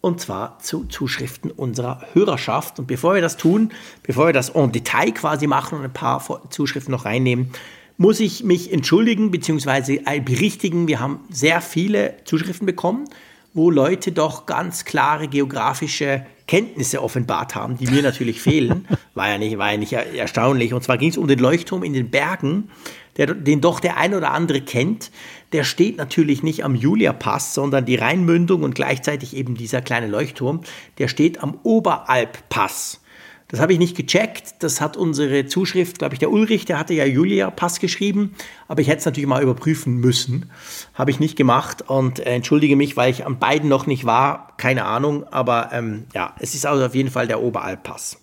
und zwar zu Zuschriften unserer Hörerschaft. Und bevor wir das tun, bevor wir das en Detail quasi machen und ein paar Zuschriften noch reinnehmen, muss ich mich entschuldigen bzw. berichtigen. Wir haben sehr viele Zuschriften bekommen, wo Leute doch ganz klare geografische Kenntnisse offenbart haben, die mir natürlich fehlen. War ja nicht, war ja nicht erstaunlich. Und zwar ging es um den Leuchtturm in den Bergen der, den doch der ein oder andere kennt, der steht natürlich nicht am Julia-Pass, sondern die Rheinmündung und gleichzeitig eben dieser kleine Leuchtturm, der steht am Oberalp-Pass. Das habe ich nicht gecheckt. Das hat unsere Zuschrift, glaube ich, der Ulrich, der hatte ja Julia-Pass geschrieben. Aber ich hätte es natürlich mal überprüfen müssen. Habe ich nicht gemacht und äh, entschuldige mich, weil ich an beiden noch nicht war. Keine Ahnung. Aber ähm, ja, es ist also auf jeden Fall der Oberalp-Pass.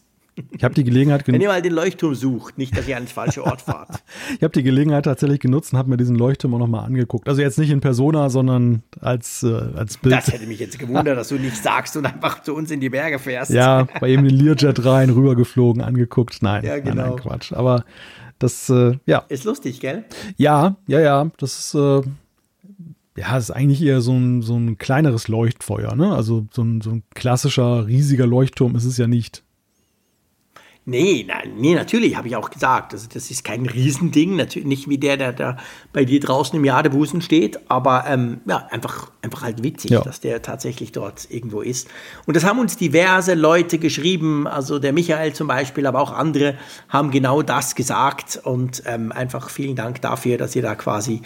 Ich habe die Gelegenheit genutzt. Wenn ihr mal den Leuchtturm sucht, nicht, dass ihr an den falschen Ort fahrt. ich habe die Gelegenheit tatsächlich genutzt und habe mir diesen Leuchtturm auch nochmal angeguckt. Also jetzt nicht in Persona, sondern als, äh, als Bild. Das hätte mich jetzt gewundert, dass du nicht sagst und einfach zu uns in die Berge fährst. Ja, bei eben den Learjet rein, rübergeflogen, angeguckt. Nein, ja, genau. nein, nein, Quatsch. Aber das, äh, ja. Ist lustig, gell? Ja, ja, ja. Das ist, äh, ja, ist eigentlich eher so ein, so ein kleineres Leuchtfeuer, ne? Also so ein, so ein klassischer, riesiger Leuchtturm ist es ja nicht. Nee, na, nee, natürlich, habe ich auch gesagt. Also das ist kein Riesending, natürlich nicht wie der, der da bei dir draußen im Jadebusen steht, aber ähm, ja, einfach, einfach halt witzig, ja. dass der tatsächlich dort irgendwo ist. Und das haben uns diverse Leute geschrieben, also der Michael zum Beispiel, aber auch andere haben genau das gesagt und ähm, einfach vielen Dank dafür, dass ihr da quasi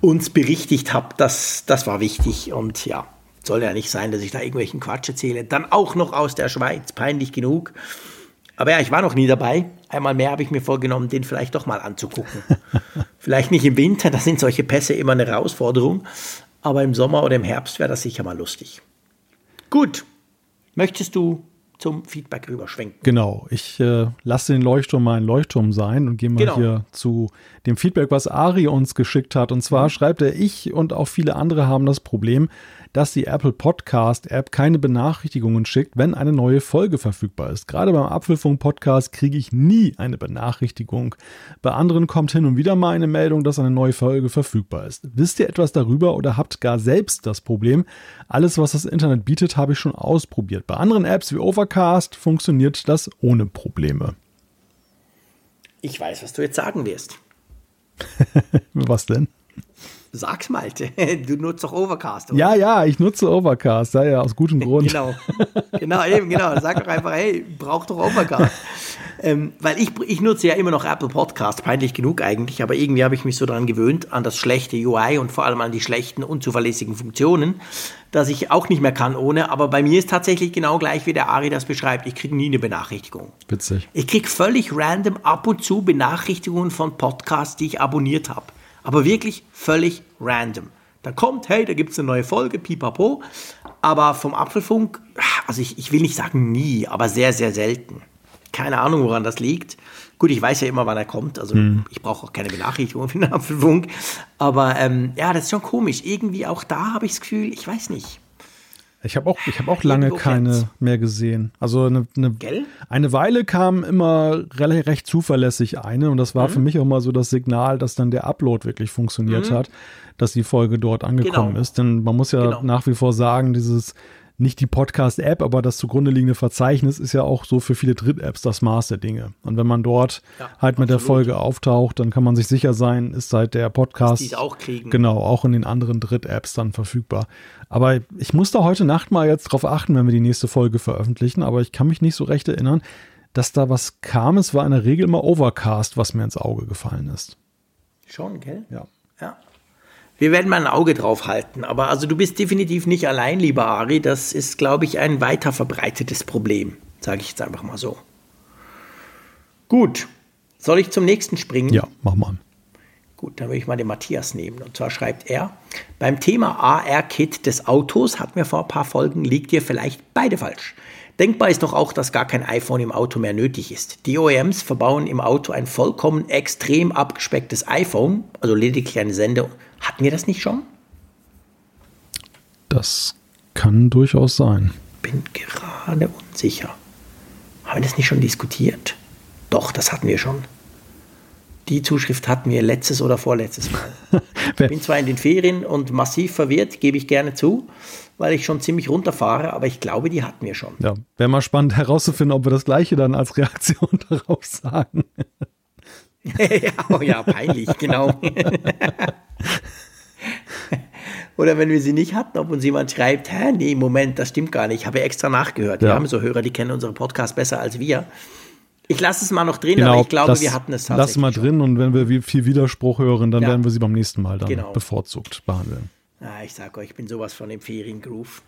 uns berichtigt habt. Das, das war wichtig und ja, soll ja nicht sein, dass ich da irgendwelchen Quatsch erzähle. Dann auch noch aus der Schweiz, peinlich genug. Aber ja, ich war noch nie dabei. Einmal mehr habe ich mir vorgenommen, den vielleicht doch mal anzugucken. vielleicht nicht im Winter, da sind solche Pässe immer eine Herausforderung. Aber im Sommer oder im Herbst wäre das sicher mal lustig. Gut. Möchtest du zum Feedback rüberschwenken. Genau, ich äh, lasse den Leuchtturm mal ein Leuchtturm sein und gehe mal genau. hier zu dem Feedback, was Ari uns geschickt hat. Und zwar mhm. schreibt er, ich und auch viele andere haben das Problem, dass die Apple Podcast App keine Benachrichtigungen schickt, wenn eine neue Folge verfügbar ist. Gerade beim Apfelfunk Podcast kriege ich nie eine Benachrichtigung. Bei anderen kommt hin und wieder mal eine Meldung, dass eine neue Folge verfügbar ist. Wisst ihr etwas darüber oder habt gar selbst das Problem? Alles, was das Internet bietet, habe ich schon ausprobiert. Bei anderen Apps wie Overcast funktioniert das ohne Probleme. Ich weiß, was du jetzt sagen wirst. was denn? Sag's Malte, du nutzt doch Overcast, oder? Ja, ja, ich nutze Overcast, ja, ja, aus gutem Grund. genau, genau, eben, genau. Sag doch einfach, hey, brauch doch Overcast. ähm, weil ich, ich nutze ja immer noch Apple Podcast, peinlich genug eigentlich, aber irgendwie habe ich mich so daran gewöhnt, an das schlechte UI und vor allem an die schlechten, unzuverlässigen Funktionen, dass ich auch nicht mehr kann ohne. Aber bei mir ist tatsächlich genau gleich, wie der Ari das beschreibt. Ich kriege nie eine Benachrichtigung. Witzig. Ich kriege völlig random ab und zu Benachrichtigungen von Podcasts, die ich abonniert habe. Aber wirklich völlig random. Da kommt, hey, da gibt es eine neue Folge, pipapo. Aber vom Apfelfunk, also ich, ich will nicht sagen nie, aber sehr, sehr selten. Keine Ahnung, woran das liegt. Gut, ich weiß ja immer, wann er kommt. Also mhm. ich brauche auch keine Benachrichtigung für den Apfelfunk. Aber ähm, ja, das ist schon komisch. Irgendwie auch da habe ich das Gefühl, ich weiß nicht. Ich habe auch, ich hab auch lange keine mehr gesehen. Also eine, eine, eine Weile kam immer recht, recht zuverlässig eine und das war mhm. für mich auch mal so das Signal, dass dann der Upload wirklich funktioniert mhm. hat, dass die Folge dort angekommen genau. ist. Denn man muss ja genau. nach wie vor sagen, dieses nicht die Podcast-App, aber das zugrunde liegende Verzeichnis ist ja auch so für viele Dritt-Apps das Maß der Dinge. Und wenn man dort ja, halt mit absolut. der Folge auftaucht, dann kann man sich sicher sein, ist seit der Podcast die auch kriegen. genau auch in den anderen Dritt-Apps dann verfügbar. Aber ich muss da heute Nacht mal jetzt drauf achten, wenn wir die nächste Folge veröffentlichen. Aber ich kann mich nicht so recht erinnern, dass da was kam. Es war in der Regel immer Overcast, was mir ins Auge gefallen ist. Schon, gell? Ja. Wir werden mal ein Auge drauf halten. Aber also du bist definitiv nicht allein, lieber Ari. Das ist, glaube ich, ein weiter verbreitetes Problem. Sage ich jetzt einfach mal so. Gut. Soll ich zum nächsten springen? Ja, mach mal. Gut, dann würde ich mal den Matthias nehmen. Und zwar schreibt er, beim Thema AR-Kit des Autos hatten wir vor ein paar Folgen, liegt ihr vielleicht beide falsch. Denkbar ist doch auch, dass gar kein iPhone im Auto mehr nötig ist. Die OEMs verbauen im Auto ein vollkommen extrem abgespecktes iPhone, also lediglich eine Sendung. Hatten wir das nicht schon? Das kann durchaus sein. Bin gerade unsicher. Haben wir das nicht schon diskutiert? Doch, das hatten wir schon. Die Zuschrift hatten wir letztes oder vorletztes Mal. ich bin zwar in den Ferien und massiv verwirrt, gebe ich gerne zu weil ich schon ziemlich runterfahre, aber ich glaube, die hatten wir schon. Ja, wäre mal spannend herauszufinden, ob wir das Gleiche dann als Reaktion darauf sagen. ja, oh ja, peinlich, genau. Oder wenn wir sie nicht hatten, ob uns jemand schreibt, hä, nee, Moment, das stimmt gar nicht. Ich habe extra nachgehört. Ja. Wir haben so Hörer, die kennen unseren Podcast besser als wir. Ich lasse es mal noch drin, genau, aber ich glaube, das, wir hatten es tatsächlich. Lass mal drin und wenn wir viel Widerspruch hören, dann ja. werden wir sie beim nächsten Mal dann genau. bevorzugt behandeln. Ah, ich sage euch, ich bin sowas von im Feriengroove.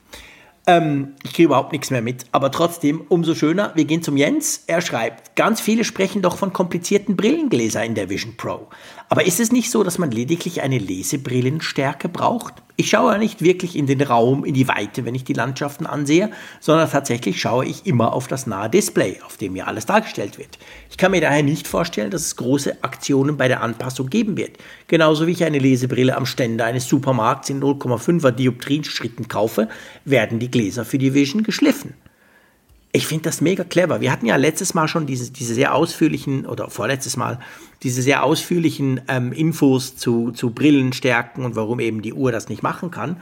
Ähm, ich kriege überhaupt nichts mehr mit, aber trotzdem umso schöner. Wir gehen zum Jens. Er schreibt, ganz viele sprechen doch von komplizierten Brillengläser in der Vision Pro. Aber ist es nicht so, dass man lediglich eine Lesebrillenstärke braucht? Ich schaue ja nicht wirklich in den Raum, in die Weite, wenn ich die Landschaften ansehe, sondern tatsächlich schaue ich immer auf das nahe Display, auf dem mir alles dargestellt wird. Ich kann mir daher nicht vorstellen, dass es große Aktionen bei der Anpassung geben wird. Genauso wie ich eine Lesebrille am Ständer eines Supermarkts in 0,5er Dioptrienschritten kaufe, werden die Gläser für die Vision geschliffen. Ich finde das mega clever. Wir hatten ja letztes Mal schon diese, diese sehr ausführlichen, oder vorletztes Mal, diese sehr ausführlichen ähm, Infos zu, zu Brillenstärken und warum eben die Uhr das nicht machen kann.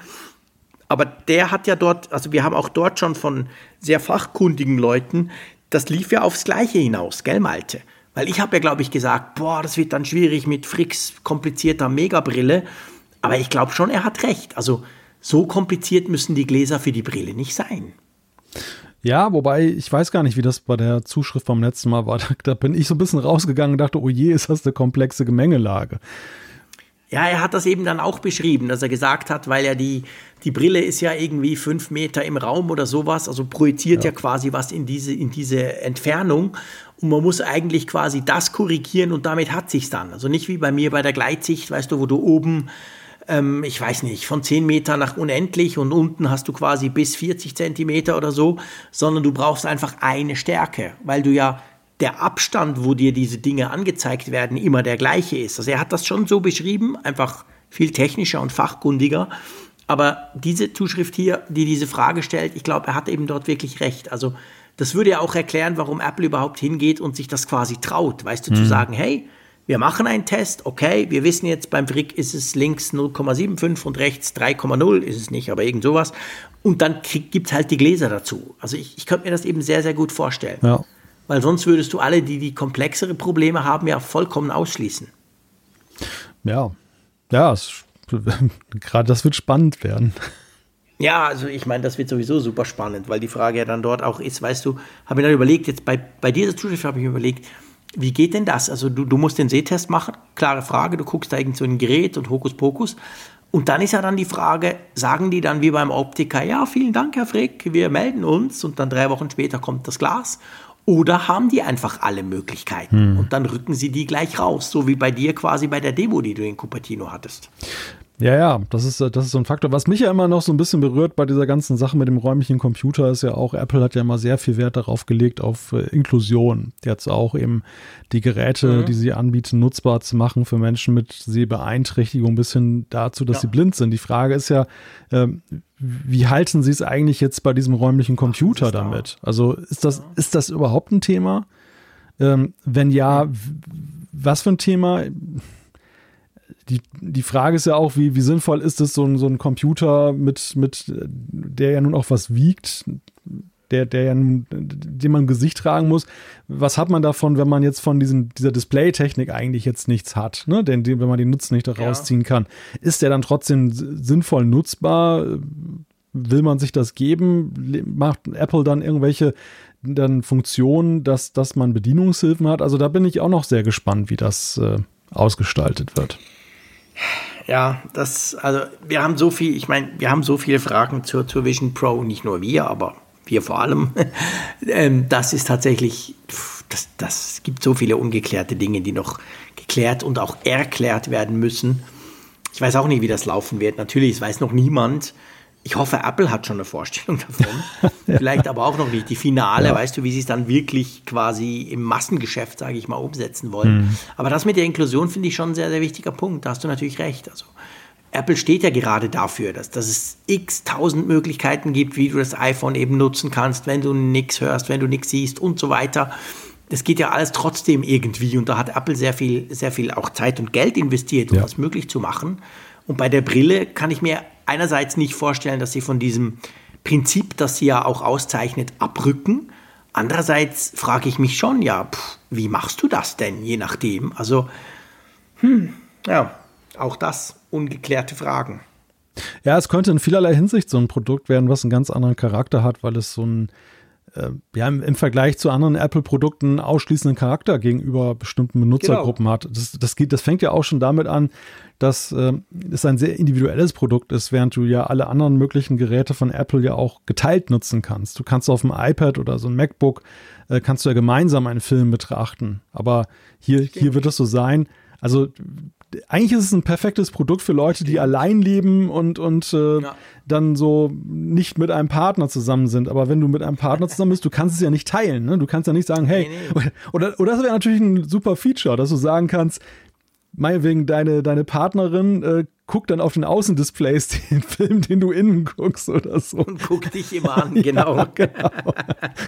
Aber der hat ja dort, also wir haben auch dort schon von sehr fachkundigen Leuten, das lief ja aufs Gleiche hinaus, gell, Malte? Weil ich habe ja, glaube ich, gesagt, boah, das wird dann schwierig mit Fricks komplizierter Megabrille. Aber ich glaube schon, er hat recht. Also so kompliziert müssen die Gläser für die Brille nicht sein. Ja, wobei ich weiß gar nicht, wie das bei der Zuschrift vom letzten Mal war. Da, bin ich so ein bisschen rausgegangen und dachte, oh je, ist das eine komplexe Gemengelage. Ja, er hat das eben dann auch beschrieben, dass er gesagt hat, weil ja die, die Brille ist ja irgendwie fünf Meter im Raum oder sowas, also projiziert ja, ja quasi was in diese, in diese Entfernung. Und man muss eigentlich quasi das korrigieren und damit hat sich's dann. Also nicht wie bei mir bei der Gleitsicht, weißt du, wo du oben ähm, ich weiß nicht, von 10 Meter nach unendlich und unten hast du quasi bis 40 Zentimeter oder so, sondern du brauchst einfach eine Stärke, weil du ja der Abstand, wo dir diese Dinge angezeigt werden, immer der gleiche ist. Also er hat das schon so beschrieben, einfach viel technischer und fachkundiger. Aber diese Zuschrift hier, die diese Frage stellt, ich glaube, er hat eben dort wirklich recht. Also das würde ja auch erklären, warum Apple überhaupt hingeht und sich das quasi traut, weißt du, mhm. zu sagen, hey, wir machen einen Test, okay, wir wissen jetzt, beim Frick ist es links 0,75 und rechts 3,0, ist es nicht, aber irgend sowas. Und dann gibt es halt die Gläser dazu. Also ich, ich könnte mir das eben sehr, sehr gut vorstellen. Ja. Weil sonst würdest du alle, die die komplexere Probleme haben, ja vollkommen ausschließen. Ja, ja, gerade das wird spannend werden. Ja, also ich meine, das wird sowieso super spannend, weil die Frage ja dann dort auch ist, weißt du, habe ich dann überlegt, jetzt bei, bei dieser Zuschrift habe ich mir überlegt, wie geht denn das? Also du, du musst den Sehtest machen, klare Frage, du guckst da irgend so ein Gerät und Hokuspokus. Und dann ist ja dann die Frage, sagen die dann wie beim Optiker, ja, vielen Dank, Herr Frick, wir melden uns und dann drei Wochen später kommt das Glas. Oder haben die einfach alle Möglichkeiten hm. und dann rücken sie die gleich raus, so wie bei dir quasi bei der Demo, die du in Cupertino hattest. Ja, ja, das ist, das ist so ein Faktor. Was mich ja immer noch so ein bisschen berührt bei dieser ganzen Sache mit dem räumlichen Computer ist ja auch, Apple hat ja immer sehr viel Wert darauf gelegt, auf äh, Inklusion. Jetzt auch eben die Geräte, mhm. die sie anbieten, nutzbar zu machen für Menschen mit Sehbeeinträchtigung bis hin dazu, dass ja. sie blind sind. Die Frage ist ja, äh, wie halten sie es eigentlich jetzt bei diesem räumlichen Computer damit? Also ist das, ist das überhaupt ein Thema? Ähm, wenn ja, was für ein Thema? Die, die Frage ist ja auch, wie, wie sinnvoll ist es, so ein, so ein Computer mit, mit, der ja nun auch was wiegt, der, der ja nun, den man im Gesicht tragen muss. Was hat man davon, wenn man jetzt von diesen, dieser Display-Technik eigentlich jetzt nichts hat, ne? Denn wenn man den Nutzen nicht daraus ziehen kann, ist der dann trotzdem sinnvoll nutzbar? Will man sich das geben? Macht Apple dann irgendwelche dann Funktionen, dass, dass man Bedienungshilfen hat? Also da bin ich auch noch sehr gespannt, wie das äh, ausgestaltet wird. Ja, das, also wir haben so viel, ich meine, wir haben so viele Fragen zur, zur Vision Pro, nicht nur wir, aber wir vor allem. Ähm, das ist tatsächlich, das, das gibt so viele ungeklärte Dinge, die noch geklärt und auch erklärt werden müssen. Ich weiß auch nicht, wie das laufen wird. Natürlich, es weiß noch niemand. Ich hoffe, Apple hat schon eine Vorstellung davon. ja. Vielleicht aber auch noch nicht die Finale, ja. weißt du, wie sie es dann wirklich quasi im Massengeschäft, sage ich mal, umsetzen wollen. Mhm. Aber das mit der Inklusion finde ich schon ein sehr, sehr wichtiger Punkt. Da hast du natürlich recht. Also Apple steht ja gerade dafür, dass, dass es x tausend Möglichkeiten gibt, wie du das iPhone eben nutzen kannst, wenn du nichts hörst, wenn du nichts siehst und so weiter. Das geht ja alles trotzdem irgendwie und da hat Apple sehr viel, sehr viel auch Zeit und Geld investiert, um ja. das möglich zu machen. Und bei der Brille kann ich mir einerseits nicht vorstellen, dass sie von diesem Prinzip, das sie ja auch auszeichnet, abrücken. Andererseits frage ich mich schon, ja, pff, wie machst du das denn, je nachdem? Also, hm, ja, auch das ungeklärte Fragen. Ja, es könnte in vielerlei Hinsicht so ein Produkt werden, was einen ganz anderen Charakter hat, weil es so ein ja, im, Vergleich zu anderen Apple-Produkten ausschließenden Charakter gegenüber bestimmten Benutzergruppen genau. hat. Das, das, geht, das fängt ja auch schon damit an, dass äh, es ein sehr individuelles Produkt ist, während du ja alle anderen möglichen Geräte von Apple ja auch geteilt nutzen kannst. Du kannst auf dem iPad oder so ein MacBook äh, kannst du ja gemeinsam einen Film betrachten. Aber hier, hier wird es so sein. Also eigentlich ist es ein perfektes Produkt für Leute, die allein leben und, und äh, ja. dann so nicht mit einem Partner zusammen sind. Aber wenn du mit einem Partner zusammen bist, du kannst es ja nicht teilen. Ne? Du kannst ja nicht sagen, hey, nee, nee. oder, oder das wäre natürlich ein super Feature, dass du sagen kannst, meinetwegen deine, deine Partnerin äh, guckt dann auf den Außendisplays den Film, den du innen guckst oder so. Und guck dich immer an, genau. Ja, genau.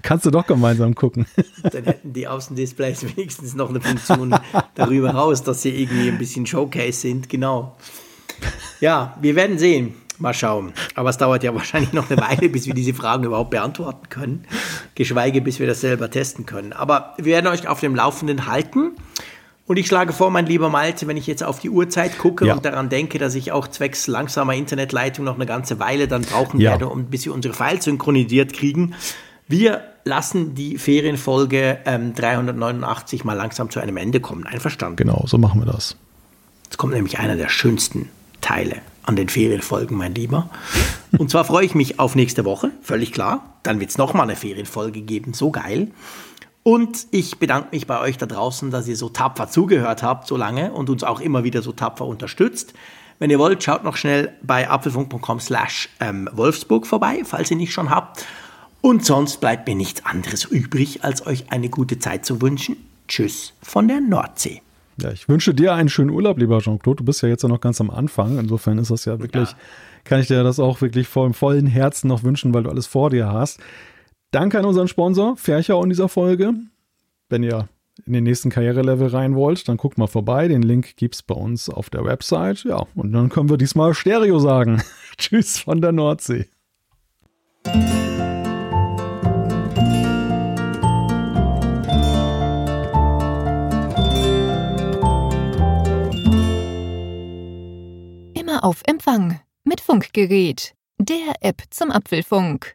Kannst du doch gemeinsam gucken. Dann hätten die Außendisplays wenigstens noch eine Funktion darüber raus, dass sie irgendwie ein bisschen Showcase sind, genau. Ja, wir werden sehen. Mal schauen. Aber es dauert ja wahrscheinlich noch eine Weile, bis wir diese Fragen überhaupt beantworten können. Geschweige, bis wir das selber testen können. Aber wir werden euch auf dem Laufenden halten. Und ich schlage vor, mein lieber Malte, wenn ich jetzt auf die Uhrzeit gucke ja. und daran denke, dass ich auch zwecks langsamer Internetleitung noch eine ganze Weile dann brauchen ja. werde, um, bis wir unsere Files synchronisiert kriegen. Wir lassen die Ferienfolge ähm, 389 mal langsam zu einem Ende kommen. Einverstanden? Genau, so machen wir das. Jetzt kommt nämlich einer der schönsten Teile an den Ferienfolgen, mein Lieber. Und zwar freue ich mich auf nächste Woche, völlig klar. Dann wird es nochmal eine Ferienfolge geben, so geil. Und ich bedanke mich bei euch da draußen, dass ihr so tapfer zugehört habt so lange und uns auch immer wieder so tapfer unterstützt. Wenn ihr wollt, schaut noch schnell bei apfelfunk.com slash ähm, Wolfsburg vorbei, falls ihr nicht schon habt. Und sonst bleibt mir nichts anderes übrig, als euch eine gute Zeit zu wünschen. Tschüss von der Nordsee. Ja, ich wünsche dir einen schönen Urlaub, lieber Jean-Claude. Du bist ja jetzt ja noch ganz am Anfang. Insofern ist das ja wirklich, ja. kann ich dir das auch wirklich voll vollen Herzen noch wünschen, weil du alles vor dir hast. Danke an unseren Sponsor, Fercher in dieser Folge. Wenn ihr in den nächsten Karrierelevel rein wollt, dann guckt mal vorbei. Den Link gibt es bei uns auf der Website. Ja, und dann können wir diesmal Stereo sagen. Tschüss von der Nordsee. Immer auf Empfang mit Funkgerät, der App zum Apfelfunk.